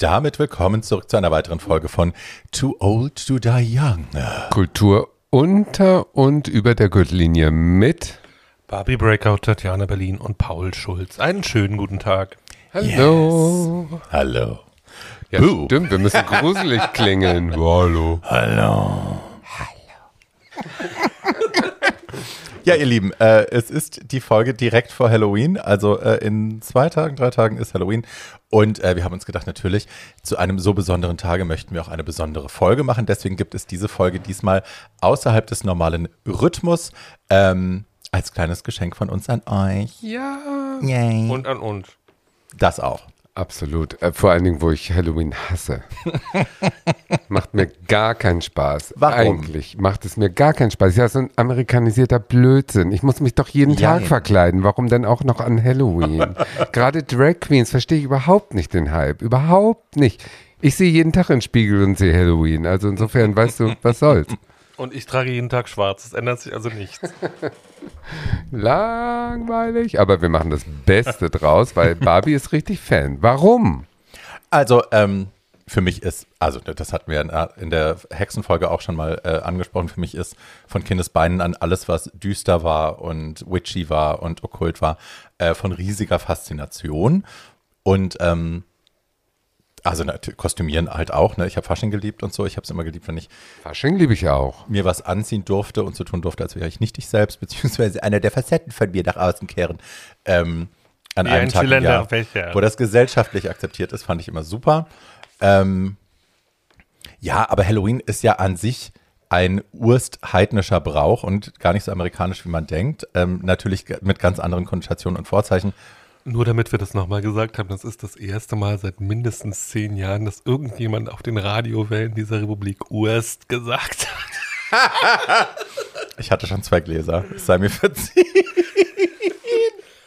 damit willkommen zurück zu einer weiteren Folge von Too Old to Die Young. Kultur unter und über der Gürtellinie mit Barbie Breakout, Tatjana Berlin und Paul Schulz. Einen schönen guten Tag. Hallo. Yes. Hallo. Ja, Buh. stimmt, wir müssen gruselig klingeln. Hallo. Hallo. Ja, ihr Lieben, äh, es ist die Folge direkt vor Halloween. Also äh, in zwei Tagen, drei Tagen ist Halloween. Und äh, wir haben uns gedacht, natürlich, zu einem so besonderen Tage möchten wir auch eine besondere Folge machen. Deswegen gibt es diese Folge diesmal außerhalb des normalen Rhythmus. Ähm, als kleines Geschenk von uns an euch. Ja. Yay. Und an uns. Das auch. Absolut. Äh, vor allen Dingen, wo ich Halloween hasse. macht mir gar keinen Spaß. Warum? Eigentlich macht es mir gar keinen Spaß. Ja, so ein amerikanisierter Blödsinn. Ich muss mich doch jeden ja, Tag verkleiden. Warum denn auch noch an Halloween? Gerade Drag Queens verstehe ich überhaupt nicht den Hype. Überhaupt nicht. Ich sehe jeden Tag in den Spiegel und sehe Halloween. Also insofern weißt du, was soll's. Und ich trage jeden Tag schwarz. Es ändert sich also nichts. Langweilig. Aber wir machen das Beste draus, weil Barbie ist richtig Fan. Warum? Also, ähm, für mich ist, also das hatten wir in der Hexenfolge auch schon mal äh, angesprochen, für mich ist von Kindesbeinen an alles, was düster war und witchy war und okkult war, äh, von riesiger Faszination. Und ähm, also kostümieren halt auch, ne? Ich habe Fasching geliebt und so. Ich habe es immer geliebt, wenn ich Fasching liebe ich auch. Mir was anziehen durfte und so tun durfte, als wäre ich nicht ich selbst, beziehungsweise einer der Facetten von mir nach außen kehren. Ähm, an Wie einem ein Tag im Jahr, wo das gesellschaftlich akzeptiert ist, fand ich immer super. Ähm, ja, aber Halloween ist ja an sich ein urstheidnischer Brauch und gar nicht so amerikanisch, wie man denkt. Ähm, natürlich mit ganz anderen Konnotationen und Vorzeichen. Nur damit wir das nochmal gesagt haben, das ist das erste Mal seit mindestens zehn Jahren, dass irgendjemand auf den Radiowellen dieser Republik Urst gesagt hat. ich hatte schon zwei Gläser. Es sei mir verziehen.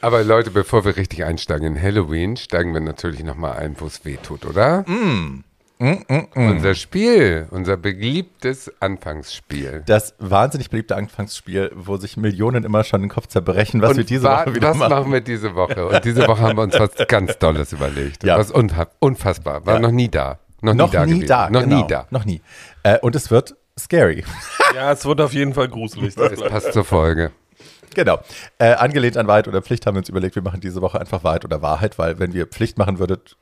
Aber Leute, bevor wir richtig einsteigen in Halloween, steigen wir natürlich nochmal ein, wo es weh tut, oder? Mm. Mm, mm, mm. Unser Spiel, unser beliebtes Anfangsspiel. Das wahnsinnig beliebte Anfangsspiel, wo sich Millionen immer schon den Kopf zerbrechen, was Und wir diese Woche wieder was machen. Was machen wir diese Woche? Und diese Woche haben wir uns was ganz Tolles überlegt. Ja. Was unfassbar. War ja. noch nie da. Noch, noch nie da. Nie da noch genau. nie da. Noch nie. Äh, und es wird scary. Ja, es wird auf jeden Fall gruselig. Das passt zur Folge. Genau. Äh, angelehnt an Wahrheit oder Pflicht haben wir uns überlegt, wir machen diese Woche einfach Wahrheit oder Wahrheit, weil wenn wir Pflicht machen würdet,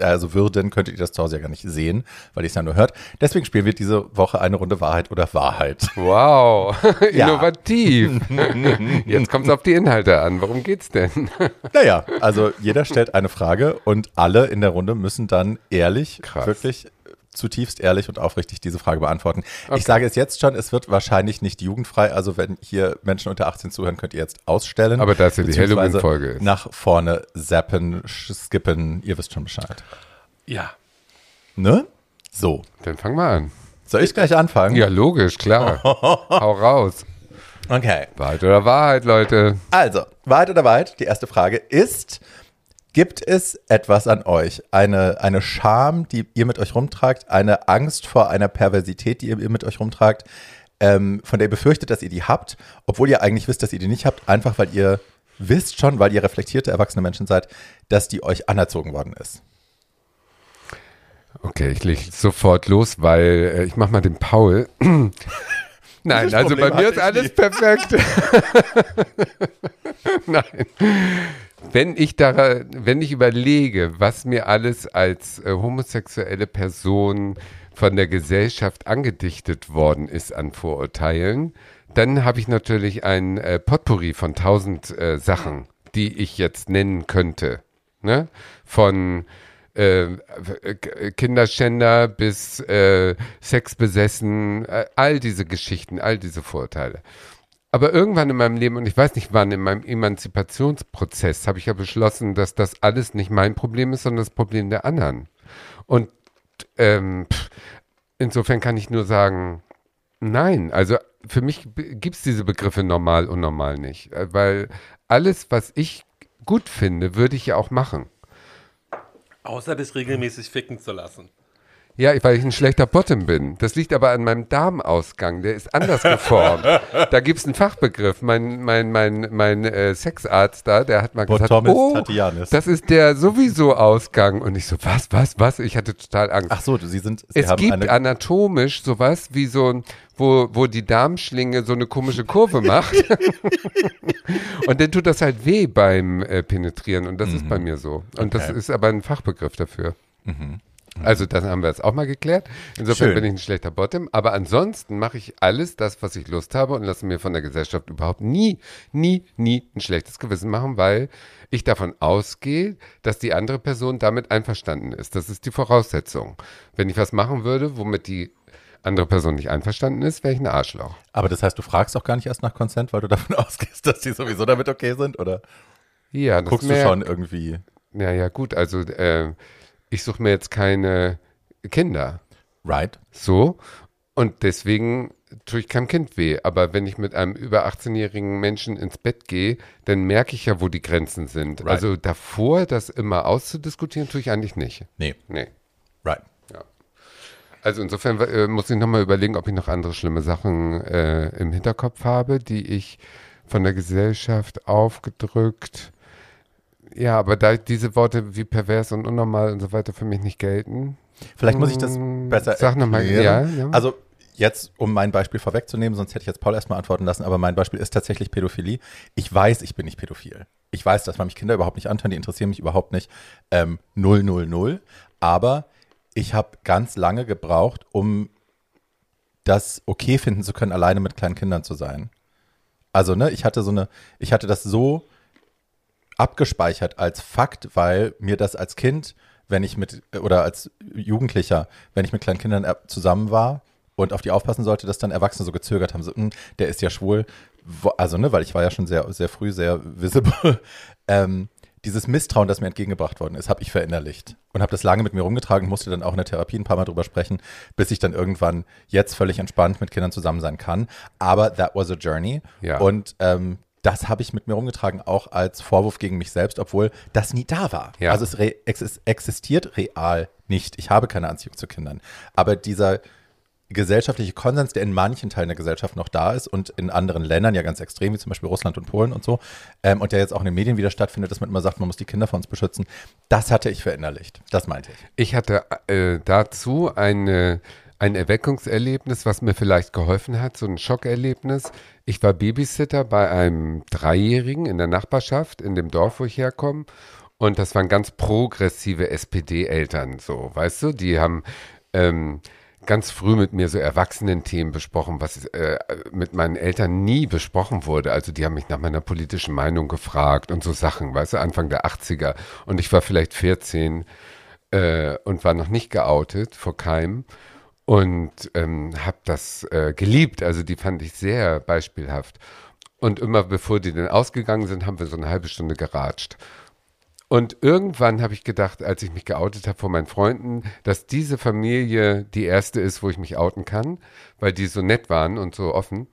also würden, könntet ihr das zu Hause ja gar nicht sehen, weil ihr es ja nur hört. Deswegen spielen wir diese Woche eine Runde Wahrheit oder Wahrheit. Wow, innovativ. Jetzt kommt es auf die Inhalte an. Worum geht's denn? naja, also jeder stellt eine Frage und alle in der Runde müssen dann ehrlich, Krass. wirklich zutiefst ehrlich und aufrichtig diese Frage beantworten. Okay. Ich sage es jetzt schon, es wird wahrscheinlich nicht jugendfrei. Also wenn hier Menschen unter 18 zuhören, könnt ihr jetzt ausstellen. Aber da es ja die Halloween-Folge ist. Nach vorne zappen, skippen, ihr wisst schon Bescheid. Ja. Ne? So. Dann fangen wir an. Soll ich gleich anfangen? Ja, logisch, klar. Hau raus. Okay. Wahrheit oder Wahrheit, Leute? Also, Wahrheit oder Wahrheit? Die erste Frage ist, Gibt es etwas an euch, eine, eine Scham, die ihr mit euch rumtragt, eine Angst vor einer Perversität, die ihr mit euch rumtragt, ähm, von der ihr befürchtet, dass ihr die habt, obwohl ihr eigentlich wisst, dass ihr die nicht habt, einfach weil ihr wisst schon, weil ihr reflektierte, erwachsene Menschen seid, dass die euch anerzogen worden ist? Okay, ich lege sofort los, weil äh, ich mache mal den Paul. Nein, also bei mir ist alles nie. perfekt. Nein wenn ich da, wenn ich überlege, was mir alles als äh, homosexuelle Person von der Gesellschaft angedichtet worden ist an Vorurteilen, dann habe ich natürlich ein äh, Potpourri von tausend äh, Sachen, die ich jetzt nennen könnte. Ne? Von äh, Kinderschänder bis äh, Sexbesessen, äh, all diese Geschichten, all diese Vorurteile. Aber irgendwann in meinem Leben, und ich weiß nicht wann, in meinem Emanzipationsprozess, habe ich ja beschlossen, dass das alles nicht mein Problem ist, sondern das Problem der anderen. Und ähm, insofern kann ich nur sagen, nein. Also für mich gibt es diese Begriffe normal und normal nicht. Äh, weil alles, was ich gut finde, würde ich ja auch machen. Außer das regelmäßig ficken zu lassen. Ja, weil ich ein schlechter Bottom bin. Das liegt aber an meinem Darmausgang. Der ist anders geformt. da gibt es einen Fachbegriff. Mein, mein, mein, mein äh, Sexarzt da, der hat mal Bottom gesagt, oh, Tatianis. das ist der sowieso Ausgang. Und ich so, was, was, was? Ich hatte total Angst. Ach so, Sie sind. Sie es gibt anatomisch sowas wie so ein, wo, wo die Darmschlinge so eine komische Kurve macht. und dann tut das halt weh beim äh, Penetrieren. Und das mhm. ist bei mir so. Und okay. das ist aber ein Fachbegriff dafür. Mhm. Also das haben wir jetzt auch mal geklärt. Insofern Schön. bin ich ein schlechter Bottom. Aber ansonsten mache ich alles das, was ich Lust habe und lasse mir von der Gesellschaft überhaupt nie, nie, nie ein schlechtes Gewissen machen, weil ich davon ausgehe, dass die andere Person damit einverstanden ist. Das ist die Voraussetzung. Wenn ich was machen würde, womit die andere Person nicht einverstanden ist, wäre ich ein Arschloch. Aber das heißt, du fragst auch gar nicht erst nach Consent, weil du davon ausgehst, dass die sowieso damit okay sind, oder? Ja, das Guckst du schon irgendwie. Ja, ja, gut. Also äh, ich suche mir jetzt keine Kinder. Right. So. Und deswegen tue ich keinem Kind weh. Aber wenn ich mit einem über 18-jährigen Menschen ins Bett gehe, dann merke ich ja, wo die Grenzen sind. Right. Also davor, das immer auszudiskutieren, tue ich eigentlich nicht. Nee. Nee. Right. Ja. Also insofern äh, muss ich nochmal überlegen, ob ich noch andere schlimme Sachen äh, im Hinterkopf habe, die ich von der Gesellschaft aufgedrückt ja, aber da diese Worte wie pervers und unnormal und so weiter für mich nicht gelten. Vielleicht muss ich das hm, besser Sag nochmal, ja, ja. Also jetzt, um mein Beispiel vorwegzunehmen, sonst hätte ich jetzt Paul erstmal antworten lassen, aber mein Beispiel ist tatsächlich Pädophilie. Ich weiß, ich bin nicht pädophil. Ich weiß, dass man mich Kinder überhaupt nicht anhören, die interessieren mich überhaupt nicht. Ähm, null, null, null. Aber ich habe ganz lange gebraucht, um das okay finden zu können, alleine mit kleinen Kindern zu sein. Also, ne, ich hatte so eine, ich hatte das so abgespeichert als Fakt, weil mir das als Kind, wenn ich mit, oder als Jugendlicher, wenn ich mit kleinen Kindern zusammen war und auf die aufpassen sollte, dass dann Erwachsene so gezögert haben, so, hm, der ist ja schwul, also, ne, weil ich war ja schon sehr, sehr früh sehr visible, ähm, dieses Misstrauen, das mir entgegengebracht worden ist, habe ich verinnerlicht und habe das lange mit mir rumgetragen, musste dann auch in der Therapie ein paar Mal drüber sprechen, bis ich dann irgendwann jetzt völlig entspannt mit Kindern zusammen sein kann. Aber that was a journey. Ja. Und ähm, das habe ich mit mir rumgetragen, auch als Vorwurf gegen mich selbst, obwohl das nie da war. Ja. Also es, re existiert real nicht. Ich habe keine Anziehung zu Kindern. Aber dieser gesellschaftliche Konsens, der in manchen Teilen der Gesellschaft noch da ist und in anderen Ländern ja ganz extrem, wie zum Beispiel Russland und Polen und so, ähm, und der jetzt auch in den Medien wieder stattfindet, dass man immer sagt, man muss die Kinder vor uns beschützen, das hatte ich verinnerlicht. Das meinte ich. Ich hatte äh, dazu eine ein Erweckungserlebnis, was mir vielleicht geholfen hat, so ein Schockerlebnis. Ich war Babysitter bei einem Dreijährigen in der Nachbarschaft, in dem Dorf, wo ich herkomme. Und das waren ganz progressive SPD-Eltern, so, weißt du? Die haben ähm, ganz früh mit mir so Erwachsenen-Themen besprochen, was äh, mit meinen Eltern nie besprochen wurde. Also die haben mich nach meiner politischen Meinung gefragt und so Sachen, weißt du, Anfang der 80er. Und ich war vielleicht 14 äh, und war noch nicht geoutet vor keinem und ähm, habe das äh, geliebt. Also die fand ich sehr beispielhaft. Und immer bevor die dann ausgegangen sind, haben wir so eine halbe Stunde geratscht. Und irgendwann habe ich gedacht, als ich mich geoutet habe vor meinen Freunden, dass diese Familie die erste ist, wo ich mich outen kann, weil die so nett waren und so offen.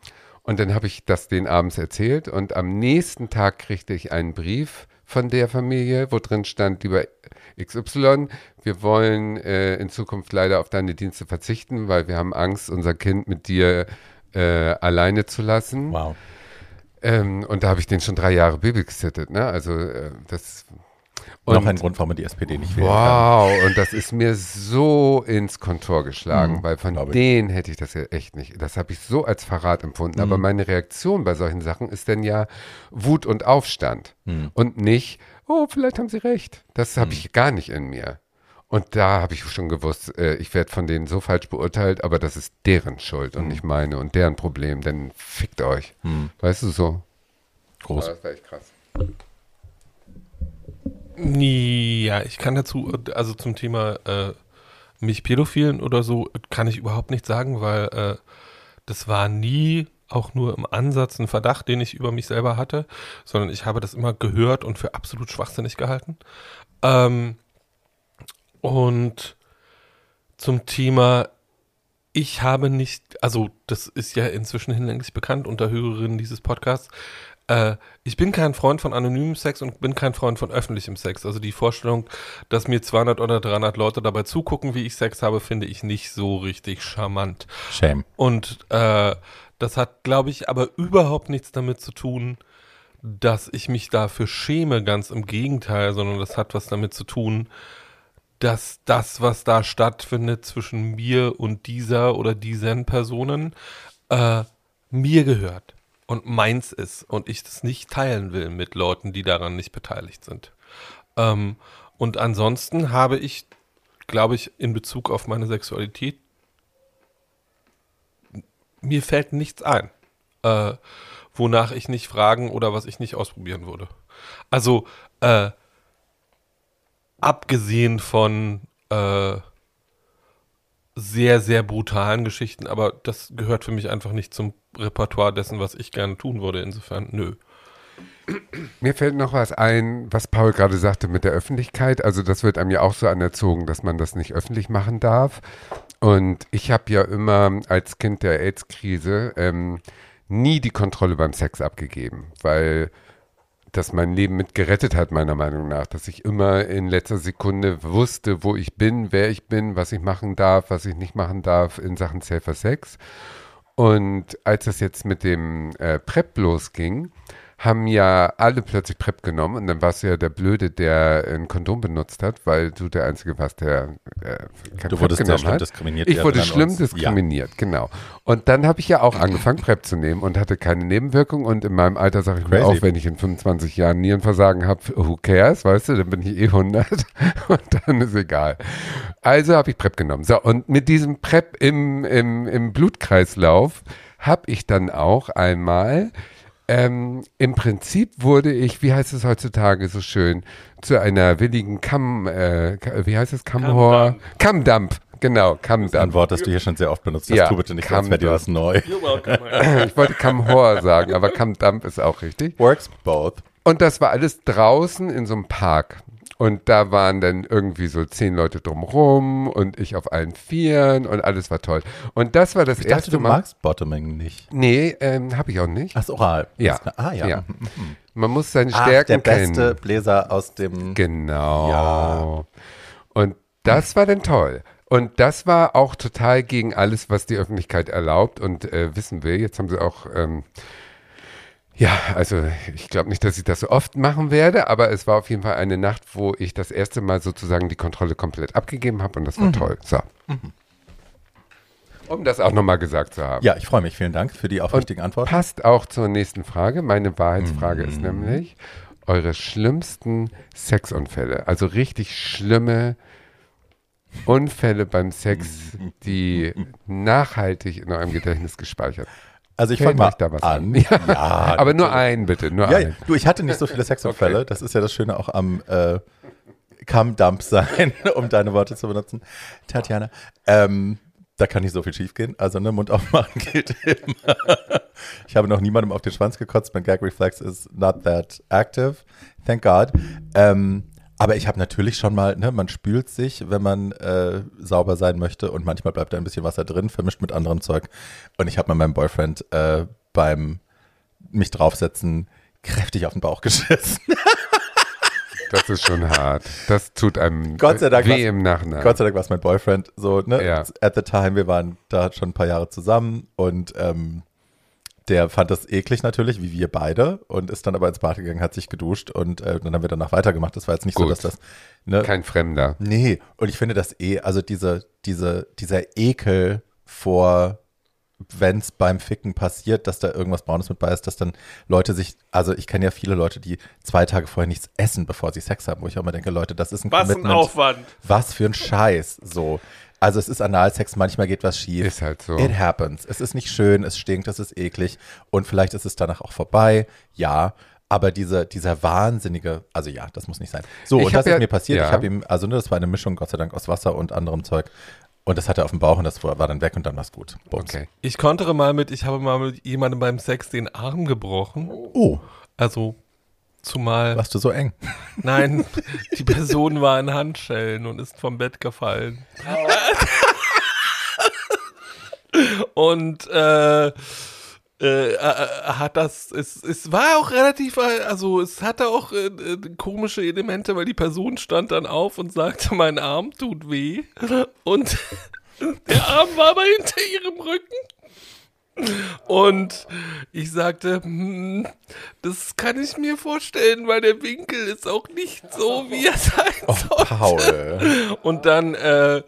Und dann habe ich das den abends erzählt und am nächsten Tag kriegte ich einen Brief von der Familie, wo drin stand, lieber XY, wir wollen äh, in Zukunft leider auf deine Dienste verzichten, weil wir haben Angst, unser Kind mit dir äh, alleine zu lassen. Wow. Ähm, und da habe ich den schon drei Jahre babysittet, ne? Also äh, das und Noch ein Grund, warum man die SPD nicht wählen Wow, und das ist mir so ins Kontor geschlagen, mhm, weil von denen hätte ich das ja echt nicht. Das habe ich so als Verrat empfunden. Mhm. Aber meine Reaktion bei solchen Sachen ist dann ja Wut und Aufstand mhm. und nicht, oh, vielleicht haben sie recht. Das habe mhm. ich gar nicht in mir. Und da habe ich schon gewusst, äh, ich werde von denen so falsch beurteilt, aber das ist deren Schuld und mhm. nicht meine und deren Problem, denn fickt euch. Weißt du so? Groß. Aber das war echt krass. Ja, ich kann dazu, also zum Thema äh, mich Pädophilen oder so, kann ich überhaupt nichts sagen, weil äh, das war nie auch nur im Ansatz ein Verdacht, den ich über mich selber hatte, sondern ich habe das immer gehört und für absolut schwachsinnig gehalten. Ähm, und zum Thema, ich habe nicht, also das ist ja inzwischen hinlänglich bekannt unter Hörerinnen dieses Podcasts, äh, ich bin kein Freund von anonymem Sex und bin kein Freund von öffentlichem Sex. Also die Vorstellung, dass mir 200 oder 300 Leute dabei zugucken, wie ich Sex habe, finde ich nicht so richtig charmant. Shame. Und äh, das hat, glaube ich, aber überhaupt nichts damit zu tun, dass ich mich dafür schäme, ganz im Gegenteil, sondern das hat was damit zu tun, dass das, was da stattfindet zwischen mir und dieser oder diesen Personen, äh, mir gehört und meins ist und ich das nicht teilen will mit Leuten, die daran nicht beteiligt sind. Ähm, und ansonsten habe ich, glaube ich, in Bezug auf meine Sexualität, mir fällt nichts ein, äh, wonach ich nicht fragen oder was ich nicht ausprobieren würde. Also, äh, abgesehen von äh, sehr, sehr brutalen Geschichten, aber das gehört für mich einfach nicht zum Repertoire dessen, was ich gerne tun würde. Insofern, nö. Mir fällt noch was ein, was Paul gerade sagte mit der Öffentlichkeit. Also das wird einem ja auch so anerzogen, dass man das nicht öffentlich machen darf. Und ich habe ja immer als Kind der AIDS-Krise ähm, nie die Kontrolle beim Sex abgegeben, weil das mein Leben mit gerettet hat, meiner Meinung nach. Dass ich immer in letzter Sekunde wusste, wo ich bin, wer ich bin, was ich machen darf, was ich nicht machen darf in Sachen Safer Sex. Und als das jetzt mit dem äh, PrEP losging, haben ja alle plötzlich PrEP genommen und dann warst du ja der Blöde, der ein Kondom benutzt hat, weil du der Einzige warst, der äh, kein Du PrEP wurdest sehr schlimm hat. diskriminiert. Ich wurde schlimm uns. diskriminiert, ja. genau. Und dann habe ich ja auch angefangen, PrEP zu nehmen und hatte keine Nebenwirkung und in meinem Alter sage ich Crazy. mir auch, wenn ich in 25 Jahren Nierenversagen habe, who cares, weißt du, dann bin ich eh 100 und dann ist egal. Also habe ich PrEP genommen. So, und mit diesem PrEP im, im, im Blutkreislauf habe ich dann auch einmal ähm, Im Prinzip wurde ich, wie heißt es heutzutage so schön, zu einer willigen Kamm, äh, wie heißt es, Kammhor? Kammdamp. Genau, Kammdamp. Das ist ein Wort, das du hier schon sehr oft benutzt hast. Ja, tu bitte nicht, als wäre dir was neu. ich wollte Kammhor sagen, aber Kammdamp ist auch richtig. Works both. Und das war alles draußen in so einem Park. Und da waren dann irgendwie so zehn Leute drumrum und ich auf allen Vieren und alles war toll. Und das war das ich erste dachte, du Mal. magst Bottoming nicht. Nee, ähm, habe ich auch nicht. Ach, oral. Ja. Ah, ja. ja. Man muss seine Stärken Ach, der kennen. beste Bläser aus dem. Genau. Ja. Und das war dann toll. Und das war auch total gegen alles, was die Öffentlichkeit erlaubt und äh, wissen will. Jetzt haben sie auch ähm, ja, also ich glaube nicht, dass ich das so oft machen werde, aber es war auf jeden Fall eine Nacht, wo ich das erste Mal sozusagen die Kontrolle komplett abgegeben habe und das war mhm. toll. So. Mhm. Um das auch nochmal gesagt zu haben. Ja, ich freue mich. Vielen Dank für die aufrichtigen Antworten. Passt auch zur nächsten Frage. Meine Wahrheitsfrage mhm. ist nämlich eure schlimmsten Sexunfälle. Also richtig schlimme Unfälle beim Sex, die nachhaltig in eurem Gedächtnis gespeichert sind. Also ich fange mal da was an. an. Ja, aber nur einen bitte, nur ja, einen. Du, ich hatte nicht so viele Sexunfälle. Okay. Das ist ja das Schöne auch am äh, Kammdump sein, um deine Worte zu benutzen, Tatjana. Ähm, da kann nicht so viel schiefgehen. Also ne, Mund aufmachen gilt immer. ich habe noch niemandem auf den Schwanz gekotzt. Mein Gag Reflex is not that active. Thank God. Ähm, aber ich habe natürlich schon mal, ne, man spült sich, wenn man äh, sauber sein möchte und manchmal bleibt da ein bisschen Wasser drin, vermischt mit anderem Zeug. Und ich habe mal meinem Boyfriend äh, beim mich draufsetzen kräftig auf den Bauch geschissen. Das ist schon hart. Das tut einem Gott sei Dank weh im Nachhinein. Gott sei Dank war es mein Boyfriend. So, ne? Ja. At the time, wir waren da schon ein paar Jahre zusammen und ähm, der fand das eklig natürlich, wie wir beide, und ist dann aber ins Bad gegangen, hat sich geduscht und äh, dann haben wir danach weitergemacht. Das war jetzt nicht Gut. so, dass das. Ne, Kein Fremder. Nee, und ich finde das eh, also diese, diese, dieser Ekel vor, wenn es beim Ficken passiert, dass da irgendwas Braunes mit bei ist, dass dann Leute sich, also ich kenne ja viele Leute, die zwei Tage vorher nichts essen, bevor sie Sex haben, wo ich auch immer denke, Leute, das ist ein Was Commitment. ein Aufwand. Was für ein Scheiß, so. Also es ist Analsex, manchmal geht was schief. Ist halt so. It happens. Es ist nicht schön, es stinkt, es ist eklig und vielleicht ist es danach auch vorbei. Ja, aber diese, dieser wahnsinnige, also ja, das muss nicht sein. So, ich und das ja, ist mir passiert. Ja. Ich habe ihm, also ne, das war eine Mischung, Gott sei Dank, aus Wasser und anderem Zeug. Und das hatte er auf dem Bauch und das war, war dann weg und dann war es gut. Okay. Ich kontere mal mit, ich habe mal mit jemandem beim Sex den Arm gebrochen. Oh. Also Zumal. Warst du so eng? Nein, die Person war in Handschellen und ist vom Bett gefallen. und äh, äh, hat das, es, es war auch relativ, also es hatte auch äh, äh, komische Elemente, weil die Person stand dann auf und sagte, mein Arm tut weh. Und der Arm war aber hinter ihrem Rücken. Und ich sagte, hm, das kann ich mir vorstellen, weil der Winkel ist auch nicht so, wie er sein oh, sollte. Paul. Und dann äh,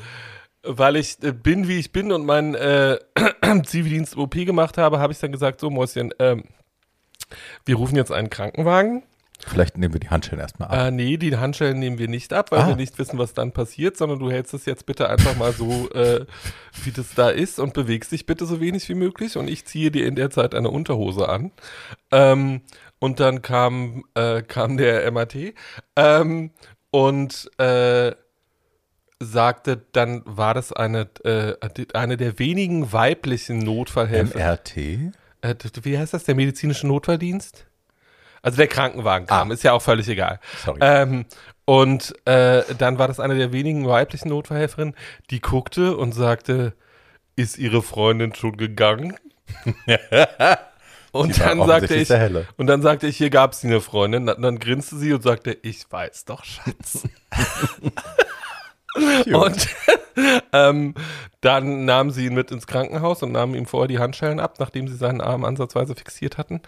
weil ich äh, bin, wie ich bin und meinen äh, Zivildienst OP gemacht habe, habe ich dann gesagt, so Mäuschen, äh, wir rufen jetzt einen Krankenwagen. Vielleicht nehmen wir die Handschellen erstmal ab. Äh, nee, die Handschellen nehmen wir nicht ab, weil ah. wir nicht wissen, was dann passiert, sondern du hältst es jetzt bitte einfach mal so, äh, wie das da ist und bewegst dich bitte so wenig wie möglich und ich ziehe dir in der Zeit eine Unterhose an. Ähm, und dann kam, äh, kam der MAT ähm, und äh, sagte, dann war das eine, äh, eine der wenigen weiblichen Notfallhelfer. MRT? Äh, wie heißt das? Der medizinische Notfalldienst? Also der Krankenwagen kam, ah. ist ja auch völlig egal. Sorry. Ähm, und äh, dann war das eine der wenigen weiblichen Notfallhelferinnen, die guckte und sagte, ist ihre Freundin schon gegangen? und dann sagte ich, und dann sagte ich, hier gab es eine Freundin. Dann, dann grinste sie und sagte, ich weiß doch, Schatz. Und ähm, dann nahmen sie ihn mit ins Krankenhaus und nahmen ihm vorher die Handschellen ab, nachdem sie seinen Arm ansatzweise fixiert hatten.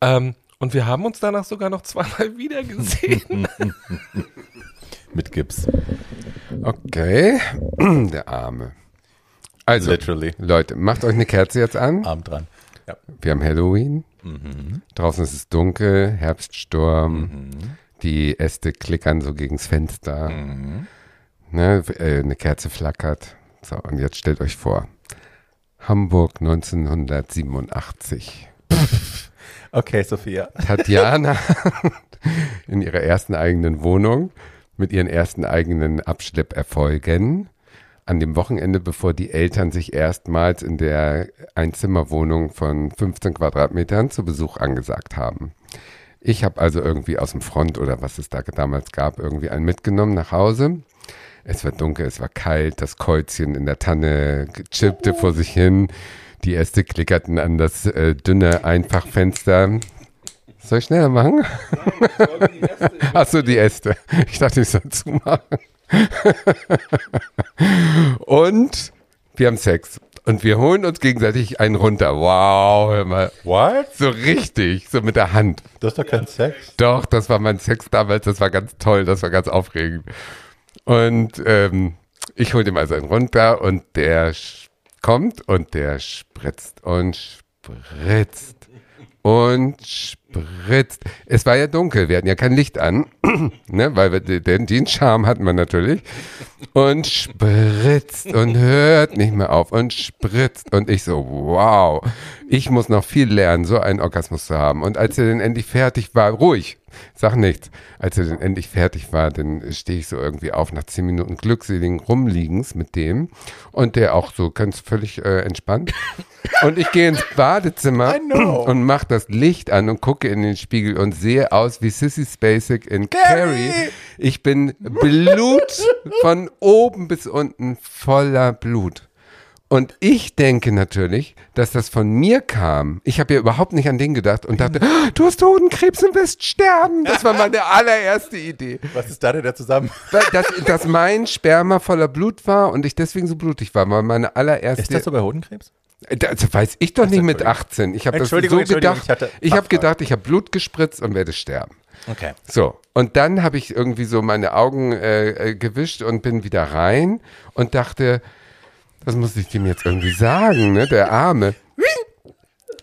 Ähm, und wir haben uns danach sogar noch zweimal wieder gesehen. mit Gips. Okay, der Arme. Also, Literally. Leute, macht euch eine Kerze jetzt an. Arm dran. Ja. Wir haben Halloween. Mhm. Draußen ist es dunkel, Herbststurm. Mhm. Die Äste klickern so gegens Fenster. Mhm. Ne, äh, eine Kerze flackert. So, und jetzt stellt euch vor. Hamburg 1987. Okay, Sophia. Tatjana in ihrer ersten eigenen Wohnung mit ihren ersten eigenen Abschlepperfolgen an dem Wochenende, bevor die Eltern sich erstmals in der Einzimmerwohnung von 15 Quadratmetern zu Besuch angesagt haben. Ich habe also irgendwie aus dem Front oder was es da damals gab, irgendwie einen mitgenommen nach Hause es war dunkel, es war kalt, das Kreuzchen in der Tanne chippte vor sich hin. Die Äste klickerten an das äh, dünne Einfachfenster. Soll ich schneller machen? Achso, die Äste. Ich dachte, ich soll zumachen. und wir haben Sex. Und wir holen uns gegenseitig einen runter. Wow, hör mal. What? So richtig, so mit der Hand. Das ist doch kein Sex. Doch, das war mein Sex damals. Das war ganz toll, das war ganz aufregend. Und ähm, ich hole dem also einen runter und der kommt und der spritzt und spritzt und spritzt. Es war ja dunkel, wir hatten ja kein Licht an, ne, weil wir den, den Charme hatten wir natürlich. Und spritzt und hört nicht mehr auf und spritzt. Und ich so, wow, ich muss noch viel lernen, so einen Orgasmus zu haben. Und als er dann endlich fertig war, ruhig, sag nichts. Als er dann endlich fertig war, dann stehe ich so irgendwie auf nach zehn Minuten glückseligen Rumliegens mit dem und der auch so ganz völlig äh, entspannt. Und ich gehe ins Badezimmer und mache das Licht an und gucke in den Spiegel und sehe aus wie Sissy Spacek in Carrie. Ich bin Blut von oben bis unten voller Blut. Und ich denke natürlich, dass das von mir kam. Ich habe ja überhaupt nicht an den gedacht und dachte, oh, du hast Hodenkrebs und wirst sterben. Das war meine allererste Idee. Was ist da denn da zusammen? Dass, dass mein Sperma voller Blut war und ich deswegen so blutig war, war meine allererste. Ist das so bei Hodenkrebs? Das weiß ich doch nicht mit 18. Ich habe das so gedacht. Ich, ich habe gedacht, ich habe Blut gespritzt und werde sterben. Okay. So, und dann habe ich irgendwie so meine Augen äh, äh gewischt und bin wieder rein und dachte, das muss ich dem jetzt irgendwie sagen, ne? Der Arme.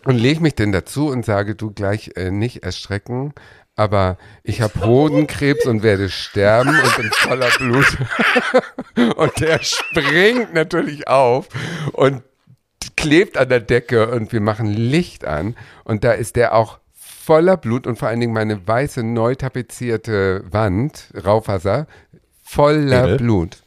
Und lege mich denn dazu und sage, du gleich äh, nicht erschrecken, aber ich habe Hodenkrebs und werde sterben und bin voller Blut. und der springt natürlich auf und klebt an der Decke und wir machen Licht an und da ist der auch voller Blut und vor allen Dingen meine weiße neu tapezierte Wand, Raufaser, voller Edel. Blut.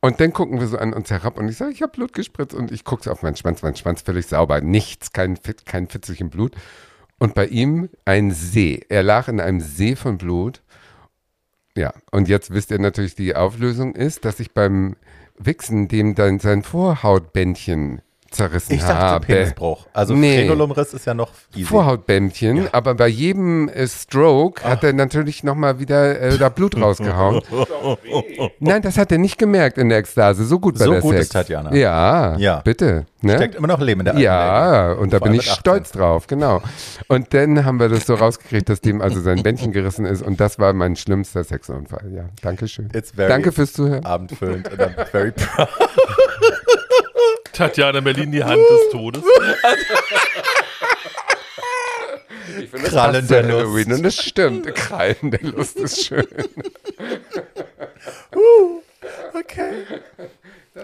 Und dann gucken wir so an uns herab und ich sage, ich habe Blut gespritzt und ich gucke auf meinen Schwanz, mein Schwanz völlig sauber, nichts, kein, kein Fitzelchen Blut. Und bei ihm ein See. Er lag in einem See von Blut. Ja, und jetzt wisst ihr natürlich, die Auflösung ist, dass ich beim Wichsen dem dann sein Vorhautbändchen zerrissen ich dachte, habe. Penisbruch. Also nee. Frenulumriss ist ja noch easy. Vorhautbändchen, ja. aber bei jedem äh, Stroke Ach. hat er natürlich nochmal wieder äh, da Blut rausgehauen. Nein, das hat er nicht gemerkt in der Ekstase. So gut war so der gut Sex. ist Tatjana. Ja, ja. bitte. Ne? Steckt immer noch Leben in der Ja, und da bin ich stolz drauf, genau. Und dann haben wir das so rausgekriegt, dass dem also sein Bändchen gerissen ist und das war mein schlimmster Sexunfall. Ja, danke schön. Danke fürs Zuhören. Abendfüllend and I'm very proud. Tatjana Berlin, die Hand des Todes. Ich finde, Krallen der Halloween Lust. und das stimmt. Krallen der Lust ist schön. uh, okay.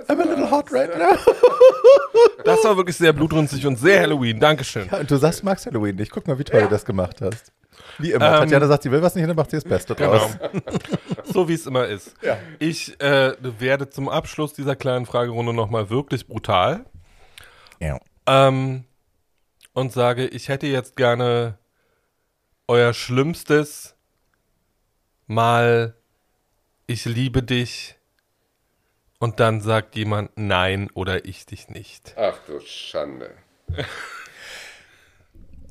I'm a little hot right now. Das war wirklich sehr blutrünstig und sehr Halloween. Dankeschön. Ja, und du sagst, du magst Halloween nicht. Guck mal, wie toll ja. du das gemacht hast. Wie immer. Ähm, Tatjana sagt, sie will was nicht, dann macht sie das Beste genau. draus. so wie es immer ist. Ja. Ich äh, werde zum Abschluss dieser kleinen Fragerunde nochmal wirklich brutal. Ja. Ähm, und sage, ich hätte jetzt gerne euer Schlimmstes mal ich liebe dich und dann sagt jemand nein oder ich dich nicht. Ach du Schande.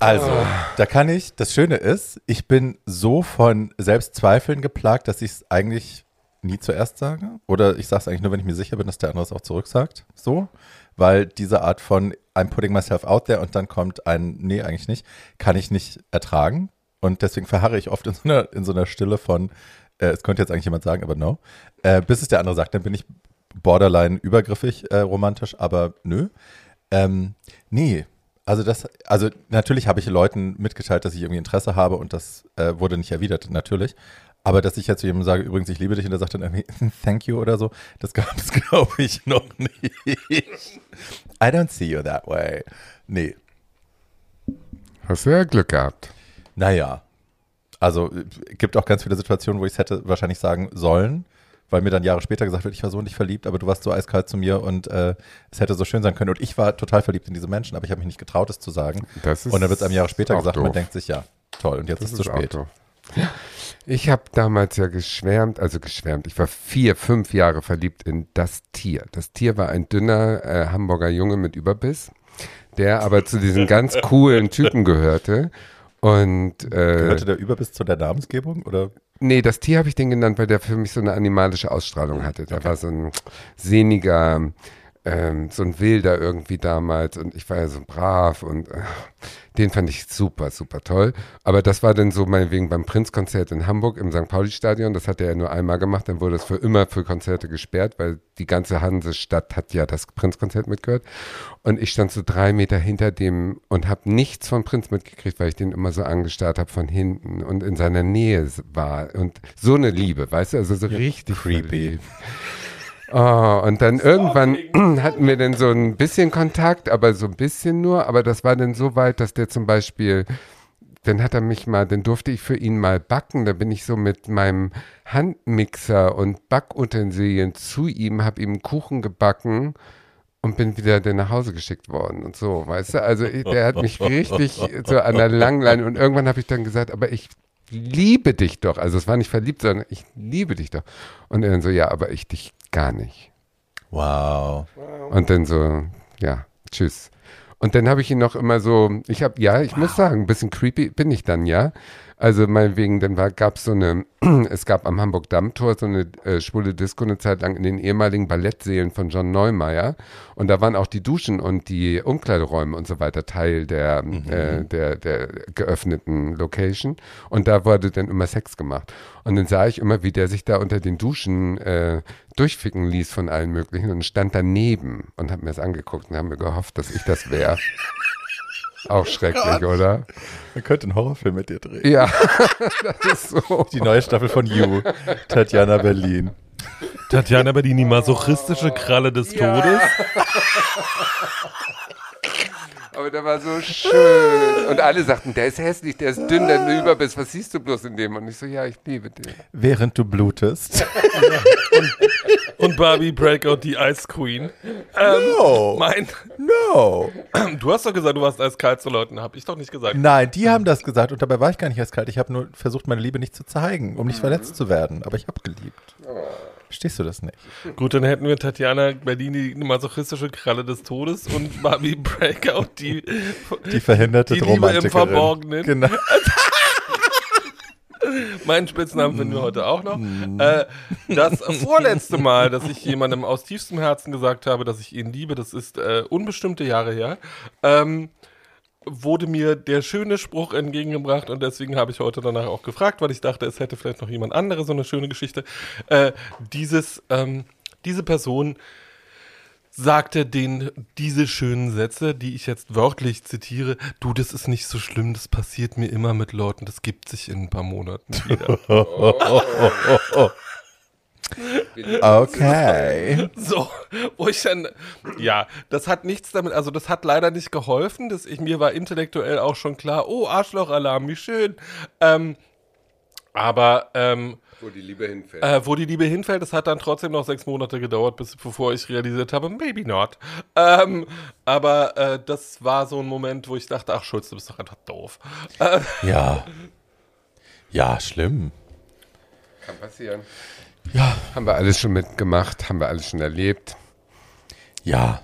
Also, oh. da kann ich, das Schöne ist, ich bin so von Selbstzweifeln geplagt, dass ich es eigentlich nie zuerst sage. Oder ich sage es eigentlich nur, wenn ich mir sicher bin, dass der andere es auch zurücksagt. So. Weil diese Art von I'm putting myself out there und dann kommt ein Nee, eigentlich nicht, kann ich nicht ertragen. Und deswegen verharre ich oft in so einer, in so einer Stille von, äh, es könnte jetzt eigentlich jemand sagen, aber no. Äh, bis es der andere sagt, dann bin ich borderline übergriffig äh, romantisch, aber nö. Ähm, nee, also das, also natürlich habe ich Leuten mitgeteilt, dass ich irgendwie Interesse habe und das äh, wurde nicht erwidert, natürlich. Aber dass ich jetzt zu jemandem sage, übrigens, ich liebe dich und der sagt dann irgendwie, thank you oder so, das gab es, glaube ich, noch nicht. I don't see you that way. Nee. Hast du ja Glück gehabt. Naja. Also gibt auch ganz viele Situationen, wo ich es hätte wahrscheinlich sagen sollen weil mir dann Jahre später gesagt wird, ich war so nicht verliebt, aber du warst so eiskalt zu mir und äh, es hätte so schön sein können. Und ich war total verliebt in diese Menschen, aber ich habe mich nicht getraut, es zu sagen. und dann wird es einem Jahre später gesagt doof. man denkt sich, ja, toll, und jetzt das ist es zu spät. Ich habe damals ja geschwärmt, also geschwärmt. Ich war vier, fünf Jahre verliebt in das Tier. Das Tier war ein dünner äh, Hamburger Junge mit Überbiss, der aber zu diesen ganz coolen Typen gehörte. Und, äh, Gehörte der Überbiss zu der Namensgebung? Oder? Nee, das Tier habe ich den genannt, weil der für mich so eine animalische Ausstrahlung hatte. Der okay. war so ein sehniger, ähm, so ein Wilder irgendwie damals und ich war ja so brav und äh, den fand ich super, super toll. Aber das war dann so meinetwegen beim Prinzkonzert in Hamburg im St. Pauli-Stadion. Das hat er ja nur einmal gemacht, dann wurde es für immer für Konzerte gesperrt, weil die ganze Hansestadt hat ja das Prinzkonzert mitgehört. Und ich stand so drei Meter hinter dem und habe nichts von Prinz mitgekriegt, weil ich den immer so angestarrt habe von hinten und in seiner Nähe war. Und so eine Liebe, weißt du, also so richtig creepy. Oh, und dann irgendwann hatten wir dann so ein bisschen Kontakt, aber so ein bisschen nur. Aber das war dann so weit, dass der zum Beispiel, dann hat er mich mal, dann durfte ich für ihn mal backen. Da bin ich so mit meinem Handmixer und Backutensilien zu ihm, habe ihm Kuchen gebacken und bin wieder dann nach Hause geschickt worden und so, weißt du? Also der hat mich richtig so an der Langleine und irgendwann habe ich dann gesagt, aber ich liebe dich doch. Also es war nicht verliebt, sondern ich liebe dich doch. Und er dann so, ja, aber ich dich gar nicht. Wow. Und dann so, ja, tschüss. Und dann habe ich ihn noch immer so, ich habe, ja, ich wow. muss sagen, ein bisschen creepy bin ich dann, ja. Also meinetwegen, dann gab es so eine, es gab am Hamburg-Dammtor so eine äh, schwule Disco eine Zeit lang in den ehemaligen Ballettsälen von John Neumeier. Und da waren auch die Duschen und die Umkleideräume und so weiter Teil der, mhm. äh, der, der geöffneten Location. Und da wurde dann immer Sex gemacht. Und dann sah ich immer, wie der sich da unter den Duschen äh, durchficken ließ von allen möglichen und stand daneben und hat mir das angeguckt und haben mir gehofft, dass ich das wäre. Auch schrecklich, Gott. oder? Man könnte einen Horrorfilm mit dir drehen. Ja, das ist so. Die neue Staffel von You, Tatjana Berlin. Tatjana Berlin, die masochistische Kralle des ja. Todes. Aber der war so schön. Und alle sagten, der ist hässlich, der ist dünn, der du überbist. Was siehst du bloß in dem? Und ich so, ja, ich liebe den. Während du blutest. und, und, Barbie Breakout, die Ice Queen. Ähm, no. Mein. No. Du hast doch gesagt, du warst eiskalt zu Leuten. Hab ich doch nicht gesagt. Nein, die haben das gesagt und dabei war ich gar nicht eiskalt. Ich habe nur versucht, meine Liebe nicht zu zeigen, um nicht mhm. verletzt zu werden. Aber ich habe geliebt. Oh. Verstehst du das nicht? Gut, dann hätten wir Tatjana Berlin, die masochistische Kralle des Todes und Barbie Breakout, die, die verhinderte die Liebe im Verborgenen. Genau. Meinen Spitznamen finden wir heute auch noch. Mm. Äh, das vorletzte Mal, dass ich jemandem aus tiefstem Herzen gesagt habe, dass ich ihn liebe, das ist äh, unbestimmte Jahre her. Ähm, wurde mir der schöne Spruch entgegengebracht und deswegen habe ich heute danach auch gefragt, weil ich dachte, es hätte vielleicht noch jemand anderes so eine schöne Geschichte. Äh, dieses, ähm, diese Person sagte den diese schönen Sätze, die ich jetzt wörtlich zitiere, du, das ist nicht so schlimm, das passiert mir immer mit Leuten, das gibt sich in ein paar Monaten wieder. Okay. So, wo ich dann, ja, das hat nichts damit, also das hat leider nicht geholfen. Das, ich, mir war intellektuell auch schon klar, oh, Arschlochalarm, wie schön. Ähm, aber, ähm, wo die Liebe hinfällt. Äh, wo die Liebe hinfällt, das hat dann trotzdem noch sechs Monate gedauert, bis, bevor ich realisiert habe, maybe not. Ähm, aber äh, das war so ein Moment, wo ich dachte, ach Schulz, du bist doch einfach doof. Äh, ja. Ja, schlimm. Kann passieren. Ja. Haben wir alles schon mitgemacht, haben wir alles schon erlebt. Ja.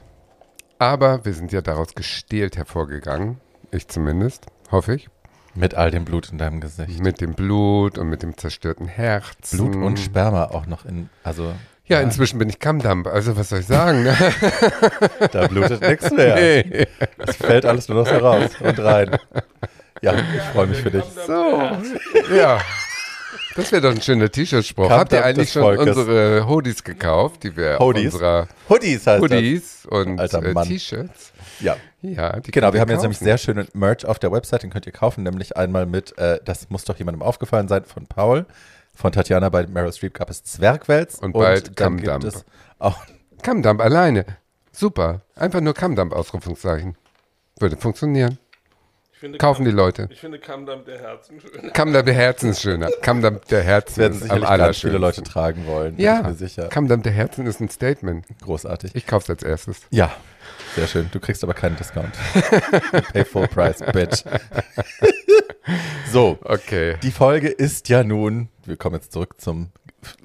Aber wir sind ja daraus gestählt hervorgegangen. Ich zumindest, hoffe ich. Mit all dem Blut in deinem Gesicht. Mit dem Blut und mit dem zerstörten Herz. Blut und Sperma auch noch in, also. Ja, ja. inzwischen bin ich Kammdampf, also was soll ich sagen? Ne? da blutet nichts mehr. Nee. Es fällt alles nur noch so raus und rein. Ja, ich freue mich für dich. So, ja. Das wäre doch ein schöner T-Shirt-Spruch. Habt ihr eigentlich schon Volkes. unsere Hoodies gekauft, die wir Hoodies? auf unserer Hoodies heißt Hoodies und äh, T-Shirts? Ja. Ja, genau, wir haben jetzt nämlich sehr schönen Merch auf der Website, den könnt ihr kaufen, nämlich einmal mit, äh, das muss doch jemandem aufgefallen sein, von Paul. Von Tatjana bei Meryl Streep gab es Zwergwels. Und, und bald Kammdamp. Kammdamp alleine. Super. Einfach nur Kammdamp, Ausrufungszeichen. Würde funktionieren. Finde, Kaufen die Leute. Ich finde Kammdamm der Herzen schöner. Kammdamm der Herzen ist schöner. Kammdamm der Herzen werden ist am allerschönsten. viele Leute tragen wollen. Ja, bin ich mir sicher. Kammdamm der Herzen ist ein Statement. Großartig. Ich kauf's als erstes. Ja, sehr schön. Du kriegst aber keinen Discount. Pay full price, bitch. so, okay. Die Folge ist ja nun, wir kommen jetzt zurück zum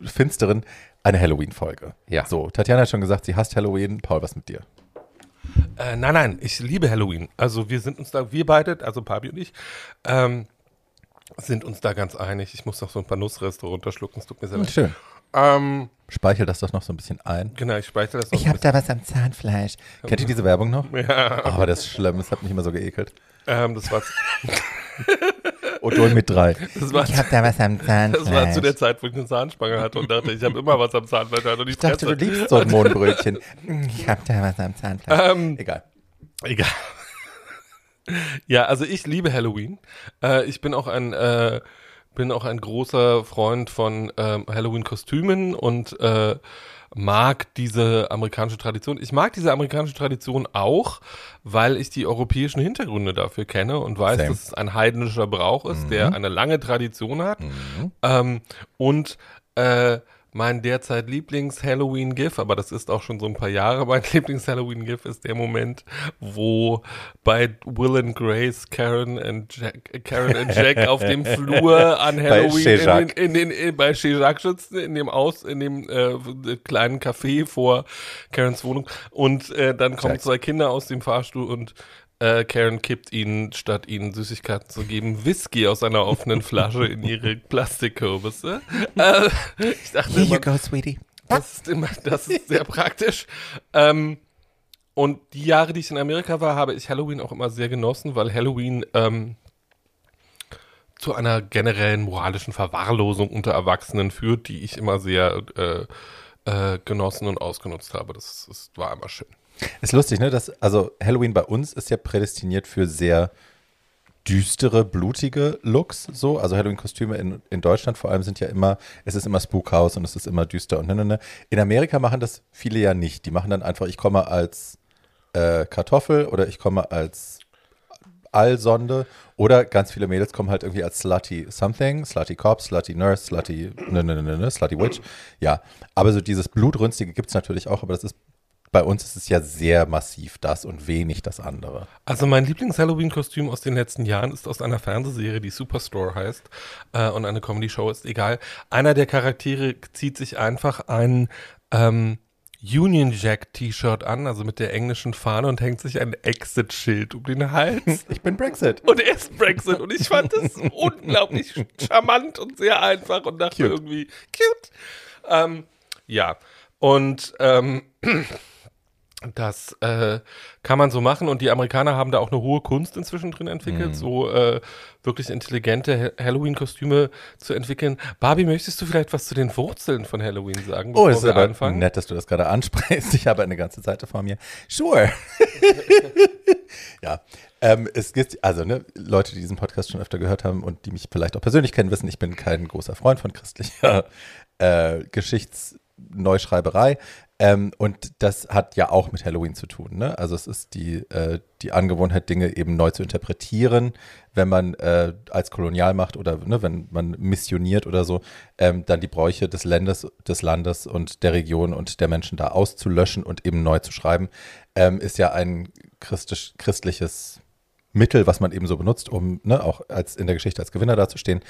Finsteren, eine Halloween-Folge. Ja. So, Tatjana hat schon gesagt, sie hasst Halloween. Paul, was mit dir? Äh, nein, nein, ich liebe Halloween. Also wir sind uns da, wir beide, also Papi und ich, ähm, sind uns da ganz einig. Ich muss noch so ein paar Nussreste runterschlucken, es tut mir sehr leid. Schön. Ähm, Speichel das doch noch so ein bisschen ein. Genau, ich speichere das noch Ich habe da was am Zahnfleisch. Kennt ihr diese Werbung noch? Ja. Aber oh, das ist schlimm, das hat mich immer so geekelt. Ähm, das war Odol mit drei. War, ich habe da was am Zahnfleisch. Das war zu der Zeit, wo ich eine Zahnspange hatte und dachte, ich habe immer was am Zahnfleisch. Und ich, ich dachte, du liebst so ein Mohnbrötchen. Ich habe da was am Zahnfleisch. Ähm, egal. Egal. ja, also ich liebe Halloween. Äh, ich bin auch ein äh, bin auch ein großer Freund von ähm, Halloween-Kostümen und äh, mag diese amerikanische Tradition. Ich mag diese amerikanische Tradition auch, weil ich die europäischen Hintergründe dafür kenne und weiß, Same. dass es ein heidnischer Brauch ist, mhm. der eine lange Tradition hat. Mhm. Ähm, und äh, mein derzeit Lieblings-Halloween-GIF, aber das ist auch schon so ein paar Jahre mein Lieblings-Halloween-GIF, ist der Moment, wo bei Will and Grace Karen und Jack, Karen und Jack auf dem Flur an Halloween in, in, in, in, bei Chez Jacques sitzen, in dem Aus, in dem äh, kleinen Café vor Karens Wohnung und äh, dann kommen Jack. zwei Kinder aus dem Fahrstuhl und äh, Karen kippt ihnen, statt ihnen Süßigkeiten zu geben, Whisky aus einer offenen Flasche in ihre Plastikkürbisse. Äh, ich dachte Here immer, you go, sweetie. Das ist, immer, das ist sehr praktisch. Ähm, und die Jahre, die ich in Amerika war, habe ich Halloween auch immer sehr genossen, weil Halloween ähm, zu einer generellen moralischen Verwahrlosung unter Erwachsenen führt, die ich immer sehr äh, äh, genossen und ausgenutzt habe. Das, das war immer schön. Ist lustig, ne? Das, also Halloween bei uns ist ja prädestiniert für sehr düstere, blutige Looks, so. Also Halloween-Kostüme in, in Deutschland vor allem sind ja immer, es ist immer Spookhouse und es ist immer düster und ne, ne, ne. In Amerika machen das viele ja nicht. Die machen dann einfach, ich komme als äh, Kartoffel oder ich komme als Allsonde oder ganz viele Mädels kommen halt irgendwie als Slutty Something, Slutty Cop, Slutty Nurse, Slutty, ne, ne, ne, ne, Slutty Witch. Ja, aber so dieses Blutrünstige gibt es natürlich auch, aber das ist bei uns ist es ja sehr massiv das und wenig das andere. Also mein Lieblings-Halloween-Kostüm aus den letzten Jahren ist aus einer Fernsehserie, die Superstore heißt äh, und eine Comedy-Show ist egal. Einer der Charaktere zieht sich einfach ein ähm, Union Jack T-Shirt an, also mit der englischen Fahne und hängt sich ein Exit-Schild um den Hals. Ich bin Brexit. Und er ist Brexit und ich fand das unglaublich charmant und sehr einfach und dachte cute. irgendwie cute. Ähm, ja, und ähm, Das äh, kann man so machen und die Amerikaner haben da auch eine hohe Kunst inzwischen drin entwickelt, mm. so äh, wirklich intelligente ha Halloween-Kostüme zu entwickeln. Barbie, möchtest du vielleicht was zu den Wurzeln von Halloween sagen? Oh, ist aber anfangen? nett, dass du das gerade ansprichst. Ich habe eine ganze Seite vor mir. Sure. ja, ähm, es gibt, also ne, Leute, die diesen Podcast schon öfter gehört haben und die mich vielleicht auch persönlich kennen, wissen, ich bin kein großer Freund von christlicher äh, Geschichtsneuschreiberei. Ähm, und das hat ja auch mit Halloween zu tun. Ne? Also es ist die, äh, die Angewohnheit, Dinge eben neu zu interpretieren, wenn man äh, als Kolonialmacht oder ne, wenn man missioniert oder so, ähm, dann die Bräuche des Landes, des Landes und der Region und der Menschen da auszulöschen und eben neu zu schreiben, ähm, ist ja ein christlich, christliches Mittel, was man eben so benutzt, um ne, auch als in der Geschichte als Gewinner dazustehen.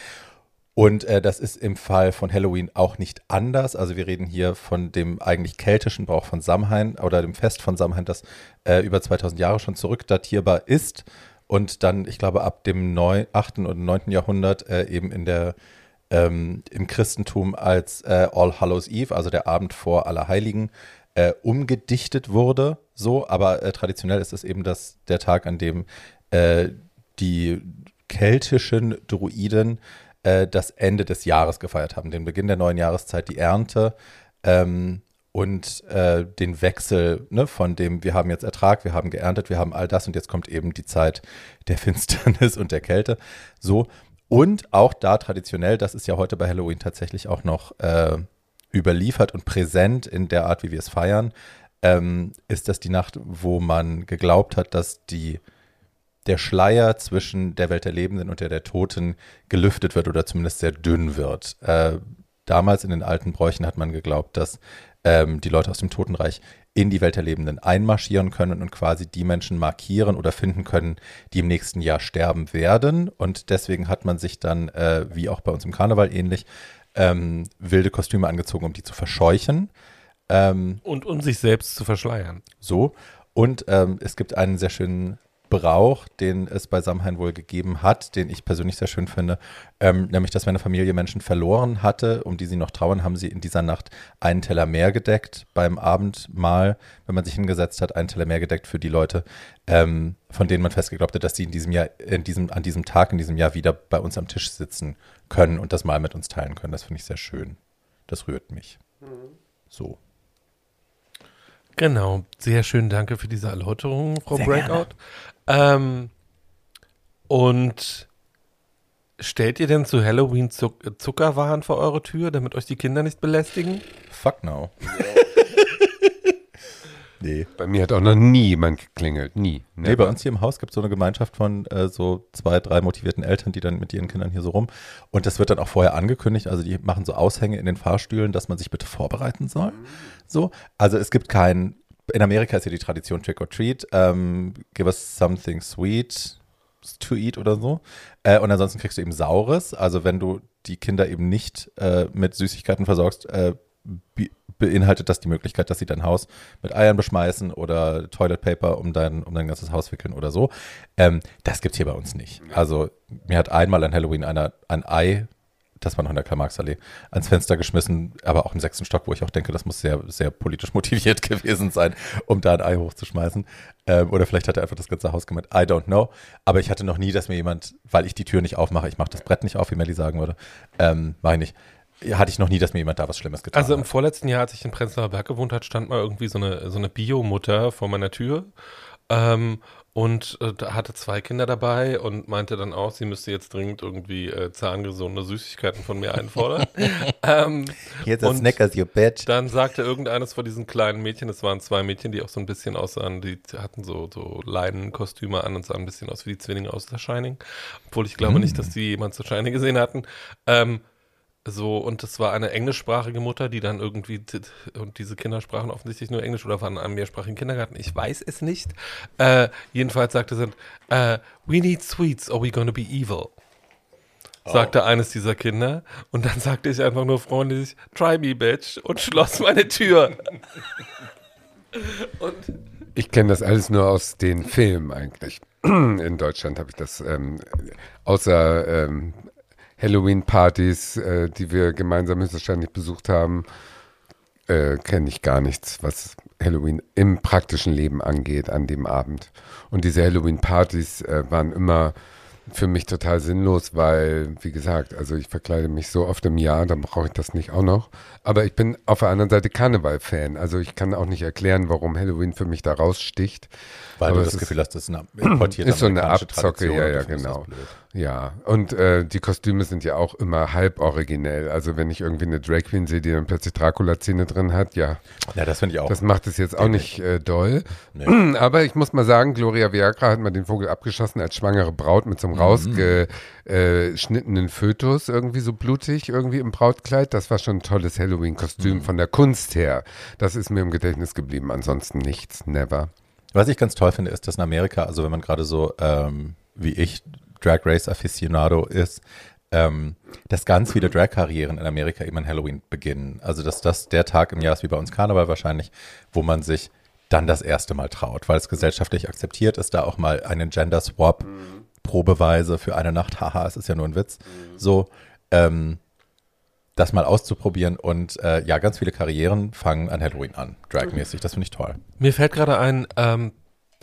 Und äh, das ist im Fall von Halloween auch nicht anders. Also wir reden hier von dem eigentlich keltischen Brauch von Samhain oder dem Fest von Samhain, das äh, über 2000 Jahre schon zurückdatierbar ist und dann, ich glaube, ab dem 9, 8. und 9. Jahrhundert äh, eben in der, ähm, im Christentum als äh, All Hallows Eve, also der Abend vor Allerheiligen, äh, umgedichtet wurde. So, aber äh, traditionell ist es eben das, der Tag, an dem die keltischen Druiden äh, das Ende des Jahres gefeiert haben, den Beginn der neuen Jahreszeit, die Ernte ähm, und äh, den Wechsel ne, von dem, wir haben jetzt Ertrag, wir haben geerntet, wir haben all das und jetzt kommt eben die Zeit der Finsternis und der Kälte. So. Und auch da traditionell, das ist ja heute bei Halloween tatsächlich auch noch äh, überliefert und präsent in der Art, wie wir es feiern, ähm, ist das die Nacht, wo man geglaubt hat, dass die der Schleier zwischen der Welt der Lebenden und der der Toten gelüftet wird oder zumindest sehr dünn wird. Äh, damals in den alten Bräuchen hat man geglaubt, dass ähm, die Leute aus dem Totenreich in die Welt der Lebenden einmarschieren können und quasi die Menschen markieren oder finden können, die im nächsten Jahr sterben werden. Und deswegen hat man sich dann, äh, wie auch bei uns im Karneval ähnlich, ähm, wilde Kostüme angezogen, um die zu verscheuchen. Ähm, und um sich selbst zu verschleiern. So. Und ähm, es gibt einen sehr schönen Brauch, den es bei Samhain wohl gegeben hat, den ich persönlich sehr schön finde, ähm, nämlich, dass wenn eine Familie Menschen verloren hatte, um die sie noch trauern, haben sie in dieser Nacht einen Teller mehr gedeckt beim Abendmahl, wenn man sich hingesetzt hat, einen Teller mehr gedeckt für die Leute, ähm, von denen man festgeglaubt hat, dass sie in diesem Jahr, in diesem, an diesem Tag, in diesem Jahr wieder bei uns am Tisch sitzen können und das Mahl mit uns teilen können. Das finde ich sehr schön. Das rührt mich. Mhm. So. Genau, sehr schön, danke für diese Erläuterung, Frau sehr Breakout. Gerne. Ähm, und stellt ihr denn zu Halloween Zuck Zuckerwaren vor eure Tür, damit euch die Kinder nicht belästigen? Fuck no. Nee. Bei mir hat auch noch nie jemand geklingelt. Nie. Never. Nee, bei uns hier im Haus gibt es so eine Gemeinschaft von äh, so zwei, drei motivierten Eltern, die dann mit ihren Kindern hier so rum. Und das wird dann auch vorher angekündigt. Also die machen so Aushänge in den Fahrstühlen, dass man sich bitte vorbereiten soll. So. Also es gibt kein in Amerika ist ja die Tradition Trick or Treat. Ähm, give us something sweet to eat oder so. Äh, und ansonsten kriegst du eben Saures. Also wenn du die Kinder eben nicht äh, mit Süßigkeiten versorgst, äh, beinhaltet das die Möglichkeit, dass sie dein Haus mit Eiern beschmeißen oder Toilet Paper um dein, um dein ganzes Haus wickeln oder so. Ähm, das gibt es hier bei uns nicht. Also mir hat einmal an Halloween einer ein Ei das war noch in der Karl-Marx-Allee, ans Fenster geschmissen, aber auch im sechsten Stock, wo ich auch denke, das muss sehr, sehr politisch motiviert gewesen sein, um da ein Ei hochzuschmeißen. Ähm, oder vielleicht hat er einfach das ganze Haus gemeint. I don't know. Aber ich hatte noch nie, dass mir jemand, weil ich die Tür nicht aufmache, ich mache das Brett nicht auf, wie Melly sagen würde, ähm, mache ich nicht hatte ich noch nie, dass mir jemand da was Schlimmes getan hat. Also im vorletzten Jahr, als ich in Prenzlauer Berg gewohnt hat, stand mal irgendwie so eine, so eine Biomutter vor meiner Tür Ähm, und äh, hatte zwei Kinder dabei und meinte dann auch, sie müsste jetzt dringend irgendwie äh, zahngesunde Süßigkeiten von mir einfordern. ähm, jetzt ein Snickers, you bitch. Dann sagte irgendeines von diesen kleinen Mädchen, es waren zwei Mädchen, die auch so ein bisschen aussahen, die hatten so, so Leinenkostüme an und sahen ein bisschen aus wie die Zwillinge aus The Shining. Obwohl ich glaube mm. nicht, dass die jemand The Shining gesehen hatten. Ähm, so, und das war eine englischsprachige Mutter, die dann irgendwie, und diese Kinder sprachen offensichtlich nur Englisch oder waren in einem mehrsprachigen Kindergarten. Ich weiß es nicht. Äh, jedenfalls sagte sie, uh, we need sweets or we gonna be evil. Oh. Sagte eines dieser Kinder. Und dann sagte ich einfach nur freundlich, try me, bitch, und schloss meine Tür. und ich kenne das alles nur aus den Filmen eigentlich. In Deutschland habe ich das ähm, außer ähm, Halloween-Partys, äh, die wir gemeinsam höchstwahrscheinlich besucht haben, äh, kenne ich gar nichts, was Halloween im praktischen Leben angeht an dem Abend. Und diese Halloween-Partys äh, waren immer für mich total sinnlos, weil, wie gesagt, also ich verkleide mich so oft im Jahr, dann brauche ich das nicht auch noch. Aber ich bin auf der anderen Seite Karneval-Fan. Also ich kann auch nicht erklären, warum Halloween für mich da raussticht. Weil Aber du das Gefühl hast, das ist eine importierte Ist so eine Abzocke, ja, ja, genau. Ja, und äh, die Kostüme sind ja auch immer halb originell. Also wenn ich irgendwie eine Drag Queen sehe, die dann plötzlich Dracula-Zähne drin hat, ja. Ja, das finde ich auch. Das macht es jetzt auch nicht äh, doll. Nee. Aber ich muss mal sagen, Gloria Viagra hat mal den Vogel abgeschossen als schwangere Braut mit so einem mhm. rausgeschnittenen Fötus, irgendwie so blutig, irgendwie im Brautkleid. Das war schon ein tolles Halloween-Kostüm mhm. von der Kunst her. Das ist mir im Gedächtnis geblieben. Ansonsten nichts, never. Was ich ganz toll finde, ist, dass in Amerika, also wenn man gerade so ähm, wie ich Drag Race Aficionado ist, ähm, dass ganz viele Drag-Karrieren in Amerika eben an Halloween beginnen. Also dass das der Tag im Jahr ist, wie bei uns Karneval wahrscheinlich, wo man sich dann das erste Mal traut, weil es gesellschaftlich akzeptiert ist, da auch mal einen Gender Swap mhm. Probeweise für eine Nacht, haha, es ist ja nur ein Witz, mhm. so, ähm, das mal auszuprobieren und äh, ja, ganz viele Karrieren fangen an Halloween an, dragmäßig, das finde ich toll. Mir fällt gerade ein, ähm,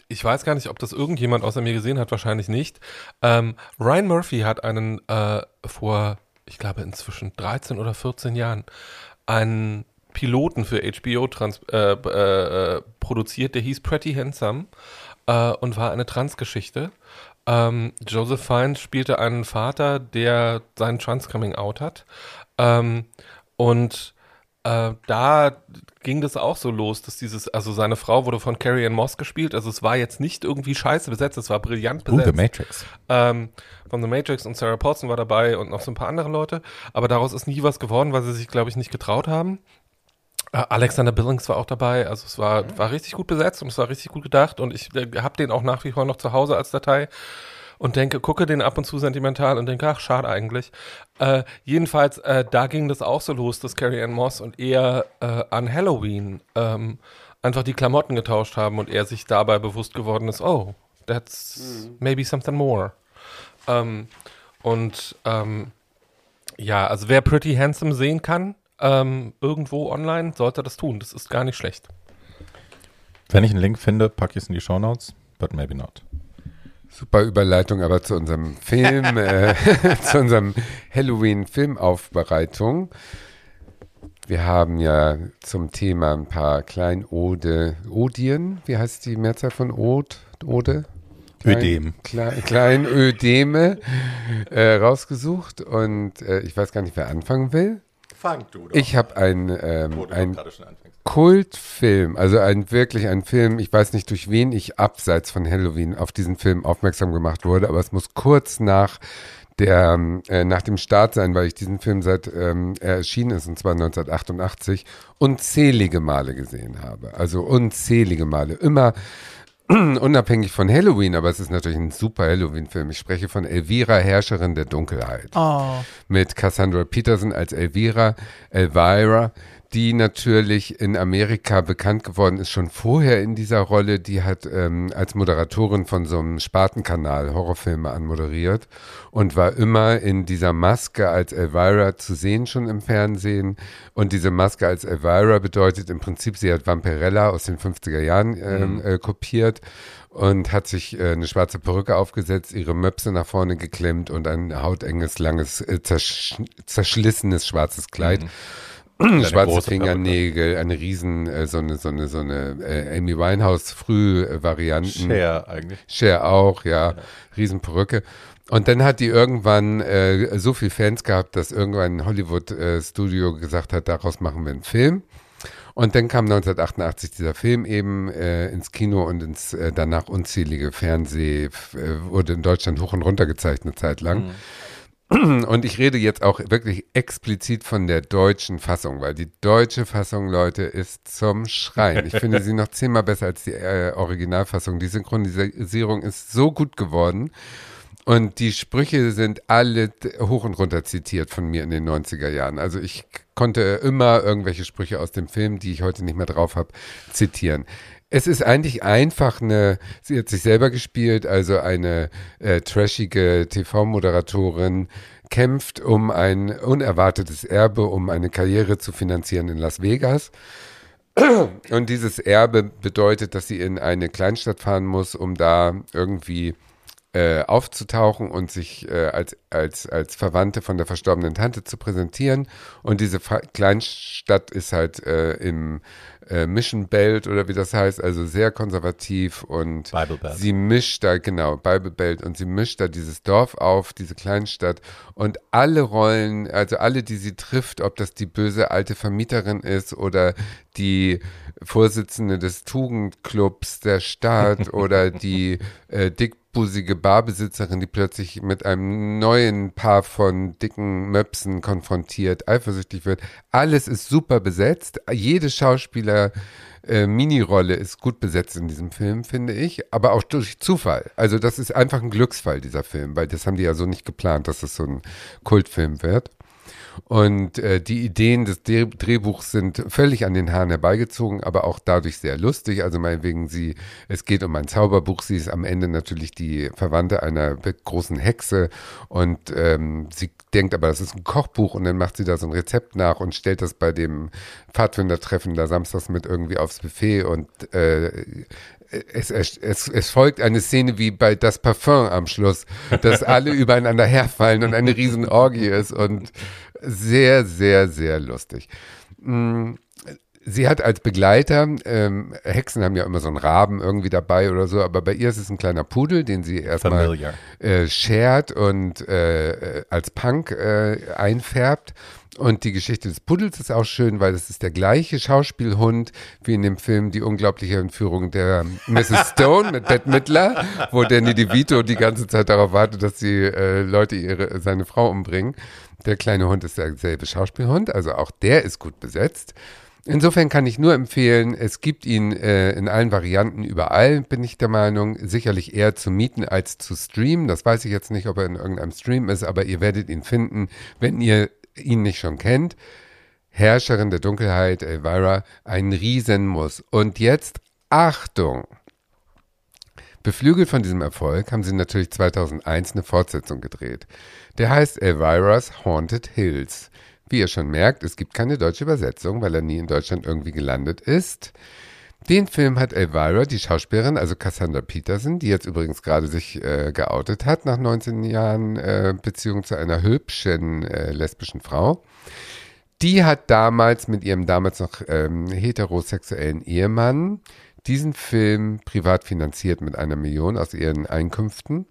ich weiß gar nicht, ob das irgendjemand außer mir gesehen hat, wahrscheinlich nicht. Ähm, Ryan Murphy hat einen äh, vor, ich glaube inzwischen 13 oder 14 Jahren, einen Piloten für HBO trans, äh, äh, produziert, der hieß Pretty Handsome äh, und war eine Transgeschichte. Ähm, Joseph Fiennes spielte einen Vater, der seinen Trans-Coming-out hat. Ähm, und äh, da ging das auch so los, dass dieses, also seine Frau wurde von Carrie Ann Moss gespielt, also es war jetzt nicht irgendwie scheiße besetzt, es war brillant besetzt. Uh, The Matrix. Ähm, von The Matrix und Sarah Paulson war dabei und noch so ein paar andere Leute, aber daraus ist nie was geworden, weil sie sich, glaube ich, nicht getraut haben. Äh, Alexander Billings war auch dabei, also es war, war richtig gut besetzt und es war richtig gut gedacht und ich äh, habe den auch nach wie vor noch zu Hause als Datei und denke, gucke den ab und zu sentimental und denke, ach, schade eigentlich. Äh, jedenfalls, äh, da ging das auch so los, dass Carrie Ann Moss und er äh, an Halloween ähm, einfach die Klamotten getauscht haben und er sich dabei bewusst geworden ist, oh, that's mhm. maybe something more. Ähm, und ähm, ja, also wer Pretty Handsome sehen kann, ähm, irgendwo online, sollte das tun. Das ist gar nicht schlecht. Wenn ich einen Link finde, packe ich es in die Show Notes, but maybe not. Super Überleitung aber zu unserem Film, äh, zu unserem Halloween-Filmaufbereitung. Wir haben ja zum Thema ein paar Kleinode, Odien, wie heißt die Mehrzahl von Ode? Ode? Klein, Ödem. Klein, Kleinödeme äh, rausgesucht und äh, ich weiß gar nicht, wer anfangen will. Fang du doch. Ich habe ein, ähm, ein Kultfilm, also ein wirklich ein Film, ich weiß nicht, durch wen ich abseits von Halloween auf diesen Film aufmerksam gemacht wurde, aber es muss kurz nach der äh, nach dem Start sein, weil ich diesen Film seit ähm, er erschienen ist, und zwar 1988, unzählige Male gesehen habe. Also unzählige Male. Immer unabhängig von Halloween, aber es ist natürlich ein super Halloween-Film. Ich spreche von Elvira, Herrscherin der Dunkelheit. Oh. Mit Cassandra Peterson als Elvira, Elvira, die natürlich in Amerika bekannt geworden ist, schon vorher in dieser Rolle. Die hat ähm, als Moderatorin von so einem Spartenkanal Horrorfilme anmoderiert und war immer in dieser Maske als Elvira zu sehen, schon im Fernsehen. Und diese Maske als Elvira bedeutet im Prinzip, sie hat Vampirella aus den 50er Jahren ähm, mhm. äh, kopiert und hat sich äh, eine schwarze Perücke aufgesetzt, ihre Möpse nach vorne geklemmt und ein hautenges, langes, äh, zersch zerschlissenes schwarzes Kleid. Mhm schwarze Fingernägel, eine riesen, äh, so eine, so eine, so eine äh, Amy Winehouse Früh-Varianten. Cher eigentlich. Cher auch, ja, ja. Riesenperücke. Und dann hat die irgendwann äh, so viel Fans gehabt, dass irgendwann ein Hollywood-Studio gesagt hat, daraus machen wir einen Film. Und dann kam 1988 dieser Film eben äh, ins Kino und ins äh, danach unzählige Fernseh, äh, wurde in Deutschland hoch und runter gezeigt eine Zeit lang. Mhm. Und ich rede jetzt auch wirklich explizit von der deutschen Fassung, weil die deutsche Fassung, Leute, ist zum Schreien. Ich finde sie noch zehnmal besser als die äh, Originalfassung. Die Synchronisierung ist so gut geworden. Und die Sprüche sind alle hoch und runter zitiert von mir in den 90er Jahren. Also ich konnte immer irgendwelche Sprüche aus dem Film, die ich heute nicht mehr drauf habe, zitieren. Es ist eigentlich einfach eine, sie hat sich selber gespielt, also eine äh, trashige TV-Moderatorin kämpft um ein unerwartetes Erbe, um eine Karriere zu finanzieren in Las Vegas. Und dieses Erbe bedeutet, dass sie in eine Kleinstadt fahren muss, um da irgendwie äh, aufzutauchen und sich äh, als, als, als Verwandte von der verstorbenen Tante zu präsentieren. Und diese Fa Kleinstadt ist halt äh, im äh, Mission Belt oder wie das heißt, also sehr konservativ und sie mischt da, genau, Bible Belt und sie mischt da dieses Dorf auf, diese Kleinstadt und alle Rollen, also alle, die sie trifft, ob das die böse alte Vermieterin ist oder die Vorsitzende des Tugendclubs der Stadt oder die äh, dick dickbusige Barbesitzerin, die plötzlich mit einem neuen Paar von dicken Möpsen konfrontiert, eifersüchtig wird. Alles ist super besetzt. Jede Schauspieler äh, Mini-Rolle ist gut besetzt in diesem Film, finde ich, aber auch durch Zufall. Also das ist einfach ein Glücksfall, dieser Film, weil das haben die ja so nicht geplant, dass das so ein Kultfilm wird. Und äh, die Ideen des Drehbuchs sind völlig an den Haaren herbeigezogen, aber auch dadurch sehr lustig. Also meinetwegen sie, es geht um ein Zauberbuch, sie ist am Ende natürlich die Verwandte einer großen Hexe. Und ähm, sie denkt aber, das ist ein Kochbuch. Und dann macht sie da so ein Rezept nach und stellt das bei dem Pfadfindertreffen da samstags mit irgendwie aufs Buffet. Und äh, es, es, es, es folgt eine Szene wie bei Das Parfum am Schluss, dass alle übereinander herfallen und eine riesen Orgie ist. Und sehr, sehr, sehr lustig. Mm, sie hat als Begleiter, ähm, Hexen haben ja immer so einen Raben irgendwie dabei oder so, aber bei ihr ist es ein kleiner Pudel, den sie erstmal äh, schert und äh, als Punk äh, einfärbt. Und die Geschichte des Puddels ist auch schön, weil es ist der gleiche Schauspielhund wie in dem Film Die unglaubliche Entführung der Mrs. Stone mit Bette Midler, wo Danny DeVito die ganze Zeit darauf wartet, dass die äh, Leute ihre, seine Frau umbringen. Der kleine Hund ist derselbe Schauspielhund, also auch der ist gut besetzt. Insofern kann ich nur empfehlen, es gibt ihn äh, in allen Varianten überall, bin ich der Meinung. Sicherlich eher zu mieten als zu streamen. Das weiß ich jetzt nicht, ob er in irgendeinem Stream ist, aber ihr werdet ihn finden, wenn ihr ihn nicht schon kennt. Herrscherin der Dunkelheit, Elvira, ein Riesenmuss. Und jetzt Achtung! Beflügelt von diesem Erfolg haben sie natürlich 2001 eine Fortsetzung gedreht. Der heißt Elvira's Haunted Hills. Wie ihr schon merkt, es gibt keine deutsche Übersetzung, weil er nie in Deutschland irgendwie gelandet ist. Den Film hat Elvira, die Schauspielerin, also Cassandra Peterson, die jetzt übrigens gerade sich äh, geoutet hat nach 19 Jahren äh, Beziehung zu einer hübschen äh, lesbischen Frau. Die hat damals mit ihrem damals noch ähm, heterosexuellen Ehemann diesen Film privat finanziert mit einer Million aus ihren Einkünften.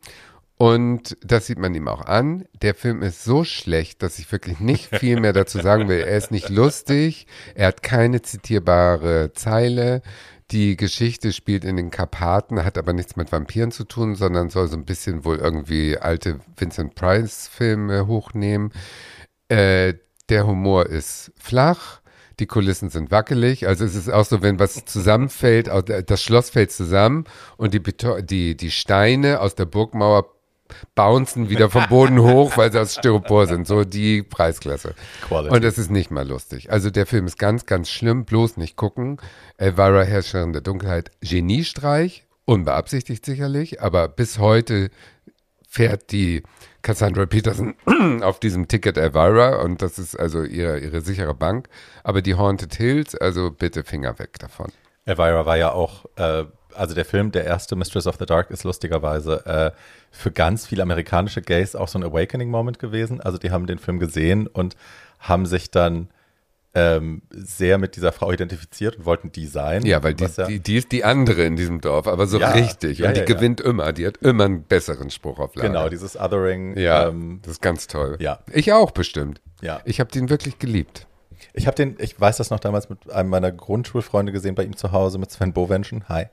Und das sieht man ihm auch an. Der Film ist so schlecht, dass ich wirklich nicht viel mehr dazu sagen will. Er ist nicht lustig, er hat keine zitierbare Zeile. Die Geschichte spielt in den Karpaten, hat aber nichts mit Vampiren zu tun, sondern soll so ein bisschen wohl irgendwie alte Vincent Price-Filme hochnehmen. Äh, der Humor ist flach die Kulissen sind wackelig. Also es ist auch so, wenn was zusammenfällt, das Schloss fällt zusammen und die, Beton, die, die Steine aus der Burgmauer bouncen wieder vom Boden hoch, weil sie aus Styropor sind. So die Preisklasse. Quality. Und das ist nicht mal lustig. Also der Film ist ganz, ganz schlimm. Bloß nicht gucken. Elvira, Herrscherin der Dunkelheit, Geniestreich. Unbeabsichtigt sicherlich, aber bis heute fährt die Cassandra Peterson auf diesem Ticket Elvira und das ist also ihre, ihre sichere Bank. Aber die Haunted Hills, also bitte Finger weg davon. Elvira war ja auch, äh, also der Film, der erste Mistress of the Dark, ist lustigerweise äh, für ganz viele amerikanische Gays auch so ein Awakening-Moment gewesen. Also die haben den Film gesehen und haben sich dann ähm, sehr mit dieser Frau identifiziert und wollten die sein. Ja, weil die, ja, die, die, ist die andere in diesem Dorf, aber so ja, richtig. Ja, und die gewinnt immer. Die hat immer einen besseren Spruch auf Lager. Genau, dieses Othering. Ja, ähm, das ist ganz toll. Ja. Ich auch bestimmt. Ja. Ich habe den wirklich geliebt. Ich habe den, ich weiß das noch damals mit einem meiner Grundschulfreunde gesehen bei ihm zu Hause mit Sven Bovenschen. Hi.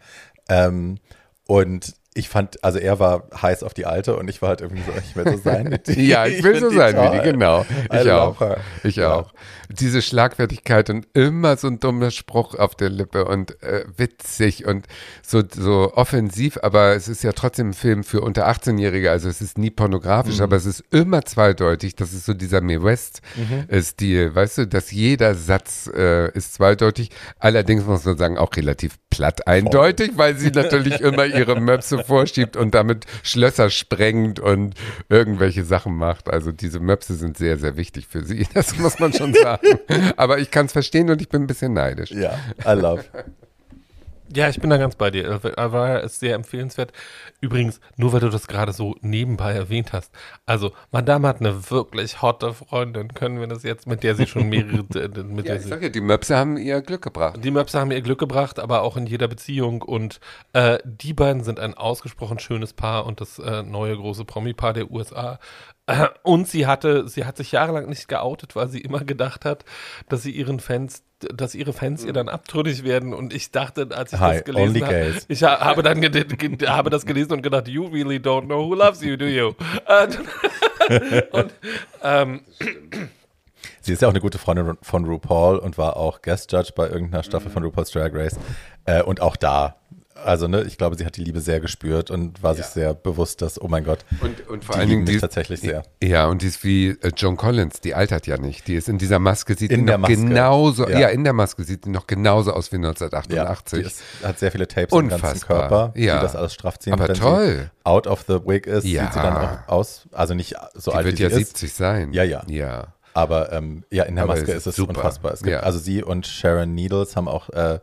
Ähm, und ich fand, also er war heiß auf die alte und ich war halt irgendwie so, ich will so sein. Die. ja, ich will ich so sein toll. wie die, genau. Ich auch. Ich ja. auch. Diese Schlagfertigkeit und immer so ein dummer Spruch auf der Lippe und äh, witzig und so, so offensiv, aber es ist ja trotzdem ein Film für unter 18-Jährige, also es ist nie pornografisch, mhm. aber es ist immer zweideutig. Das ist so dieser Mae West-Stil, mhm. weißt du, dass jeder Satz äh, ist zweideutig. Allerdings muss man sagen, auch relativ platt eindeutig, Voll. weil sie natürlich immer ihre Möpse vorschiebt und damit Schlösser sprengt und irgendwelche Sachen macht. Also diese Möpse sind sehr, sehr wichtig für sie. Das muss man schon sagen. Aber ich kann es verstehen und ich bin ein bisschen neidisch. Ja, I love. Ja, ich bin da ganz bei dir. War ist sehr empfehlenswert. Übrigens, nur weil du das gerade so nebenbei erwähnt hast. Also, Madame hat eine wirklich hotte Freundin. Können wir das jetzt, mit der sie schon mehrere. mit ja, ich sag ja, die Möpse haben ihr Glück gebracht. Die Möpse haben ihr Glück gebracht, aber auch in jeder Beziehung. Und äh, die beiden sind ein ausgesprochen schönes Paar und das äh, neue große Promi-Paar der USA. Und sie hatte, sie hat sich jahrelang nicht geoutet, weil sie immer gedacht hat, dass sie ihren Fans, dass ihre Fans ihr dann abtrünnig werden. Und ich dachte, als ich Hi, das gelesen habe, ich habe dann habe das gelesen und gedacht, you really don't know who loves you, do you? und, ähm, Sie ist ja auch eine gute Freundin von RuPaul und war auch Guest Judge bei irgendeiner Staffel von RuPaul's Drag Race. Äh, und auch da also ne, ich glaube, sie hat die Liebe sehr gespürt und war ja. sich sehr bewusst, dass, oh mein Gott, und, und vor allen Dingen die tatsächlich sehr. Ja, und die ist wie äh, Joan Collins, die altert ja nicht. Die ist in dieser Maske, sieht in die noch Maske. genauso, ja. ja. in der Maske sieht die noch genauso aus wie 1988. Ja, ist, hat sehr viele Tapes Unfassbar. im ganzen Körper, ja. die das alles straff ziehen. Aber toll. out of the wig ist, ja. sieht sie dann auch aus, also nicht so die alt wird wie ja sie 70 ist. sein. Ja, ja. Ja. Aber ähm, ja, in der Aber Maske ist es super. unfassbar. Es gibt, ja. Also sie und Sharon Needles haben auch äh,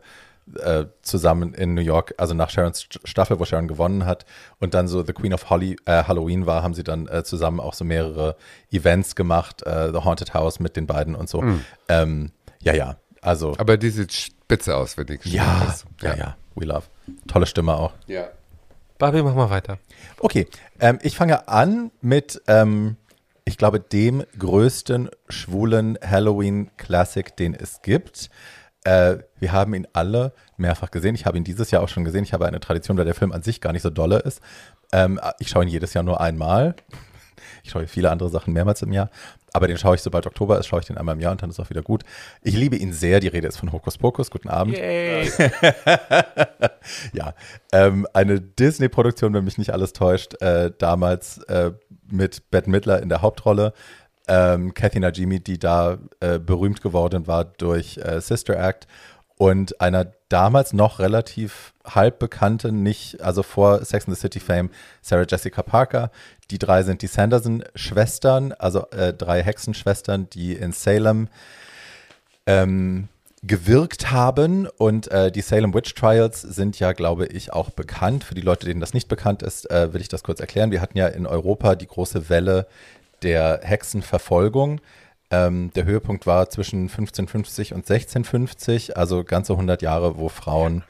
äh, zusammen in New York, also nach Sharons Staffel, wo Sharon gewonnen hat und dann so The Queen of Holly, äh, Halloween war, haben sie dann äh, zusammen auch so mehrere Events gemacht, äh, The Haunted House mit den beiden und so. Mhm. Ähm, ja, ja, also. Aber die sieht spitze aus, wenn ich ja, ja, ja, ja, we love. Tolle Stimme auch. Ja. Barbie, mach mal weiter. Okay, ähm, ich fange an mit, ähm, ich glaube, dem größten schwulen Halloween-Classic, den es gibt. Äh, wir haben ihn alle mehrfach gesehen. Ich habe ihn dieses Jahr auch schon gesehen. Ich habe eine Tradition, weil der Film an sich gar nicht so dolle ist. Ähm, ich schaue ihn jedes Jahr nur einmal. Ich schaue viele andere Sachen mehrmals im Jahr. Aber den schaue ich, sobald Oktober ist, schaue ich den einmal im Jahr und dann ist auch wieder gut. Ich liebe ihn sehr. Die Rede ist von Hokus Pokus. Guten Abend. ja, ähm, eine Disney-Produktion, wenn mich nicht alles täuscht, äh, damals äh, mit Bette Midler in der Hauptrolle ähm, Kathy Najimy, die da äh, berühmt geworden war durch äh, Sister Act und einer damals noch relativ halb bekannten, nicht, also vor Sex and the City Fame, Sarah Jessica Parker. Die drei sind die Sanderson-Schwestern, also äh, drei Hexenschwestern, die in Salem ähm, gewirkt haben. Und äh, die Salem Witch Trials sind ja, glaube ich, auch bekannt. Für die Leute, denen das nicht bekannt ist, äh, will ich das kurz erklären. Wir hatten ja in Europa die große Welle der Hexenverfolgung. Ähm, der Höhepunkt war zwischen 1550 und 1650, also ganze 100 Jahre, wo Frauen,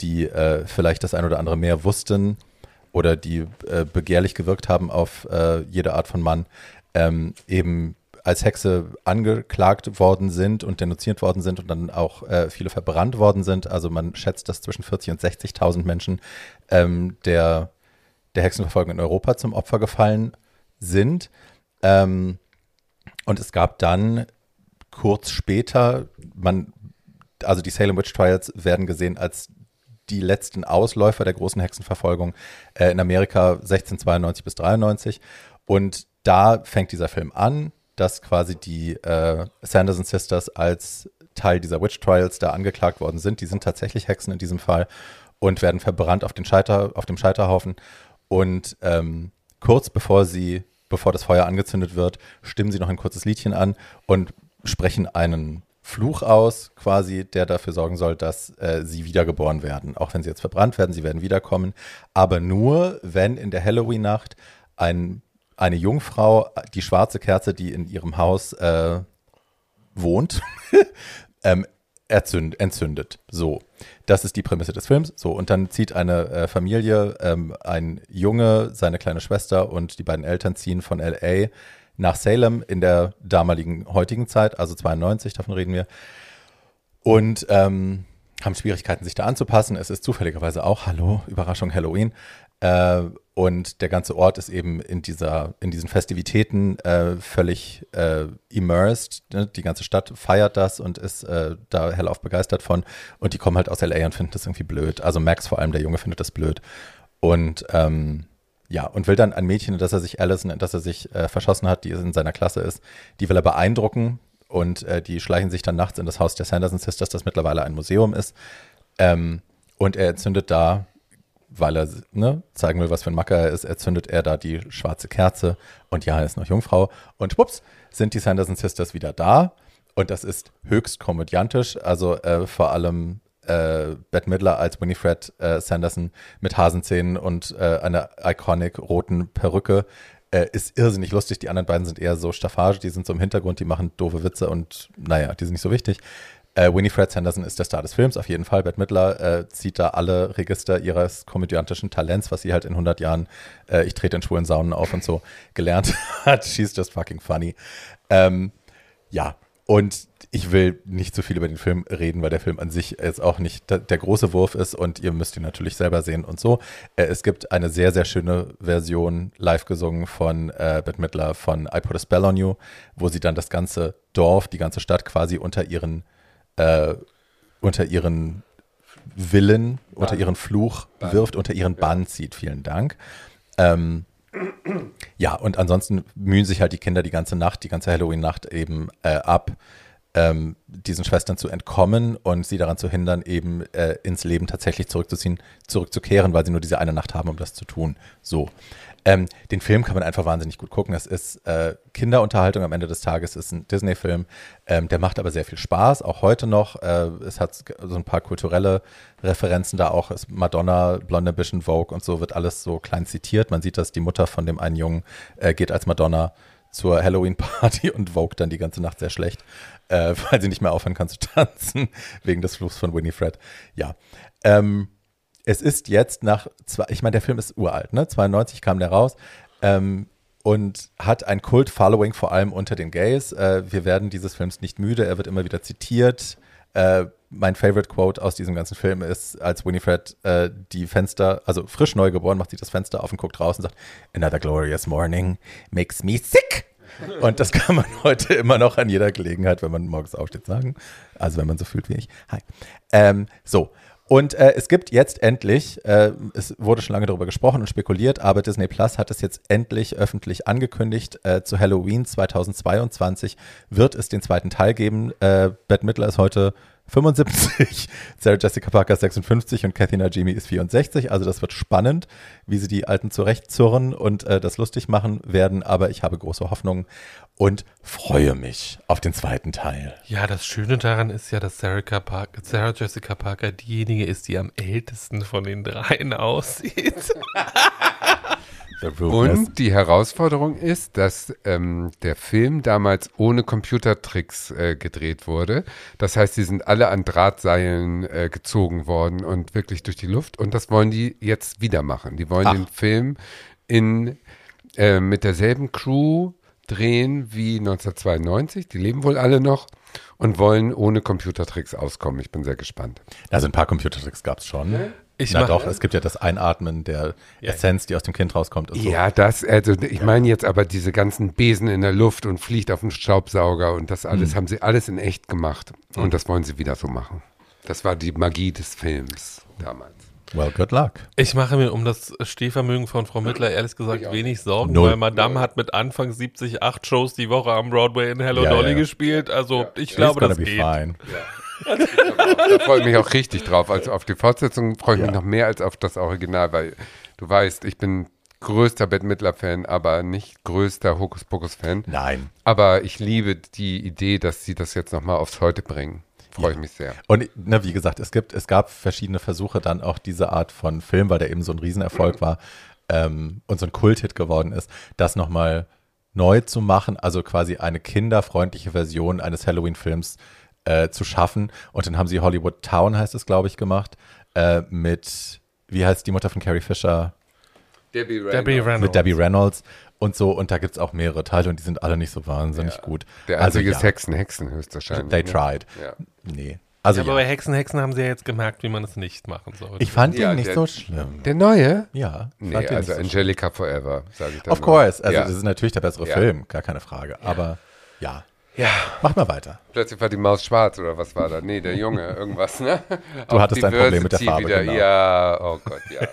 die äh, vielleicht das ein oder andere mehr wussten oder die äh, begehrlich gewirkt haben auf äh, jede Art von Mann, ähm, eben als Hexe angeklagt worden sind und denunziert worden sind und dann auch äh, viele verbrannt worden sind. Also man schätzt, dass zwischen 40.000 und 60.000 Menschen ähm, der, der Hexenverfolgung in Europa zum Opfer gefallen sind. Ähm, und es gab dann kurz später, man, also die Salem Witch Trials werden gesehen als die letzten Ausläufer der großen Hexenverfolgung äh, in Amerika 1692 bis 93. Und da fängt dieser Film an, dass quasi die äh, Sanderson Sisters als Teil dieser Witch Trials da angeklagt worden sind. Die sind tatsächlich Hexen in diesem Fall und werden verbrannt auf, den Scheiter, auf dem Scheiterhaufen. Und ähm, kurz bevor sie bevor das Feuer angezündet wird, stimmen sie noch ein kurzes Liedchen an und sprechen einen Fluch aus, quasi, der dafür sorgen soll, dass äh, sie wiedergeboren werden. Auch wenn sie jetzt verbrannt werden, sie werden wiederkommen. Aber nur, wenn in der Halloween-Nacht ein, eine Jungfrau die schwarze Kerze, die in ihrem Haus äh, wohnt, ähm, erzünd, entzündet. So, das ist die Prämisse des Films. So, und dann zieht eine äh, Familie, ähm, ein Junge, seine kleine Schwester und die beiden Eltern ziehen von LA nach Salem in der damaligen heutigen Zeit, also 92, davon reden wir. Und ähm, haben Schwierigkeiten, sich da anzupassen. Es ist zufälligerweise auch, hallo, Überraschung, Halloween. Äh, und der ganze Ort ist eben in dieser, in diesen Festivitäten äh, völlig äh, immersed. Ne? Die ganze Stadt feiert das und ist äh, da hellauf begeistert von. Und die kommen halt aus LA und finden das irgendwie blöd. Also Max vor allem, der Junge, findet das blöd. Und ähm, ja, und will dann ein Mädchen, das er sich Allison, das er sich äh, verschossen hat, die in seiner Klasse ist, die will er beeindrucken. Und äh, die schleichen sich dann nachts in das Haus der Sanderson Sisters, das mittlerweile ein Museum ist. Ähm, und er entzündet da weil er ne, zeigen will, was für ein Macker er ist, erzündet er da die schwarze Kerze und ja, er ist noch Jungfrau. Und schwupps, sind die Sanderson Sisters wieder da. Und das ist höchst komödiantisch. Also äh, vor allem äh, Bette Midler als Winifred äh, Sanderson mit Hasenzähnen und äh, einer iconic roten Perücke äh, ist irrsinnig lustig. Die anderen beiden sind eher so Staffage, die sind so im Hintergrund, die machen doofe Witze und naja, die sind nicht so wichtig. Äh, Winifred Sanderson ist der Star des Films, auf jeden Fall. Bette Midler äh, zieht da alle Register ihres komödiantischen Talents, was sie halt in 100 Jahren, äh, ich trete in schwulen Saunen auf und so, gelernt hat. She's just fucking funny. Ähm, ja, und ich will nicht zu viel über den Film reden, weil der Film an sich jetzt auch nicht der, große Wurf ist und ihr müsst ihn natürlich selber sehen und so. Äh, es gibt eine sehr, sehr schöne Version live gesungen von äh, Bette Midler von I Put a Spell on You, wo sie dann das ganze Dorf, die ganze Stadt quasi unter ihren äh, unter ihren Willen, Bann. unter ihren Fluch Bann. wirft, unter ihren ja. Bann zieht. Vielen Dank. Ähm, ja, und ansonsten mühen sich halt die Kinder die ganze Nacht, die ganze Halloween-Nacht eben äh, ab, ähm, diesen Schwestern zu entkommen und sie daran zu hindern, eben äh, ins Leben tatsächlich zurückzuziehen, zurückzukehren, weil sie nur diese eine Nacht haben, um das zu tun. So. Ähm, den Film kann man einfach wahnsinnig gut gucken. Es ist äh, Kinderunterhaltung am Ende des Tages, es ist ein Disney-Film. Ähm, der macht aber sehr viel Spaß, auch heute noch. Äh, es hat so ein paar kulturelle Referenzen da auch. Ist Madonna, Blonde Ambition, Vogue und so wird alles so klein zitiert. Man sieht, dass die Mutter von dem einen Jungen äh, geht als Madonna zur Halloween-Party und Vogue dann die ganze Nacht sehr schlecht, äh, weil sie nicht mehr aufhören kann zu tanzen, wegen des Fluchs von Winifred. Ja. Ähm, es ist jetzt nach, zwei, ich meine, der Film ist uralt, ne? 92 kam der raus. Ähm, und hat ein Kult-Following vor allem unter den Gays. Äh, wir werden dieses Films nicht müde, er wird immer wieder zitiert. Äh, mein Favorite Quote aus diesem ganzen Film ist, als Winifred äh, die Fenster, also frisch neu geboren, macht sie das Fenster auf und guckt raus und sagt, Another glorious morning makes me sick. Und das kann man heute immer noch an jeder Gelegenheit, wenn man morgens aufsteht, sagen. Also wenn man so fühlt wie ich. Hi. Ähm, so, und äh, es gibt jetzt endlich, äh, es wurde schon lange darüber gesprochen und spekuliert, aber Disney Plus hat es jetzt endlich öffentlich angekündigt. Äh, zu Halloween 2022 wird es den zweiten Teil geben. Äh, Bette Midler ist heute 75, Sarah Jessica Parker 56 und Kathy Najimy ist 64. Also das wird spannend, wie sie die Alten zurechtzurren und äh, das lustig machen werden. Aber ich habe große Hoffnung und freue mich auf den zweiten Teil. Ja, das Schöne daran ist ja, dass Sarah, Parker, Sarah Jessica Parker diejenige ist, die am ältesten von den dreien aussieht. Und die Herausforderung ist, dass ähm, der Film damals ohne Computertricks äh, gedreht wurde. Das heißt, sie sind alle an Drahtseilen äh, gezogen worden und wirklich durch die Luft. Und das wollen die jetzt wieder machen. Die wollen Ach. den Film in, äh, mit derselben Crew drehen wie 1992. Die leben wohl alle noch und wollen ohne Computertricks auskommen. Ich bin sehr gespannt. Also ein paar Computertricks gab es schon. Ich Na doch, es gibt ja das Einatmen der. Essenz, die aus dem Kind rauskommt. So. Ja, das, also ich meine jetzt aber diese ganzen Besen in der Luft und fliegt auf den Staubsauger und das alles mhm. haben sie alles in echt gemacht. Und mhm. das wollen sie wieder so machen. Das war die Magie des Films damals. Well, good luck. Ich mache mir um das Stehvermögen von Frau Mittler ehrlich gesagt wenig Sorgen, Null. weil Madame Null. hat mit Anfang 70 acht Shows die Woche am Broadway in Hello ja, Dolly ja. gespielt. Also ja. ich glaube, das geht. Fine. Ja. da freue ich mich auch richtig drauf. Also auf die Fortsetzung freue ich ja. mich noch mehr als auf das Original, weil du weißt, ich bin größter Bette Midler-Fan, aber nicht größter Hokuspokus-Fan. Nein. Aber ich liebe die Idee, dass sie das jetzt nochmal aufs Heute bringen. Freue ich mich sehr. Und ne, wie gesagt, es gibt, es gab verschiedene Versuche dann auch diese Art von Film, weil der eben so ein Riesenerfolg war ähm, und so ein Kulthit geworden ist, das nochmal neu zu machen, also quasi eine kinderfreundliche Version eines Halloween-Films äh, zu schaffen. Und dann haben sie Hollywood Town, heißt es, glaube ich, gemacht, äh, mit, wie heißt die Mutter von Carrie Fisher? Debbie Reynolds. Debbie Reynolds. Mit Debbie Reynolds und so. Und da gibt es auch mehrere Teile und die sind alle nicht so wahnsinnig ja. gut. Der einzige also, ist Hexen, Hexen höchstwahrscheinlich. They ne? tried. Ja. Nee. Also, ja, aber bei Hexen, Hexen haben sie ja jetzt gemerkt, wie man es nicht machen soll. Ich fand ja, ihn nicht der, so schlimm. Der neue? Ja. Nee, also so Angelica schlimm. Forever, sage ich dann. Of course. Also, das ist natürlich der bessere Film, gar keine Frage. Aber ja. Ja. Mach mal weiter. Plötzlich war die Maus schwarz oder was war da? Nee, der Junge, irgendwas, ne? Du hattest ein Problem mit der Farbe. Wieder. Genau. Ja, oh Gott, ja.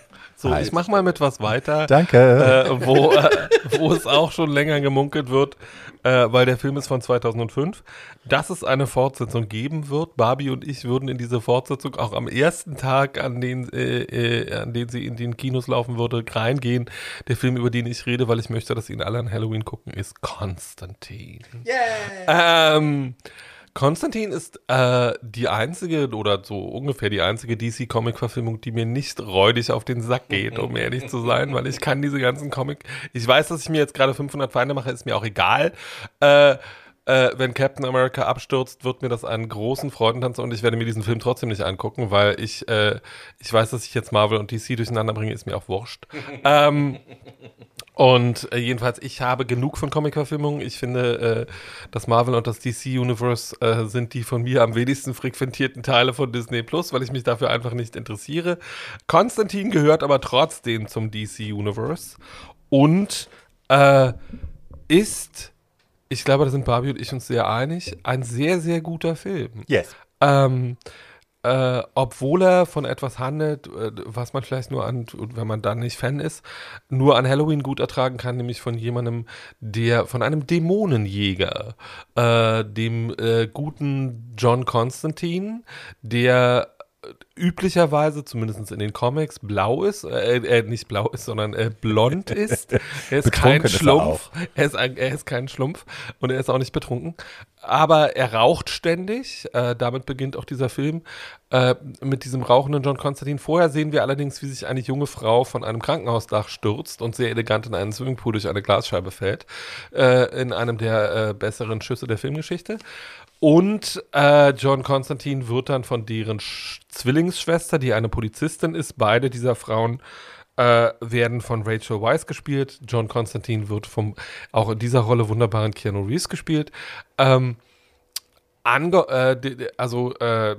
So, halt. ich mach mal mit was weiter. Danke. Äh, wo, äh, wo es auch schon länger gemunkelt wird, äh, weil der Film ist von 2005, dass es eine Fortsetzung geben wird. Barbie und ich würden in diese Fortsetzung auch am ersten Tag, an den, äh, äh, an den sie in den Kinos laufen würde, reingehen. Der Film, über den ich rede, weil ich möchte, dass ihn alle an Halloween gucken, ist Konstantin. Yeah. Ähm, Konstantin ist äh, die einzige oder so ungefähr die einzige DC-Comic-Verfilmung, die mir nicht räudig auf den Sack geht, um ehrlich zu sein, weil ich kann diese ganzen Comic. Ich weiß, dass ich mir jetzt gerade 500 Feinde mache, ist mir auch egal. Äh, äh, wenn Captain America abstürzt, wird mir das einen großen Freudentanz und ich werde mir diesen Film trotzdem nicht angucken, weil ich, äh, ich weiß, dass ich jetzt Marvel und DC durcheinander bringe, ist mir auch wurscht. ähm, und äh, jedenfalls, ich habe genug von Comic-Verfilmungen. Ich finde, äh, das Marvel und das DC-Universe äh, sind die von mir am wenigsten frequentierten Teile von Disney Plus, weil ich mich dafür einfach nicht interessiere. Konstantin gehört aber trotzdem zum DC-Universe und äh, ist, ich glaube, da sind Barbie und ich uns sehr einig, ein sehr, sehr guter Film. Yes. Ähm, äh, obwohl er von etwas handelt, äh, was man vielleicht nur an, wenn man dann nicht Fan ist, nur an Halloween gut ertragen kann, nämlich von jemandem, der, von einem Dämonenjäger, äh, dem äh, guten John Constantine, der üblicherweise, zumindest in den Comics, blau ist, äh, äh, nicht blau ist, sondern äh, blond ist. Er ist kein Schlumpf. Er, er, ist ein, er ist kein Schlumpf und er ist auch nicht betrunken. Aber er raucht ständig. Äh, damit beginnt auch dieser Film äh, mit diesem rauchenden John Constantine. Vorher sehen wir allerdings, wie sich eine junge Frau von einem Krankenhausdach stürzt und sehr elegant in einen Swimmingpool durch eine Glasscheibe fällt. Äh, in einem der äh, besseren Schüsse der Filmgeschichte. Und äh, John Constantine wird dann von deren Sch Zwillingsschwester, die eine Polizistin ist, beide dieser Frauen äh, werden von Rachel Weisz gespielt. John Constantine wird vom auch in dieser Rolle wunderbaren Keanu Reeves gespielt. Ähm, Ange äh, also äh,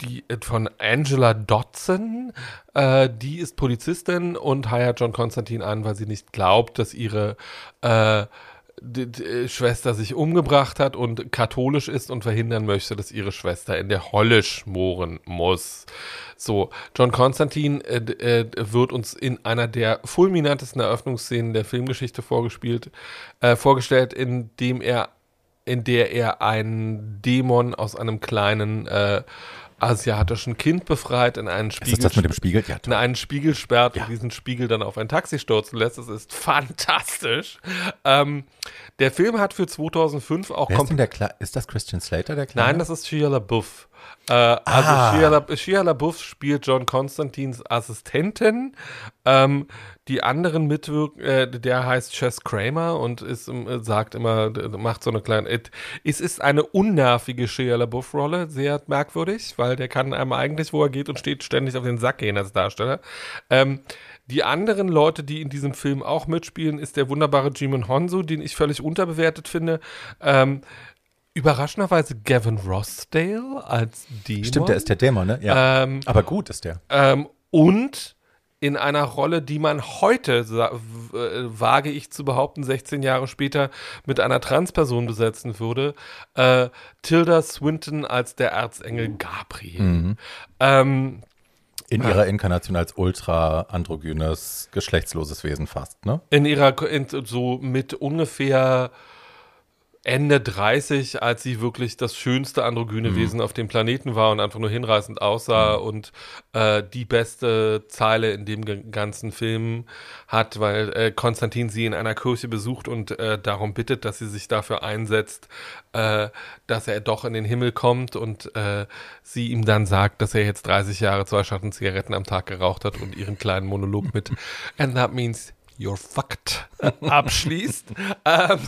die von Angela Dodson, äh, die ist Polizistin und heiert John Constantine an, weil sie nicht glaubt, dass ihre äh, die, die äh, Schwester sich umgebracht hat und katholisch ist und verhindern möchte, dass ihre Schwester in der Holle schmoren muss. So, John Constantine äh, äh, wird uns in einer der fulminantesten Eröffnungsszenen der Filmgeschichte vorgespielt, äh, vorgestellt, in dem er, in der er einen Dämon aus einem kleinen äh, asiatischen Kind befreit, in einen Spiegel, ist das, das mit dem Spiegel? Ja, in einen Spiegel sperrt ja. und diesen Spiegel dann auf ein Taxi stürzen lässt. Das ist fantastisch. Ähm, der Film hat für 2005 auch... Wer ist, denn der Kle ist das Christian Slater, der Kleine? Nein, das ist Shia LaBeouf. Äh, also ah. Shia, La Shia LaBeouf spielt John Constantins Assistentin. Ähm, die anderen mitwirken, äh, der heißt Chess Kramer und ist, äh, sagt immer, macht so eine kleine, es ist eine unnervige Shia LaBeouf-Rolle, sehr merkwürdig, weil der kann einem eigentlich, wo er geht und steht, ständig auf den Sack gehen als Darsteller. Ähm, die anderen Leute, die in diesem Film auch mitspielen, ist der wunderbare Jimon Honsu, den ich völlig unterbewertet finde. Ähm, überraschenderweise Gavin Rossdale als Dämon. Stimmt, der ist der Dämon, ne? Ja. Ähm, Aber gut ist der. Ähm, und in einer Rolle, die man heute, äh, wage ich zu behaupten, 16 Jahre später mit einer Transperson besetzen würde, äh, Tilda Swinton als der Erzengel Gabriel. Mhm. Ähm, in ihrer Inkarnation als ultra androgynes, geschlechtsloses Wesen fast, ne? In ihrer, in, so mit ungefähr Ende 30, als sie wirklich das schönste androgyne mhm. Wesen auf dem Planeten war und einfach nur hinreißend aussah mhm. und äh, die beste Zeile in dem ganzen Film hat, weil äh, Konstantin sie in einer Kirche besucht und äh, darum bittet, dass sie sich dafür einsetzt, äh, dass er doch in den Himmel kommt und äh, sie ihm dann sagt, dass er jetzt 30 Jahre zwei Schatten Zigaretten am Tag geraucht hat und ihren kleinen Monolog mit And that means You're fucked abschließt. ähm,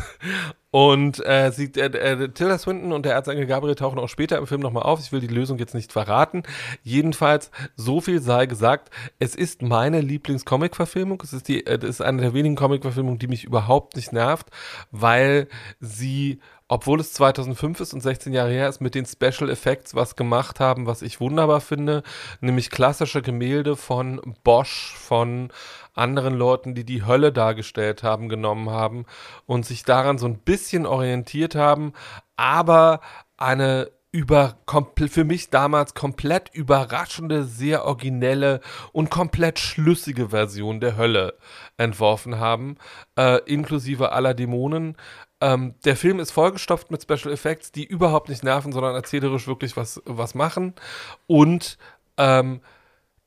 und äh, sie, äh, äh, Tilda Swinton und der Erzengel Gabriel tauchen auch später im Film nochmal auf. Ich will die Lösung jetzt nicht verraten. Jedenfalls, so viel sei gesagt, es ist meine Lieblings-Comic-Verfilmung. Es ist, die, äh, es ist eine der wenigen Comic-Verfilmungen, die mich überhaupt nicht nervt, weil sie obwohl es 2005 ist und 16 Jahre her ist, mit den Special Effects was gemacht haben, was ich wunderbar finde, nämlich klassische Gemälde von Bosch, von anderen Leuten, die die Hölle dargestellt haben, genommen haben und sich daran so ein bisschen orientiert haben, aber eine über für mich damals komplett überraschende, sehr originelle und komplett schlüssige Version der Hölle entworfen haben, äh, inklusive aller Dämonen. Ähm, der Film ist vollgestopft mit Special Effects, die überhaupt nicht nerven, sondern erzählerisch wirklich was, was machen. Und ähm,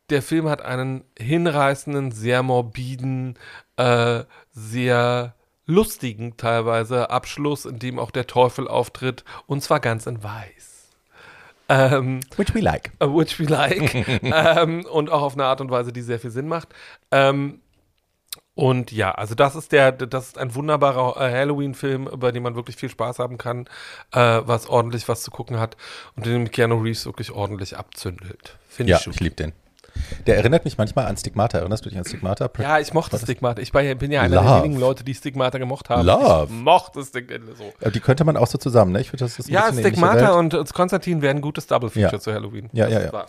der Film hat einen hinreißenden, sehr morbiden, äh, sehr lustigen teilweise Abschluss, in dem auch der Teufel auftritt und zwar ganz in weiß. Ähm, which we like. Uh, which we like. ähm, und auch auf eine Art und Weise, die sehr viel Sinn macht. Ähm, und ja, also das ist der, das ist ein wunderbarer äh, Halloween-Film, bei dem man wirklich viel Spaß haben kann, äh, was ordentlich was zu gucken hat und in dem Keanu Reeves wirklich ordentlich abzündelt. Finde ja, ich, ich liebe den. Der erinnert mich manchmal an Stigmata. Erinnerst du dich an Stigmata? Ja, ich mochte Stigmata. Ich bin ja einer Love. der wenigen Leute, die Stigmata gemocht haben. Love. Ich mochte Stigmata so. Die könnte man auch so zusammen, ne? Ich finde, das ist ein Ja, Stigmata und Konstantin wären ein gutes Double-Feature ja. zu Halloween. Ja, ja, ja.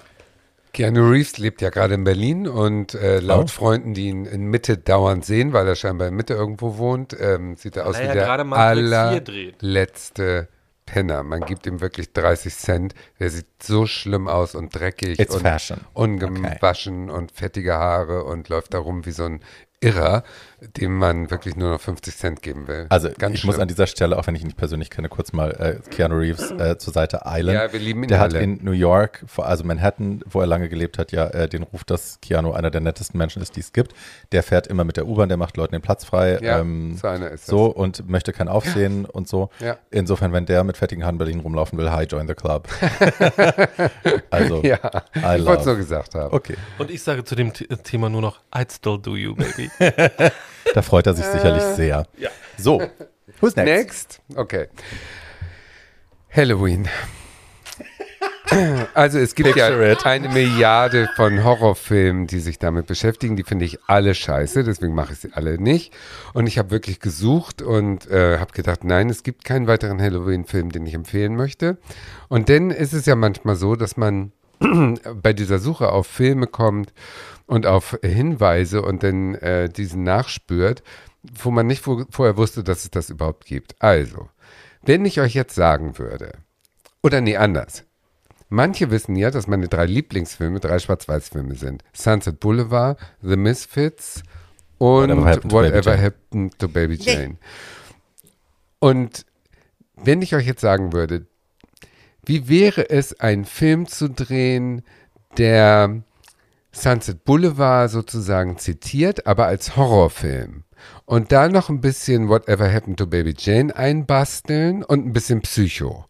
Keanu Reeves lebt ja gerade in Berlin und äh, laut oh. Freunden, die ihn in Mitte dauernd sehen, weil er scheinbar in Mitte irgendwo wohnt, ähm, sieht er aus wie der allerletzte Penner. Man gibt ihm wirklich 30 Cent. Der sieht so schlimm aus und dreckig It's und fashion. ungewaschen okay. und fettige Haare und läuft da rum wie so ein Irrer, dem man wirklich nur noch 50 Cent geben will. Also Ganz ich schlimm. muss an dieser Stelle, auch wenn ich ihn nicht persönlich kenne, kurz mal äh, Keanu Reeves äh, zur Seite eilen. Ja, wir lieben ihn Der alle. hat in New York, also Manhattan, wo er lange gelebt hat, ja äh, den Ruf, dass Keanu einer der nettesten Menschen ist, die es gibt. Der fährt immer mit der U-Bahn, der macht Leuten den Platz frei. Ja, ähm, so einer ist So das. und möchte kein Aufsehen und so. Ja. Insofern, wenn der mit fettigen Haaren Berlin rumlaufen will, hi, join the club. also, ja, I ich wollte es so gesagt haben. Okay. Und ich sage zu dem Thema nur noch, I'd still do you, baby. Da freut er sich sicherlich äh, sehr. Ja. So, who's next? Next, okay. Halloween. Also es gibt Picture ja it. eine Milliarde von Horrorfilmen, die sich damit beschäftigen. Die finde ich alle scheiße, deswegen mache ich sie alle nicht. Und ich habe wirklich gesucht und äh, habe gedacht, nein, es gibt keinen weiteren Halloween-Film, den ich empfehlen möchte. Und dann ist es ja manchmal so, dass man bei dieser Suche auf Filme kommt und auf Hinweise und dann äh, diesen nachspürt, wo man nicht vorher wusste, dass es das überhaupt gibt. Also, wenn ich euch jetzt sagen würde, oder nee, anders. Manche wissen ja, dass meine drei Lieblingsfilme drei Schwarz-Weiß-Filme sind. Sunset Boulevard, The Misfits und Whatever Happened to, Baby, happened to Baby Jane. Und wenn ich euch jetzt sagen würde, wie wäre es, einen Film zu drehen, der Sunset Boulevard sozusagen zitiert, aber als Horrorfilm. Und da noch ein bisschen Whatever Happened to Baby Jane einbasteln und ein bisschen Psycho.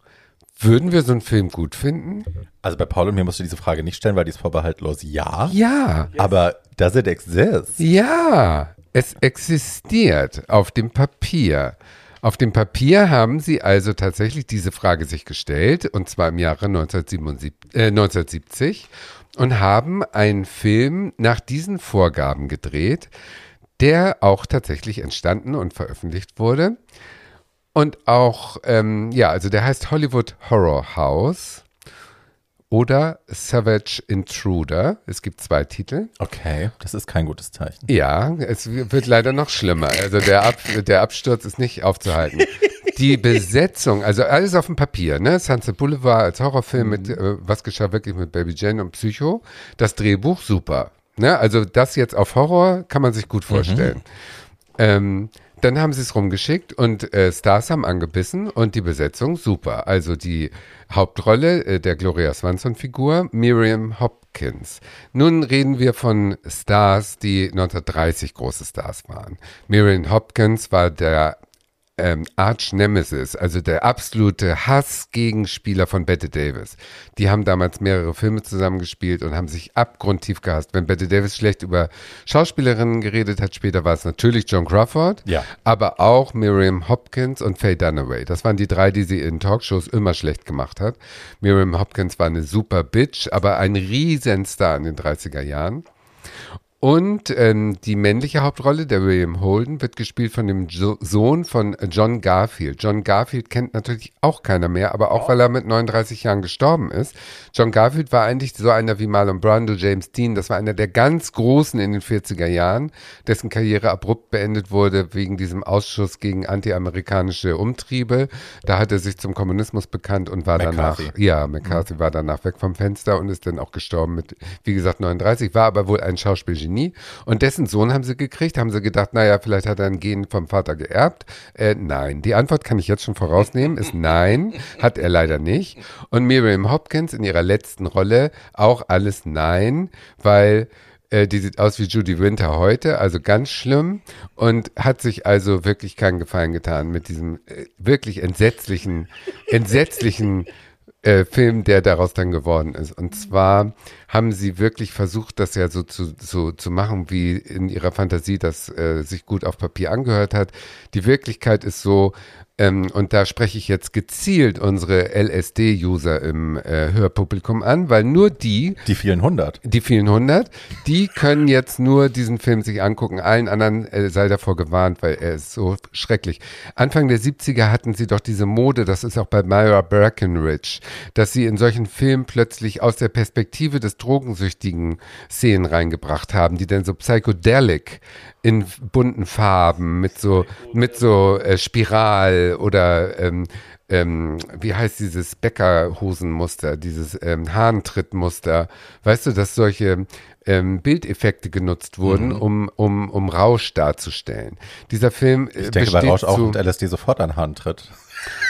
Würden wir so einen Film gut finden? Also bei Paul und mir musst du diese Frage nicht stellen, weil die ist vorbehaltlos ja. Ja. Aber does it exist? Ja, es existiert auf dem Papier. Auf dem Papier haben sie also tatsächlich diese Frage sich gestellt, und zwar im Jahre 1977, äh, 1970 und haben einen Film nach diesen Vorgaben gedreht, der auch tatsächlich entstanden und veröffentlicht wurde. Und auch, ähm, ja, also der heißt Hollywood Horror House oder Savage Intruder. Es gibt zwei Titel. Okay, das ist kein gutes Zeichen. Ja, es wird leider noch schlimmer. Also der, Ab der Absturz ist nicht aufzuhalten. die Besetzung, also alles auf dem Papier, ne? Sunset Boulevard als Horrorfilm mhm. mit äh, Was geschah wirklich mit Baby Jane und Psycho. Das Drehbuch super. Ne? Also das jetzt auf Horror kann man sich gut vorstellen. Mhm. Ähm, dann haben sie es rumgeschickt und äh, Stars haben angebissen und die Besetzung super. Also die Hauptrolle äh, der Gloria Swanson-Figur, Miriam Hopkins. Nun reden wir von Stars, die 1930 große Stars waren. Miriam Hopkins war der ähm, Arch Nemesis, also der absolute Hassgegenspieler von Bette Davis. Die haben damals mehrere Filme zusammengespielt und haben sich abgrundtief gehasst. Wenn Bette Davis schlecht über Schauspielerinnen geredet hat, später war es natürlich John Crawford, ja. aber auch Miriam Hopkins und Faye Dunaway. Das waren die drei, die sie in Talkshows immer schlecht gemacht hat. Miriam Hopkins war eine super Bitch, aber ein Riesenstar in den 30er Jahren. Und ähm, die männliche Hauptrolle, der William Holden, wird gespielt von dem jo Sohn von John Garfield. John Garfield kennt natürlich auch keiner mehr, aber auch weil er mit 39 Jahren gestorben ist. John Garfield war eigentlich so einer wie Marlon Brando, James Dean. Das war einer der ganz Großen in den 40er Jahren, dessen Karriere abrupt beendet wurde wegen diesem Ausschuss gegen antiamerikanische Umtriebe. Da hat er sich zum Kommunismus bekannt und war McCarthy. danach, ja, McCarthy mhm. war danach weg vom Fenster und ist dann auch gestorben mit, wie gesagt, 39, war aber wohl ein Schauspielgenie Genie. Und dessen Sohn haben sie gekriegt, haben sie gedacht, naja, vielleicht hat er ein Gen vom Vater geerbt. Äh, nein, die Antwort kann ich jetzt schon vorausnehmen, ist nein, hat er leider nicht. Und Miriam Hopkins in ihrer letzten Rolle auch alles nein, weil äh, die sieht aus wie Judy Winter heute, also ganz schlimm und hat sich also wirklich keinen Gefallen getan mit diesem äh, wirklich entsetzlichen, entsetzlichen äh, Film, der daraus dann geworden ist. Und zwar haben sie wirklich versucht, das ja so zu, so zu machen, wie in ihrer Fantasie das äh, sich gut auf Papier angehört hat. Die Wirklichkeit ist so, ähm, und da spreche ich jetzt gezielt unsere LSD-User im äh, Hörpublikum an, weil nur die. Die vielen hundert. Die vielen hundert, die können jetzt nur diesen Film sich angucken. Allen anderen äh, sei davor gewarnt, weil er ist so schrecklich. Anfang der 70er hatten sie doch diese Mode, das ist auch bei Myra Breckenridge, dass sie in solchen Filmen plötzlich aus der Perspektive des drogensüchtigen Szenen reingebracht haben, die dann so psychedelic in bunten Farben mit so mit so äh, Spiral oder ähm, ähm, wie heißt dieses Bäckerhosenmuster, dieses ähm, Hahntrittmuster. Weißt du, dass solche ähm, Bildeffekte genutzt wurden, mhm. um, um, um Rausch darzustellen. Dieser Film. Äh, ich denke bei Rausch auch und LSD sofort an Hahntritt.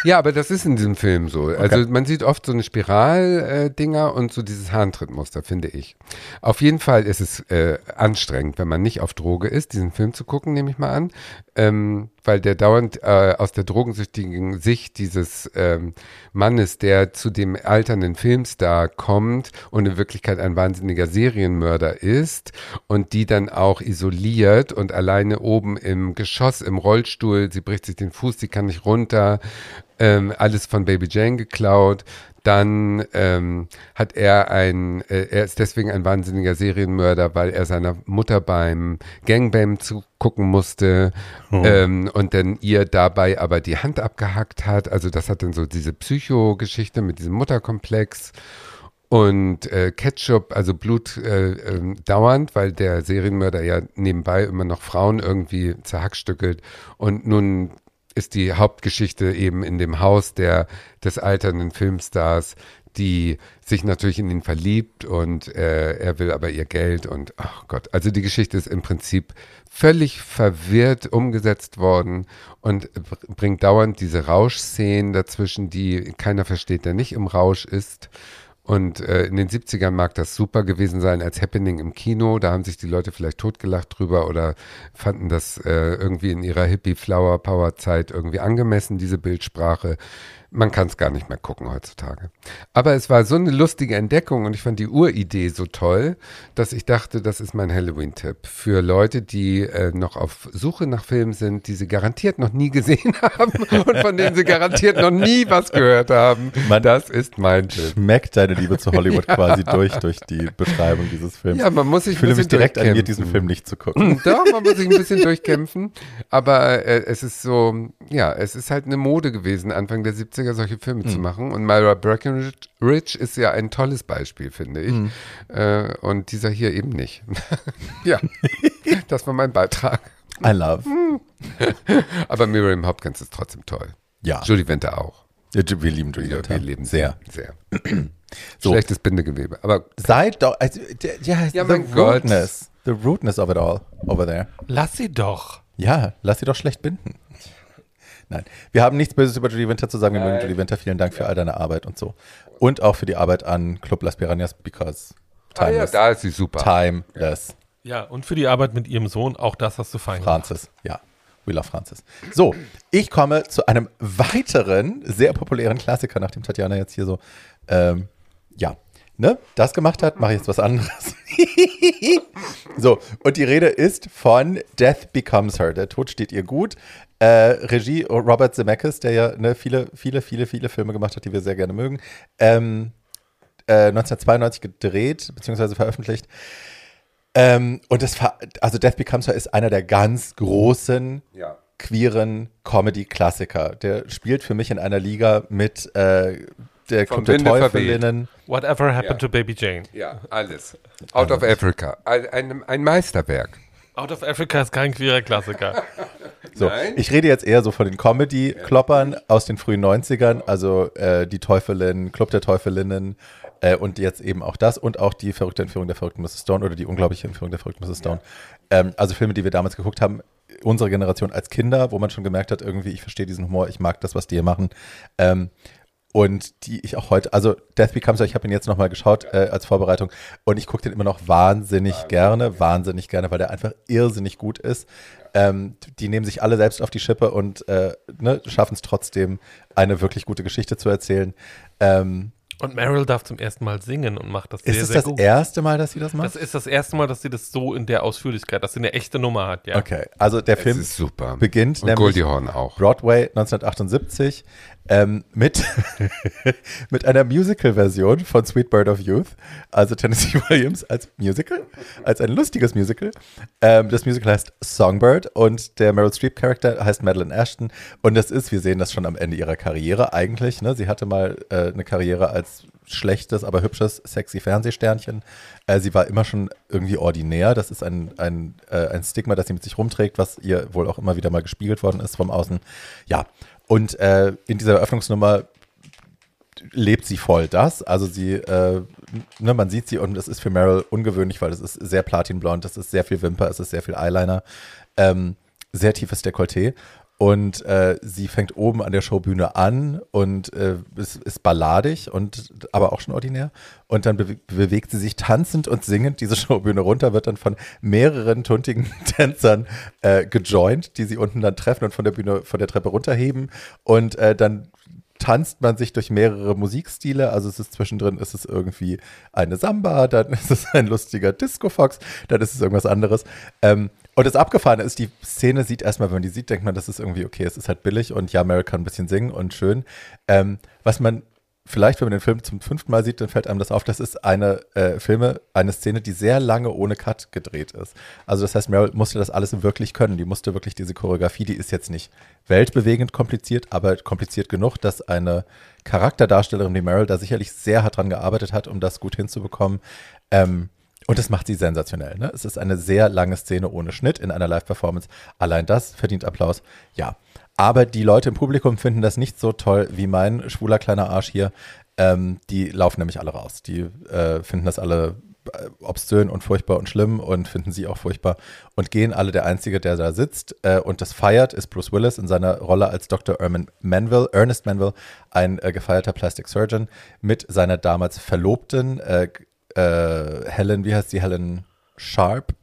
Ja, aber das ist in diesem Film so. Okay. Also man sieht oft so eine Spiral-Dinger und so dieses Hahntrittmuster, finde ich. Auf jeden Fall ist es äh, anstrengend, wenn man nicht auf Droge ist, diesen Film zu gucken, nehme ich mal an. Ähm, weil der dauernd äh, aus der drogensüchtigen Sicht dieses ähm, Mannes, der zu dem alternden Filmstar kommt und in Wirklichkeit ein wahnsinniger Serienmörder ist und die dann auch isoliert und alleine oben im Geschoss im Rollstuhl, sie bricht sich den Fuß, sie kann nicht runter, ähm, alles von Baby Jane geklaut. Dann ähm, hat er ein, äh, er ist deswegen ein wahnsinniger Serienmörder, weil er seiner Mutter beim Gangbang zugucken musste oh. ähm, und dann ihr dabei aber die Hand abgehackt hat. Also das hat dann so diese Psycho-Geschichte mit diesem Mutterkomplex und äh, Ketchup, also Blut äh, äh, dauernd, weil der Serienmörder ja nebenbei immer noch Frauen irgendwie zerhackstückelt und nun ist die Hauptgeschichte eben in dem Haus der, des alternden Filmstars, die sich natürlich in ihn verliebt und äh, er will aber ihr Geld und ach Gott, also die Geschichte ist im Prinzip völlig verwirrt umgesetzt worden und bringt dauernd diese Rauschszenen dazwischen, die keiner versteht, der nicht im Rausch ist. Und äh, in den 70ern mag das super gewesen sein als Happening im Kino. Da haben sich die Leute vielleicht totgelacht drüber oder fanden das äh, irgendwie in ihrer Hippie-Flower-Power-Zeit irgendwie angemessen, diese Bildsprache man kann es gar nicht mehr gucken heutzutage. Aber es war so eine lustige Entdeckung und ich fand die Uridee so toll, dass ich dachte, das ist mein Halloween-Tipp für Leute, die äh, noch auf Suche nach Filmen sind, die sie garantiert noch nie gesehen haben und von denen sie garantiert noch nie was gehört haben. Man das ist mein Tipp. Schmeckt deine Liebe zu Hollywood ja. quasi durch, durch die Beschreibung dieses Films. Ja, man muss sich ich fühle mich direkt an mir, diesen Film nicht zu gucken. Doch, man muss sich ein bisschen durchkämpfen. Aber äh, es ist so, ja, es ist halt eine Mode gewesen, Anfang der 70er 80er solche Filme mhm. zu machen. Und Myra Breckenridge ist ja ein tolles Beispiel, finde ich. Mhm. Äh, und dieser hier eben nicht. ja, das war mein Beitrag. I love. Aber Miriam Hopkins ist trotzdem toll. Ja. Judy Winter auch. Wir lieben Judy Winter. Wir lieben sehr. Sehr. so. Schlechtes Bindegewebe. Aber seid doch. Also, ja, ja the rudeness. The rudeness of it all over there. Lass sie doch. Ja, lass sie doch schlecht binden. Nein, wir haben nichts Böses über Julie Winter zu sagen. Wir mögen Julie Winter. Vielen Dank für all deine Arbeit und so. Und auch für die Arbeit an Club Las Piranhas, because timeless. Ah ja, da ist sie super. Timeless. Ja, und für die Arbeit mit ihrem Sohn, auch das hast du fein Francis, gemacht. ja. We Love Francis. So, ich komme zu einem weiteren sehr populären Klassiker, nachdem Tatjana jetzt hier so, ähm, ja, ne, das gemacht hat, mache ich jetzt was anderes. so, und die Rede ist von Death Becomes Her. Der Tod steht ihr gut. Äh, Regie Robert Zemeckis, der ja ne, viele, viele, viele, viele Filme gemacht hat, die wir sehr gerne mögen. Ähm, äh, 1992 gedreht, beziehungsweise veröffentlicht. Ähm, und das, also Death Becomes Her ist einer der ganz großen ja. queeren Comedy-Klassiker. Der spielt für mich in einer Liga mit äh, der Club der Teufelinnen. Whatever happened ja. to Baby Jane? Ja, alles. Out of Africa. Ein, ein, ein Meisterwerk. Out of Africa ist kein queerer Klassiker. So, Nein? ich rede jetzt eher so von den Comedy-Kloppern aus den frühen 90ern, also äh, die Teufelin, Club der Teufelinnen äh, und jetzt eben auch das und auch die verrückte Entführung der verrückten Mrs. Stone oder die unglaubliche Entführung der verrückten Mrs. Stone. Ja. Ähm, also Filme, die wir damals geguckt haben, unsere Generation als Kinder, wo man schon gemerkt hat, irgendwie, ich verstehe diesen Humor, ich mag das, was die hier machen. Ähm, und die ich auch heute, also Death Becomes Her, ich habe ihn jetzt nochmal geschaut äh, als Vorbereitung und ich gucke den immer noch wahnsinnig ja, gerne, wahnsinnig gerne, weil der einfach irrsinnig gut ist. Ähm, die nehmen sich alle selbst auf die Schippe und äh, ne, schaffen es trotzdem, eine wirklich gute Geschichte zu erzählen. Ähm, und Meryl darf zum ersten Mal singen und macht das sehr, ist es sehr das erste Mal, dass sie das macht? Das ist das erste Mal, dass sie das so in der Ausführlichkeit, dass sie eine echte Nummer hat, ja. Okay, also der Film beginnt und nämlich Goldie Hawn auch. Broadway 1978 ähm, mit, mit einer Musical-Version von Sweet Bird of Youth, also Tennessee Williams als Musical, als ein lustiges Musical. Ähm, das Musical heißt Songbird und der Meryl Streep-Charakter heißt Madeline Ashton. Und das ist, wir sehen das schon am Ende ihrer Karriere eigentlich. Ne? Sie hatte mal äh, eine Karriere als schlechtes, aber hübsches, sexy Fernsehsternchen. Äh, sie war immer schon irgendwie ordinär. Das ist ein, ein, äh, ein Stigma, das sie mit sich rumträgt, was ihr wohl auch immer wieder mal gespiegelt worden ist vom Außen. Ja, und äh, in dieser Eröffnungsnummer lebt sie voll das. Also sie, äh, ne, man sieht sie und es ist für Meryl ungewöhnlich, weil es ist sehr platinblond, es ist sehr viel Wimper, es ist sehr viel Eyeliner, ähm, sehr tiefes Dekolleté. Und äh, sie fängt oben an der Showbühne an und äh, ist, ist balladig und aber auch schon ordinär. Und dann be bewegt sie sich tanzend und singend diese Showbühne runter, wird dann von mehreren tuntigen Tänzern äh, gejoint, die sie unten dann treffen und von der Bühne, von der Treppe runterheben. Und äh, dann tanzt man sich durch mehrere Musikstile. Also es ist zwischendrin, ist es irgendwie eine Samba, dann ist es ein lustiger Disco-Fox, dann ist es irgendwas anderes. Ähm, und das Abgefahrene ist, die Szene sieht erstmal, wenn man die sieht, denkt man, das ist irgendwie okay, es ist halt billig und ja, Mary kann ein bisschen singen und schön. Ähm, was man vielleicht, wenn man den Film zum fünften Mal sieht, dann fällt einem das auf, das ist eine äh, Filme, eine Szene, die sehr lange ohne Cut gedreht ist. Also das heißt, Meryl musste das alles wirklich können. Die musste wirklich diese Choreografie, die ist jetzt nicht weltbewegend kompliziert, aber kompliziert genug, dass eine Charakterdarstellerin wie Meryl da sicherlich sehr hart dran gearbeitet hat, um das gut hinzubekommen. Ähm, und das macht sie sensationell. Ne? Es ist eine sehr lange Szene ohne Schnitt in einer Live-Performance. Allein das verdient Applaus. Ja. Aber die Leute im Publikum finden das nicht so toll wie mein schwuler kleiner Arsch hier. Ähm, die laufen nämlich alle raus. Die äh, finden das alle äh, obszön und furchtbar und schlimm und finden sie auch furchtbar und gehen alle. Der Einzige, der da sitzt äh, und das feiert, ist Bruce Willis in seiner Rolle als Dr. Erman Manville, Ernest Manville, ein äh, gefeierter Plastic Surgeon mit seiner damals Verlobten äh, äh, Helen, wie heißt sie? Helen Sharp,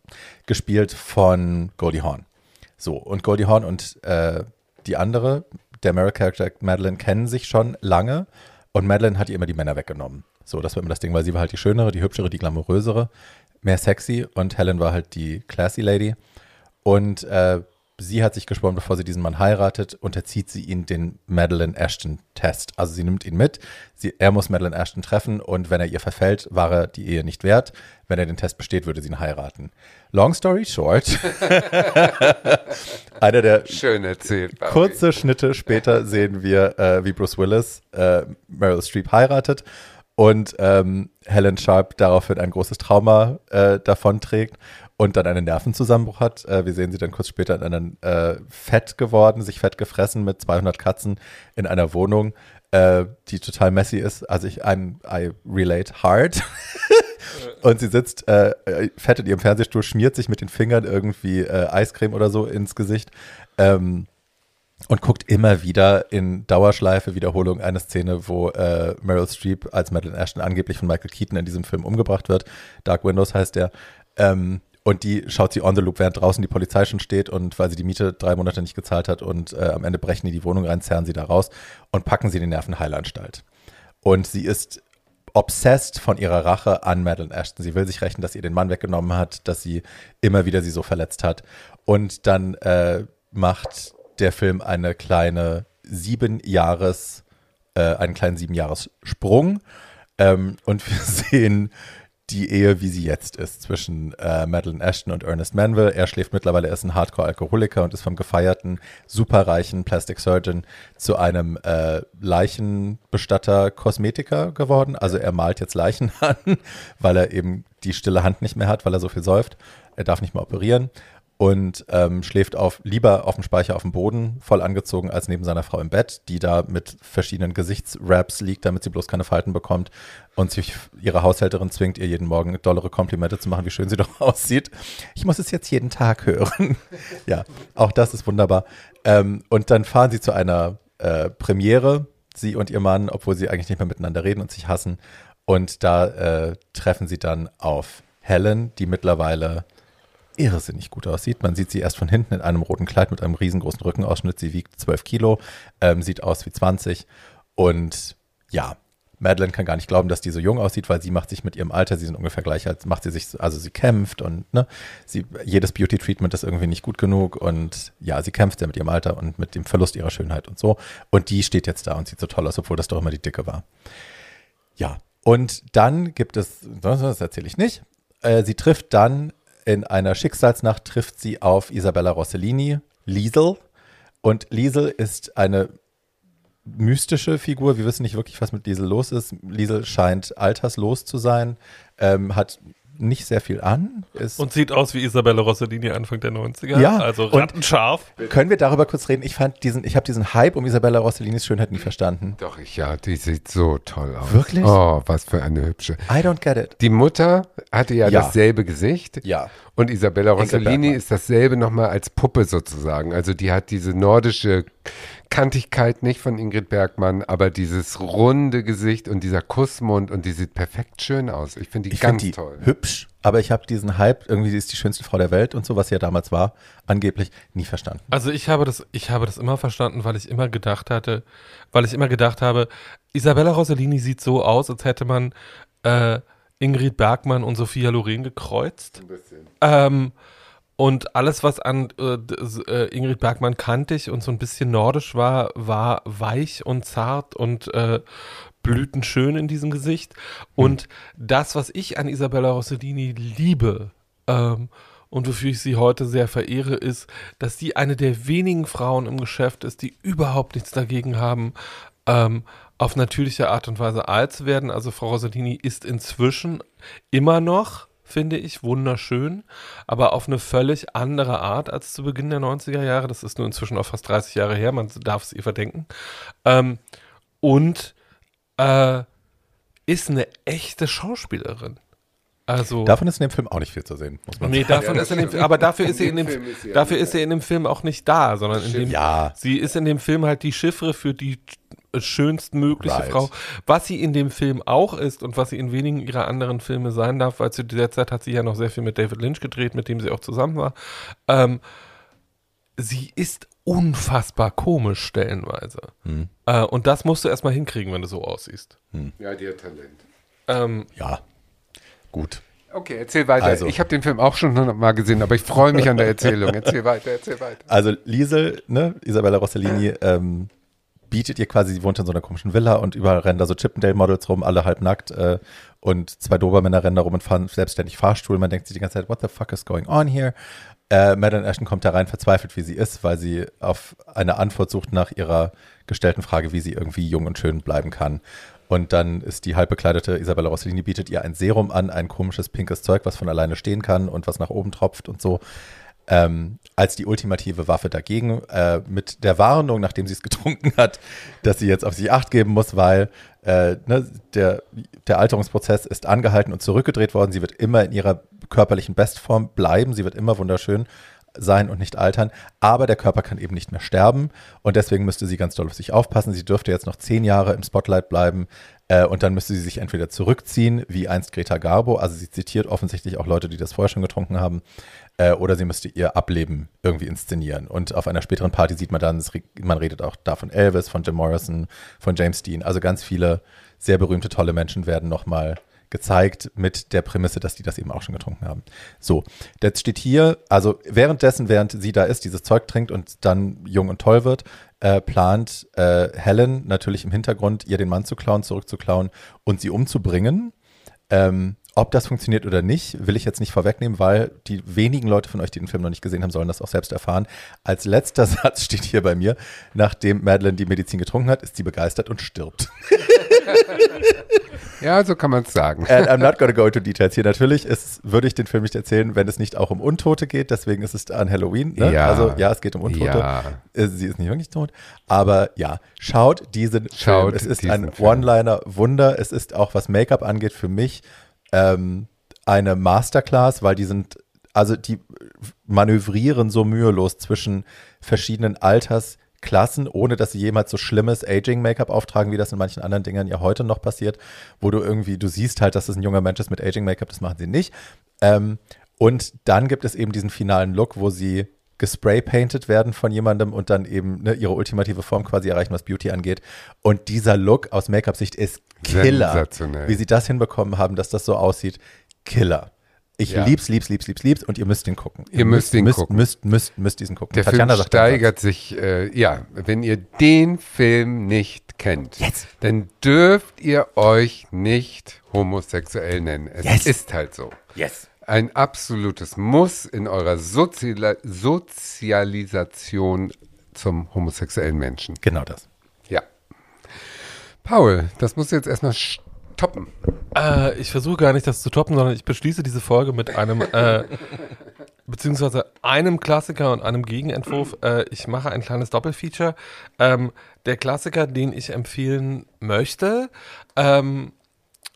gespielt von Goldie Hawn. So, und Goldie Hawn und äh, die andere, der Meryl Character Madeline, kennen sich schon lange und Madeline hat ihr immer die Männer weggenommen. So, das war immer das Ding, weil sie war halt die schönere, die hübschere, die glamourösere, mehr sexy und Helen war halt die classy Lady. Und äh, sie hat sich geschworen, bevor sie diesen Mann heiratet, unterzieht sie ihn den Madeleine Ashton-Test. Also sie nimmt ihn mit, sie, er muss Madeleine Ashton treffen und wenn er ihr verfällt, war er die Ehe nicht wert. Wenn er den Test besteht, würde sie ihn heiraten. Long story short, einer der Schön erzählt, kurze Schnitte später sehen wir, äh, wie Bruce Willis äh, Meryl Streep heiratet und ähm, Helen Sharp daraufhin ein großes Trauma äh, davonträgt und dann einen Nervenzusammenbruch hat. Äh, wir sehen sie dann kurz später in einem äh, fett geworden, sich fett gefressen mit 200 Katzen in einer Wohnung, äh, die total messy ist. Also ich ein I relate hard. und sie sitzt äh, fett in ihrem Fernsehstuhl, schmiert sich mit den Fingern irgendwie äh, Eiscreme oder so ins Gesicht. Ähm, und guckt immer wieder in Dauerschleife Wiederholung eine Szene, wo äh, Meryl Streep als Madeleine Ashton angeblich von Michael Keaton in diesem Film umgebracht wird. Dark Windows heißt der. Ähm, und die schaut sie on the loop, während draußen die Polizei schon steht und weil sie die Miete drei Monate nicht gezahlt hat und äh, am Ende brechen die die Wohnung rein, zerren sie da raus und packen sie in die Nervenheilanstalt. Und sie ist obsessed von ihrer Rache an Madeleine Ashton. Sie will sich rächen, dass ihr den Mann weggenommen hat, dass sie immer wieder sie so verletzt hat. Und dann äh, macht der Film eine kleine sieben Jahres, äh, einen kleinen sieben Jahres Sprung. Ähm, und wir sehen die Ehe, wie sie jetzt ist, zwischen äh, Madeleine Ashton und Ernest Manville. Er schläft mittlerweile, er ist ein Hardcore-Alkoholiker und ist vom gefeierten, superreichen Plastic Surgeon zu einem äh, Leichenbestatter, Kosmetiker geworden. Also er malt jetzt Leichen an, weil er eben die stille Hand nicht mehr hat, weil er so viel säuft. Er darf nicht mehr operieren und ähm, schläft auf, lieber auf dem Speicher auf dem Boden, voll angezogen, als neben seiner Frau im Bett, die da mit verschiedenen Gesichtswraps liegt, damit sie bloß keine Falten bekommt und sich ihre Haushälterin zwingt, ihr jeden Morgen dollere Komplimente zu machen, wie schön sie doch aussieht. Ich muss es jetzt jeden Tag hören. ja, auch das ist wunderbar. Ähm, und dann fahren sie zu einer äh, Premiere, sie und ihr Mann, obwohl sie eigentlich nicht mehr miteinander reden und sich hassen. Und da äh, treffen sie dann auf Helen, die mittlerweile irrsinnig gut aussieht. Man sieht sie erst von hinten in einem roten Kleid mit einem riesengroßen Rückenausschnitt. Sie wiegt 12 Kilo, ähm, sieht aus wie 20. Und ja, Madeline kann gar nicht glauben, dass die so jung aussieht, weil sie macht sich mit ihrem Alter, sie sind ungefähr gleich alt, macht sie sich, also sie kämpft und ne, sie, jedes Beauty-Treatment ist irgendwie nicht gut genug und ja, sie kämpft ja mit ihrem Alter und mit dem Verlust ihrer Schönheit und so. Und die steht jetzt da und sieht so toll aus, obwohl das doch immer die Dicke war. Ja, und dann gibt es, das erzähle ich nicht, äh, sie trifft dann in einer Schicksalsnacht trifft sie auf Isabella Rossellini, Liesel. Und Liesel ist eine mystische Figur. Wir wissen nicht wirklich, was mit Liesel los ist. Liesel scheint alterslos zu sein, ähm, hat nicht sehr viel an. und sieht aus wie Isabella Rossellini Anfang der 90er. Ja. Also rattenscharf. Können wir darüber kurz reden? Ich fand diesen, ich habe diesen Hype um Isabella Rossellinis Schönheit nie verstanden. Doch, ich, ja, die sieht so toll aus. Wirklich? Oh, was für eine hübsche. I don't get it. Die Mutter hatte ja, ja. dasselbe Gesicht. Ja. Und Isabella Rossellini ist dasselbe nochmal als Puppe sozusagen. Also die hat diese nordische Kantigkeit nicht von Ingrid Bergmann, aber dieses runde Gesicht und dieser Kussmund und die sieht perfekt schön aus. Ich finde die ich ganz find die toll. Hübsch, aber ich habe diesen Hype, irgendwie sie ist die schönste Frau der Welt und so, was sie ja damals war, angeblich nie verstanden. Also ich habe das, ich habe das immer verstanden, weil ich immer gedacht hatte, weil ich immer gedacht habe, Isabella Rossellini sieht so aus, als hätte man äh, Ingrid Bergmann und Sophia Loren gekreuzt. Ein bisschen. Ähm, und alles, was an äh, äh, Ingrid Bergmann kantig und so ein bisschen nordisch war, war weich und zart und äh, blütenschön in diesem Gesicht. Und mhm. das, was ich an Isabella Rossellini liebe, ähm, und wofür ich sie heute sehr verehre, ist, dass sie eine der wenigen Frauen im Geschäft ist, die überhaupt nichts dagegen haben, ähm, auf natürliche Art und Weise alt zu werden. Also Frau Rossellini ist inzwischen immer noch finde ich, wunderschön, aber auf eine völlig andere Art als zu Beginn der 90er Jahre. Das ist nur inzwischen auch fast 30 Jahre her, man darf es ihr verdenken. Ähm, und äh, ist eine echte Schauspielerin. Also, davon ist in dem Film auch nicht viel zu sehen, muss man nee, sagen. Davon ja, ist in dem, aber dafür ist sie in dem, dafür ist sie in dem Film auch nicht da, sondern in dem, ja. sie ist in dem Film halt die Chiffre für die schönstmögliche right. Frau. Was sie in dem Film auch ist und was sie in wenigen ihrer anderen Filme sein darf, weil zu dieser Zeit hat sie ja noch sehr viel mit David Lynch gedreht, mit dem sie auch zusammen war. Ähm, sie ist unfassbar komisch stellenweise. Hm. Äh, und das musst du erstmal hinkriegen, wenn du so aussiehst. Hm. Ja, die hat Talent. Ähm, ja, gut. Okay, erzähl weiter. Also, ich habe den Film auch schon mal gesehen, aber ich freue mich an der Erzählung. Erzähl weiter, erzähl weiter. Also Liesel, ne, Isabella Rossellini, ähm, bietet ihr quasi, sie wohnt in so einer komischen Villa und überall rennen da so Chippendale-Models rum, alle halb nackt äh, und zwei Dobermänner rennen da rum und fahren selbstständig Fahrstuhl. Man denkt sich die ganze Zeit, what the fuck is going on here? Äh, Madeleine Ashton kommt da rein, verzweifelt, wie sie ist, weil sie auf eine Antwort sucht nach ihrer gestellten Frage, wie sie irgendwie jung und schön bleiben kann. Und dann ist die halbbekleidete Isabella Rossellini bietet ihr ein Serum an, ein komisches pinkes Zeug, was von alleine stehen kann und was nach oben tropft und so ähm, als die ultimative Waffe dagegen, äh, mit der Warnung, nachdem sie es getrunken hat, dass sie jetzt auf sich acht geben muss, weil äh, ne, der, der Alterungsprozess ist angehalten und zurückgedreht worden. Sie wird immer in ihrer körperlichen Bestform bleiben, sie wird immer wunderschön sein und nicht altern, aber der Körper kann eben nicht mehr sterben und deswegen müsste sie ganz doll auf sich aufpassen. Sie dürfte jetzt noch zehn Jahre im Spotlight bleiben, Äh, und dann müsste sie sich entweder zurückziehen, wie einst Greta Garbo, also sie zitiert offensichtlich auch Leute, die das vorher schon getrunken haben, äh, oder sie müsste ihr Ableben irgendwie inszenieren. Und auf einer späteren Party sieht man dann, man redet auch da von Elvis, von Jim Morrison, von James Dean. Also ganz viele sehr berühmte, tolle Menschen werden nochmal gezeigt mit der Prämisse, dass die das eben auch schon getrunken haben. So, jetzt steht hier, also währenddessen, während sie da ist, dieses Zeug trinkt und dann jung und toll wird, äh, plant äh, Helen natürlich im Hintergrund, ihr den Mann zu klauen, zurückzuklauen und sie umzubringen. Ähm, ob das funktioniert oder nicht, will ich jetzt nicht vorwegnehmen, weil die wenigen Leute von euch, die den Film noch nicht gesehen haben, sollen das auch selbst erfahren. Als letzter Satz steht hier bei mir, nachdem Madeline die Medizin getrunken hat, ist sie begeistert und stirbt. ja, so kann man es sagen. And I'm not gonna go into details hier. Natürlich ist, würde ich den Film nicht erzählen, wenn es nicht auch um Untote geht. Deswegen ist es an Halloween. Ne? Ja. Also ja, es geht um Untote. Ja. Äh, sie ist nicht wirklich tot. Aber ja, schaut diesen schaut Film. Es ist ein One-Liner-Wunder. Es ist auch, was Make-up angeht, für mich ähm, eine Masterclass, weil die sind, also die manövrieren so mühelos zwischen verschiedenen Altersklassen, ohne dass sie jemals so schlimmes Aging-Make-up auftragen, wie das in manchen anderen Dingern ja heute noch passiert, wo du irgendwie, du siehst halt, dass es ein junger Mensch ist mit Aging-Make-up, das machen sie nicht. Ähm, und dann gibt es eben diesen finalen Look, wo sie gespray-painted werden von jemandem und dann eben ne, ihre ultimative Form quasi erreichen, was Beauty angeht. Und dieser Look aus Make-up-Sicht ist Killer. Wie sie das hinbekommen haben, dass das so aussieht, Killer. Ich ja. lieb's, lieb's, lieb's, lieb's, lieb's und ihr müsst ihn gucken. Ihr, ihr müsst, ihn müsst, gucken. Müsst, müsst, müsst diesen gucken. Der Tatjana Film steigert sich, äh, ja, wenn ihr den Film nicht kennt, yes. dann dürft ihr euch nicht homosexuell nennen. Es yes. ist halt so. Yes ein absolutes Muss in eurer Sozial Sozialisation zum homosexuellen Menschen. Genau das. Ja. Paul, das musst du jetzt erstmal toppen. Äh, ich versuche gar nicht, das zu toppen, sondern ich beschließe diese Folge mit einem, äh, beziehungsweise einem Klassiker und einem Gegenentwurf. Äh, ich mache ein kleines Doppelfeature. Ähm, der Klassiker, den ich empfehlen möchte, ähm,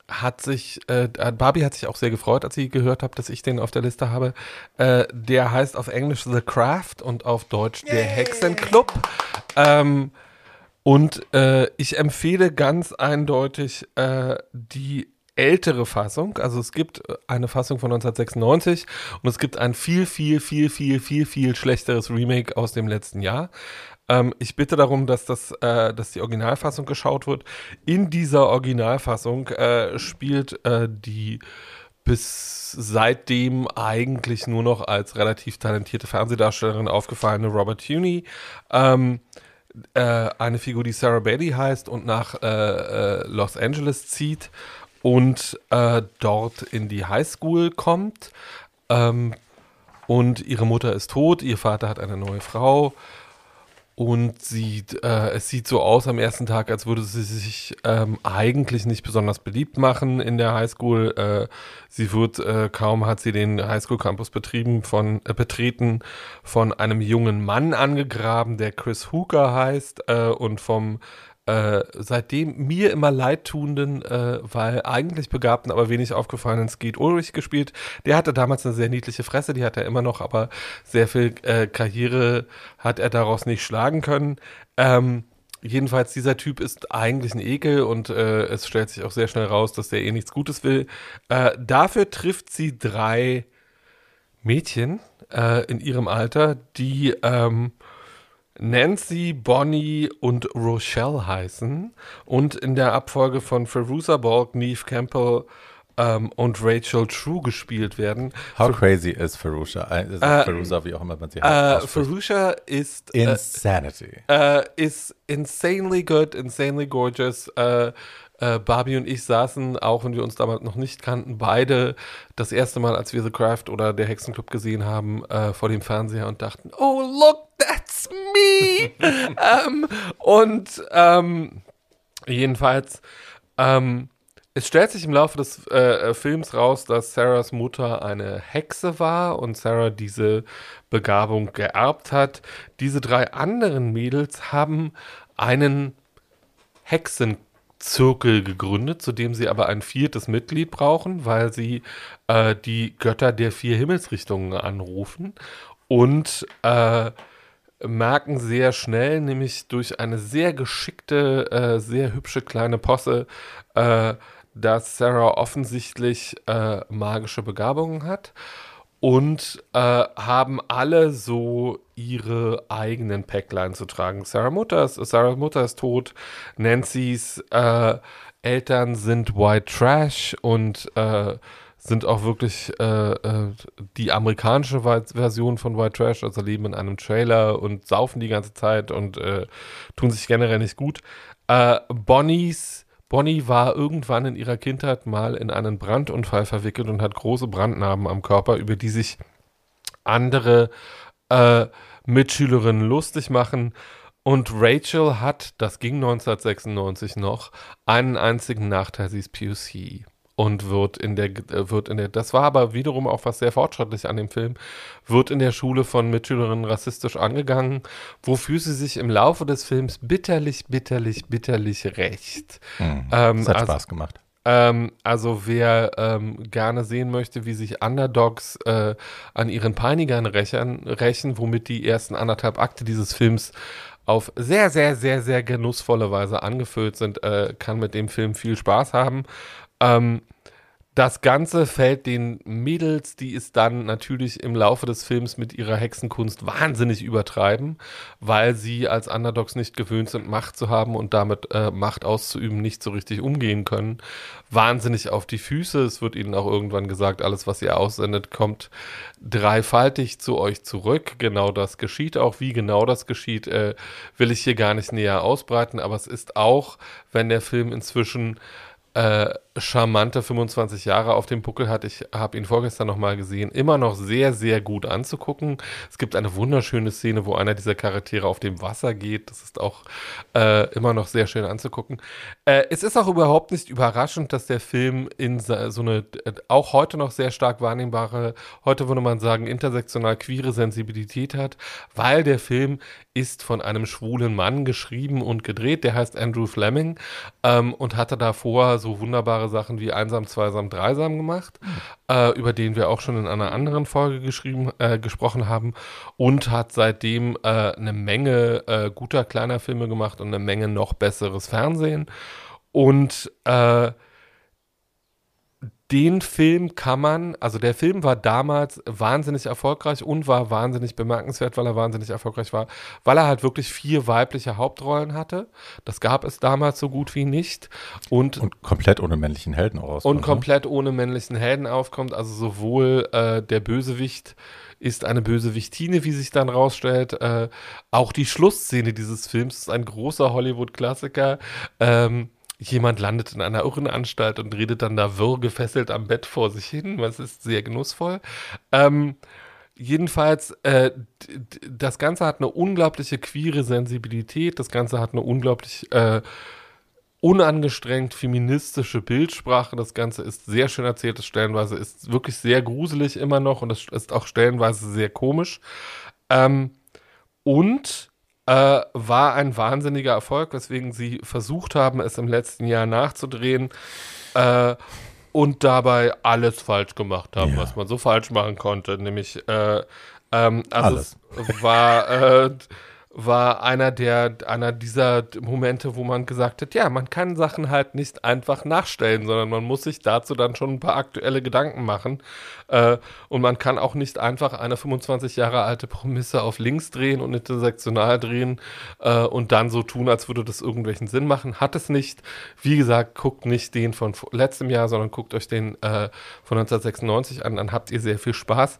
hat sich, äh, Barbie hat sich auch sehr gefreut, als sie gehört hat, dass ich den auf der Liste habe. Äh, der heißt auf Englisch The Craft und auf Deutsch Der Hexenclub. Ähm, und äh, ich empfehle ganz eindeutig äh, die ältere Fassung. Also es gibt eine Fassung von 1996 und es gibt ein viel, viel, viel, viel, viel, viel schlechteres Remake aus dem letzten Jahr. Ähm, ich bitte darum, dass, das, äh, dass die Originalfassung geschaut wird. In dieser Originalfassung äh, spielt äh, die bis seitdem eigentlich nur noch als relativ talentierte Fernsehdarstellerin aufgefallene Robert Tuney. Ähm, äh, eine Figur, die Sarah Bailey heißt und nach äh, äh, Los Angeles zieht und dort in die Highschool kommt. Ähm, und ihre Mutter ist tot, ihr Vater hat eine neue Frau und sieht, äh, es sieht so aus am ersten Tag, als würde sie sich ähm, eigentlich nicht besonders beliebt machen in der Highschool. Äh, sie wird, äh, kaum hat sie den Highschool Campus betrieben von, äh, betreten, von einem jungen Mann angegraben, der Chris Hooker heißt äh, und vom äh, seitdem mir immer leidtuenden, äh, weil eigentlich begabten, aber wenig aufgefallenen Skeet Ulrich gespielt. Der hatte damals eine sehr niedliche Fresse, die hat er immer noch, aber sehr viel äh, Karriere hat er daraus nicht schlagen können. Ähm, jedenfalls, dieser Typ ist eigentlich ein Ekel und äh, es stellt sich auch sehr schnell raus, dass der eh nichts Gutes will. Äh, dafür trifft sie drei Mädchen in ihrem Alter, die ähm, Nancy, Bonnie und Rochelle heißen und in der Abfolge von Feruza Balk, Neve Campbell ähm, und Rachel True gespielt werden. How Fer crazy is Ferusha? Äh, äh, Feruza, wie auch immer man sie heißt. Äh, Ferusha ist äh, Insanity. Äh, ist insanely good, insanely gorgeous. Äh, äh, Barbie und ich saßen, auch wenn wir uns damals noch nicht kannten, beide das erste Mal, als wir The Craft oder der Hexenclub gesehen haben, vor dem Fernseher und dachten, oh, look, me! ähm, und ähm, jedenfalls, ähm, es stellt sich im Laufe des äh, äh, Films raus, dass Sarahs Mutter eine Hexe war und Sarah diese Begabung geerbt hat. Diese drei anderen Mädels haben einen Hexen Zirkel gegründet, zu dem sie aber ein viertes Mitglied brauchen, weil sie äh, die Götter der vier Himmelsrichtungen anrufen. Und äh, merken sehr schnell, nämlich durch eine sehr geschickte, äh, sehr hübsche kleine Posse, äh, dass Sarah offensichtlich äh, magische Begabungen hat und äh, haben alle so ihre eigenen Päcklein zu tragen. Sarah Mutter ist, Sarah Mutter ist tot, Nancy's äh, Eltern sind White Trash und äh, sind auch wirklich äh, äh, die amerikanische Version von White Trash, also leben in einem Trailer und saufen die ganze Zeit und äh, tun sich generell nicht gut. Äh, Bonnies, Bonnie war irgendwann in ihrer Kindheit mal in einen Brandunfall verwickelt und hat große Brandnarben am Körper, über die sich andere äh, Mitschülerinnen lustig machen. Und Rachel hat, das ging 1996 noch, einen einzigen Nachteil, sie ist POC und wird in der äh, wird in der das war aber wiederum auch was sehr fortschrittlich an dem Film wird in der Schule von Mitschülerinnen rassistisch angegangen wofür sie sich im Laufe des Films bitterlich bitterlich bitterlich rächt mhm. ähm, das hat also, Spaß gemacht ähm, also wer ähm, gerne sehen möchte, wie sich Underdogs äh, an ihren Peinigern rächen, rächen, womit die ersten anderthalb Akte dieses Films auf sehr, sehr, sehr, sehr genussvolle Weise angefüllt sind, äh, kann mit dem Film viel Spaß haben. Ähm, das Ganze fällt den Mädels, die es dann natürlich im Laufe des Films mit ihrer Hexenkunst wahnsinnig übertreiben, weil sie als Underdogs nicht gewöhnt sind, Macht zu haben und damit äh, Macht auszuüben nicht so richtig umgehen können, wahnsinnig auf die Füße. Es wird ihnen auch irgendwann gesagt, alles, was ihr aussendet, kommt dreifaltig zu euch zurück. Genau das geschieht auch. Wie genau das geschieht, äh, will ich hier gar nicht näher ausbreiten, aber es ist auch, wenn der Film inzwischen äh, charmante 25 Jahre auf dem Buckel hat. Ich habe ihn vorgestern nochmal gesehen. Immer noch sehr, sehr gut anzugucken. Es gibt eine wunderschöne Szene, wo einer dieser Charaktere auf dem Wasser geht. Das ist auch äh, immer noch sehr schön anzugucken. Äh, es ist auch überhaupt nicht überraschend, dass der Film in so eine auch heute noch sehr stark wahrnehmbare, heute würde man sagen, intersektional queere Sensibilität hat, weil der Film ist von einem schwulen Mann geschrieben und gedreht. Der heißt Andrew Fleming ähm, und hatte davor so wunderbare wunderbare Sachen wie Einsam, Zweisam, Dreisam gemacht, äh, über den wir auch schon in einer anderen Folge geschrieben, äh, gesprochen haben und hat seitdem äh, eine Menge äh, guter kleiner Filme gemacht und eine Menge noch besseres Fernsehen. Und äh, den Film kann man, also der Film war damals wahnsinnig erfolgreich und war wahnsinnig bemerkenswert, weil er wahnsinnig erfolgreich war, weil er halt wirklich vier weibliche Hauptrollen hatte. Das gab es damals so gut wie nicht. Und, und komplett ohne männlichen Helden auskommt. Und komplett ohne männlichen Helden aufkommt. Also sowohl äh, der Bösewicht ist eine Bösewichtine, wie sich dann rausstellt. Äh, auch die Schlussszene dieses Films ist ein großer Hollywood-Klassiker. Ähm, jemand landet in einer Irrenanstalt und redet dann da wirr gefesselt am Bett vor sich hin. Das ist sehr genussvoll. Ähm, jedenfalls, äh, das Ganze hat eine unglaubliche queere Sensibilität. Das Ganze hat eine unglaublich äh, unangestrengt feministische Bildsprache. Das Ganze ist sehr schön erzählt. Das stellenweise ist wirklich sehr gruselig immer noch und es ist auch stellenweise sehr komisch. Ähm, und äh, war ein wahnsinniger Erfolg, weswegen sie versucht haben, es im letzten Jahr nachzudrehen äh, und dabei alles falsch gemacht haben, ja. was man so falsch machen konnte. Nämlich, äh, ähm, also alles. es war äh, war einer der einer dieser Momente, wo man gesagt hat, ja, man kann Sachen halt nicht einfach nachstellen, sondern man muss sich dazu dann schon ein paar aktuelle Gedanken machen. Äh, und man kann auch nicht einfach eine 25 Jahre alte Prämisse auf links drehen und intersektional drehen äh, und dann so tun, als würde das irgendwelchen Sinn machen. Hat es nicht. Wie gesagt, guckt nicht den von letztem Jahr, sondern guckt euch den äh, von 1996 an, dann habt ihr sehr viel Spaß.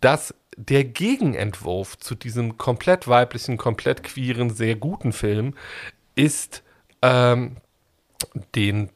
Das der Gegenentwurf zu diesem komplett weiblichen, komplett queeren, sehr guten Film ist ähm, den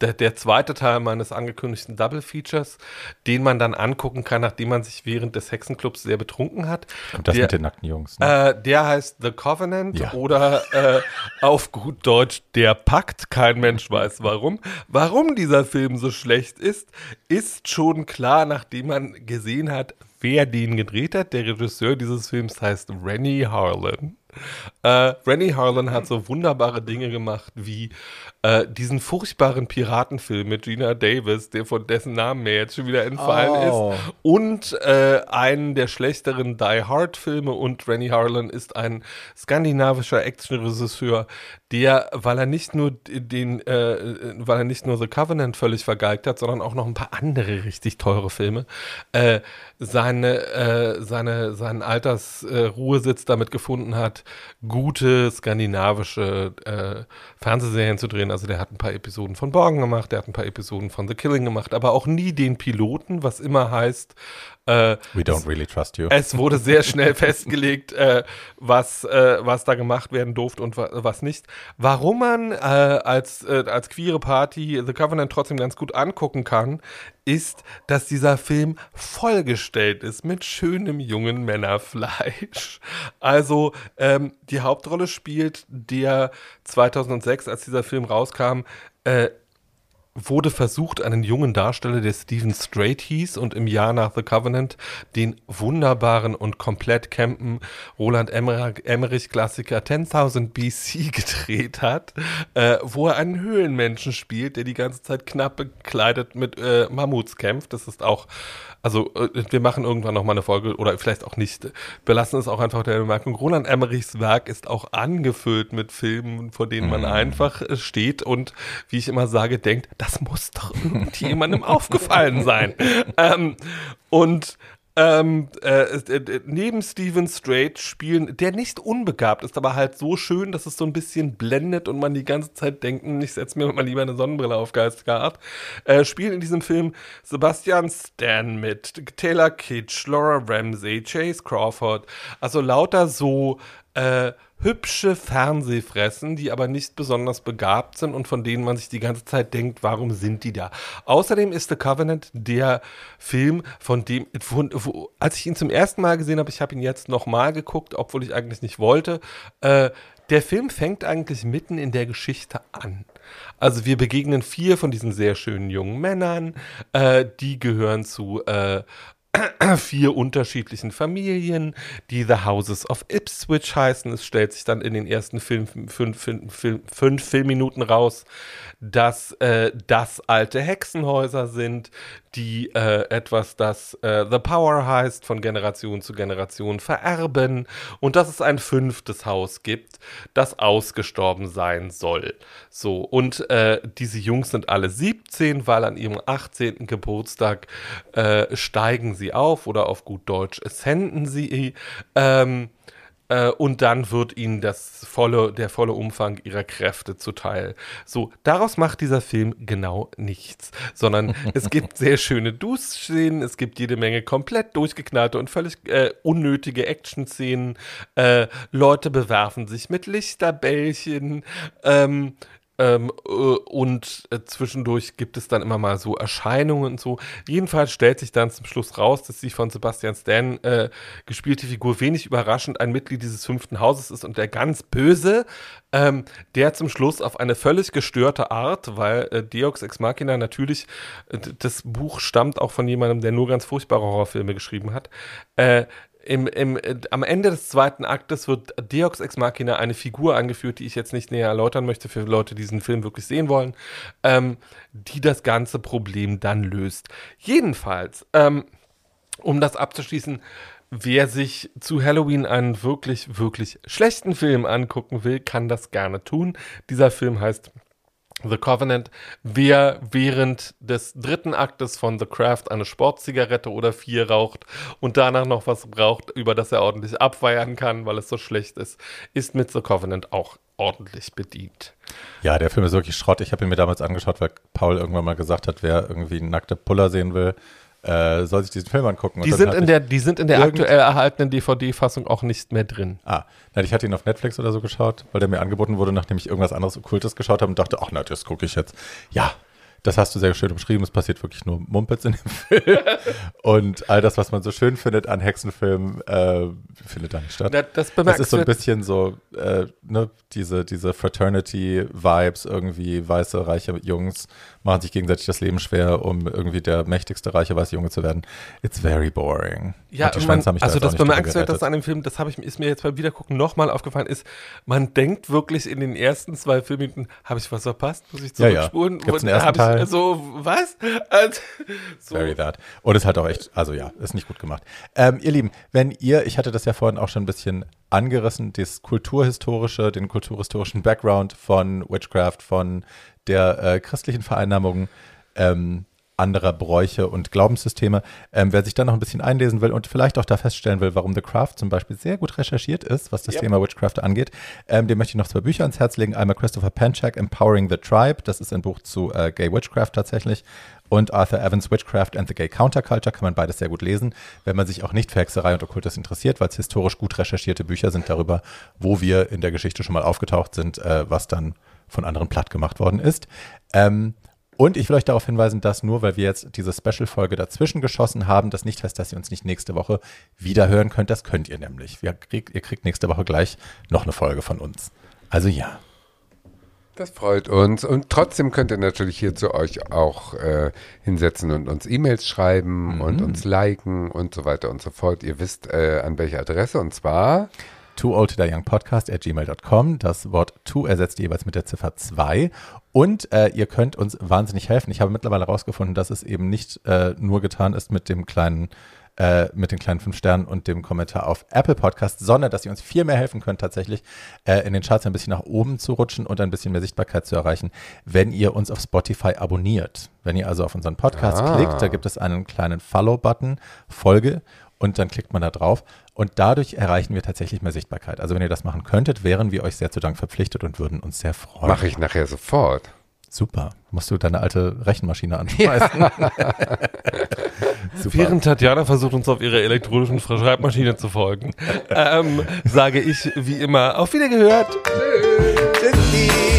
der, der, zweite Teil meines angekündigten Double Features, den man dann angucken kann, nachdem man sich während des Hexenclubs sehr betrunken hat. Und das der, mit den nackten Jungs. Ne? Äh, der heißt The Covenant ja. oder äh, auf gut Deutsch Der Pakt. Kein Mensch weiß warum. Warum dieser Film so schlecht ist, ist schon klar, nachdem man gesehen hat, wer den gedreht hat. Der Regisseur dieses Films heißt Rennie Harlan. Äh, Rennie Harlan hat so wunderbare Dinge gemacht wie äh, diesen furchtbaren Piratenfilm mit Gina Davis, der von dessen Namen mir jetzt schon wieder entfallen oh. ist, und äh, einen der schlechteren Die Hard Filme und Rennie Harlan ist ein skandinavischer Actionregisseur, der, weil er nicht nur den, äh, weil er nicht nur The Covenant völlig vergeigt hat, sondern auch noch ein paar andere richtig teure Filme, äh, seine, äh, seine, seinen Altersruhesitz äh, damit gefunden hat, gute skandinavische äh, Fernsehserien zu drehen. Also der hat ein paar Episoden von Borgen gemacht, der hat ein paar Episoden von The Killing gemacht, aber auch nie den Piloten, was immer heißt, äh, We don't really trust you. Es wurde sehr schnell festgelegt, äh, was, äh, was da gemacht werden durfte und wa was nicht. Warum man äh, als, äh, als queere Party The Covenant trotzdem ganz gut angucken kann, ist, dass dieser Film vollgestellt ist mit schönem jungen Männerfleisch. Also ähm, die Hauptrolle spielt der 2006, als dieser Film rauskam, äh, wurde versucht, einen jungen Darsteller, der Stephen Strait hieß und im Jahr nach The Covenant den wunderbaren und komplett campen Roland Emmerich-Klassiker 10.000 BC gedreht hat, äh, wo er einen Höhlenmenschen spielt, der die ganze Zeit knapp bekleidet mit äh, Mammuts kämpft. Das ist auch also äh, wir machen irgendwann nochmal eine Folge oder vielleicht auch nicht. Wir lassen es auch einfach der Bemerkung. Roland Emmerichs Werk ist auch angefüllt mit Filmen, vor denen man mhm. einfach äh, steht und, wie ich immer sage, denkt, das muss doch irgendjemandem aufgefallen sein. Ähm, und ähm, äh, äh, neben Steven Strait spielen, der nicht unbegabt ist, aber halt so schön, dass es so ein bisschen blendet und man die ganze Zeit denkt, hm, ich setze mir mal lieber eine Sonnenbrille auf geistige Art, äh, spielen in diesem Film Sebastian Stan mit, Taylor Kitsch, Laura Ramsey, Chase Crawford, also lauter so äh, hübsche Fernsehfressen, die aber nicht besonders begabt sind und von denen man sich die ganze Zeit denkt, warum sind die da? Außerdem ist The Covenant der Film, von dem, von, wo, als ich ihn zum ersten Mal gesehen habe, ich habe ihn jetzt nochmal geguckt, obwohl ich eigentlich nicht wollte, äh, der Film fängt eigentlich mitten in der Geschichte an. Also wir begegnen vier von diesen sehr schönen jungen Männern, äh, die gehören zu äh, vier unterschiedlichen Familien, die The Houses of Ipswich heißen. Es stellt sich dann in den ersten fünf, fünf, fünf, fünf Filmminuten raus, dass äh, das alte Hexenhäuser sind, die äh, etwas, das äh, The Power heißt, von Generation zu Generation vererben und dass es ein fünftes Haus gibt, das ausgestorben sein soll. So, und äh, diese Jungs sind alle 17, weil an ihrem 18. Geburtstag äh, steigen sie auf oder auf gut Deutsch ascenden sie. Ähm, äh, und dann wird ihnen das volle, der volle Umfang ihrer Kräfte zuteil. So, daraus macht dieser Film genau nichts, sondern es gibt sehr schöne Duschszenen, es gibt jede Menge komplett durchgeknallte und völlig äh, unnötige Action-Szenen. Äh, Leute bewerfen sich mit Lichterbällchen. Ähm, ähm, äh, und äh, zwischendurch gibt es dann immer mal so Erscheinungen und so. Jedenfalls stellt sich dann zum Schluss raus, dass die von Sebastian Stan äh, gespielte Figur wenig überraschend ein Mitglied dieses fünften Hauses ist und der ganz böse, ähm, der zum Schluss auf eine völlig gestörte Art, weil äh, Deox Ex Machina natürlich, äh, das Buch stammt auch von jemandem, der nur ganz furchtbare Horrorfilme geschrieben hat, im, im, äh, am Ende des zweiten Aktes wird Deox Ex Machina eine Figur angeführt, die ich jetzt nicht näher erläutern möchte für Leute, die diesen Film wirklich sehen wollen, ähm, die das ganze Problem dann löst. Jedenfalls, ähm, um das abzuschließen, wer sich zu Halloween einen wirklich, wirklich schlechten Film angucken will, kann das gerne tun. Dieser Film heißt The Covenant, wer während des dritten Aktes von The Craft eine Sportzigarette oder vier raucht und danach noch was braucht, über das er ordentlich abfeiern kann, weil es so schlecht ist, ist mit The Covenant auch ordentlich bedient. Ja, der Film ist wirklich Schrott. Ich habe ihn mir damals angeschaut, weil Paul irgendwann mal gesagt hat, wer irgendwie nackte Puller sehen will, äh, soll sich diesen Film angucken. Die sind, in der, die sind in der aktuell erhaltenen DVD-Fassung auch nicht mehr drin. Ah, ich hatte ihn auf Netflix oder so geschaut, weil der mir angeboten wurde, nachdem ich irgendwas anderes Okkultes geschaut habe und dachte, ach na, das gucke ich jetzt. Ja, das hast du sehr schön umschrieben. Es passiert wirklich nur Mumpets in dem Film. und all das, was man so schön findet an Hexenfilmen, äh, findet da nicht statt. das, das ist so ein bisschen so äh, ne, diese, diese Fraternity-Vibes, irgendwie weiße, reiche Jungs machen sich gegenseitig das Leben schwer, um irgendwie der mächtigste, reiche, weiße Junge zu werden. It's very boring. Ja, und die man, haben mich also da das Bemerkenswerte an dem Film, das ich, ist mir jetzt beim Wiedergucken nochmal aufgefallen, ist, man denkt wirklich in den ersten zwei Filmminuten, habe ich was verpasst? Muss ich zurückspulen? Ja, ja. Gibt's einen ersten Teil? Ich, so, was? Also, so. Very that. Und ist halt auch echt, also ja, ist nicht gut gemacht. Ähm, ihr Lieben, wenn ihr, ich hatte das ja vorhin auch schon ein bisschen angerissen, das kulturhistorische, den kulturhistorischen Background von Witchcraft, von der äh, christlichen Vereinnahmung ähm, anderer Bräuche und Glaubenssysteme. Ähm, wer sich da noch ein bisschen einlesen will und vielleicht auch da feststellen will, warum The Craft zum Beispiel sehr gut recherchiert ist, was das yep. Thema Witchcraft angeht, ähm, dem möchte ich noch zwei Bücher ans Herz legen. Einmal Christopher Penchak, Empowering the Tribe, das ist ein Buch zu äh, Gay Witchcraft tatsächlich. Und Arthur Evans Witchcraft and the Gay Counterculture kann man beides sehr gut lesen, wenn man sich auch nicht für Hexerei und Okkultes interessiert, weil es historisch gut recherchierte Bücher sind darüber, wo wir in der Geschichte schon mal aufgetaucht sind, äh, was dann von anderen platt gemacht worden ist. Ähm, und ich will euch darauf hinweisen, dass nur weil wir jetzt diese Special-Folge dazwischen geschossen haben, das nicht heißt, dass ihr uns nicht nächste Woche wieder hören könnt. Das könnt ihr nämlich. Wir krieg, ihr kriegt nächste Woche gleich noch eine Folge von uns. Also ja. Das freut uns. Und trotzdem könnt ihr natürlich hier zu euch auch äh, hinsetzen und uns E-Mails schreiben mhm. und uns liken und so weiter und so fort. Ihr wisst, äh, an welche Adresse. Und zwar Too Old to Die Young Podcast at gmail.com. Das Wort to ersetzt jeweils mit der Ziffer 2. Und äh, ihr könnt uns wahnsinnig helfen. Ich habe mittlerweile herausgefunden, dass es eben nicht äh, nur getan ist mit dem kleinen äh, mit den kleinen fünf Sternen und dem Kommentar auf Apple Podcast, sondern dass ihr uns viel mehr helfen könnt, tatsächlich äh, in den Charts ein bisschen nach oben zu rutschen und ein bisschen mehr Sichtbarkeit zu erreichen, wenn ihr uns auf Spotify abonniert. Wenn ihr also auf unseren Podcast ah. klickt, da gibt es einen kleinen Follow-Button, Folge und dann klickt man da drauf und dadurch erreichen wir tatsächlich mehr Sichtbarkeit. Also wenn ihr das machen könntet, wären wir euch sehr zu Dank verpflichtet und würden uns sehr freuen. Mache ich nachher sofort. Super. Musst du deine alte Rechenmaschine anschmeißen. Ja. Während Tatjana versucht, uns auf ihrer elektronischen Schreibmaschine zu folgen, ähm, sage ich wie immer auf Wiedergehört. Tschüss. Tschüssi.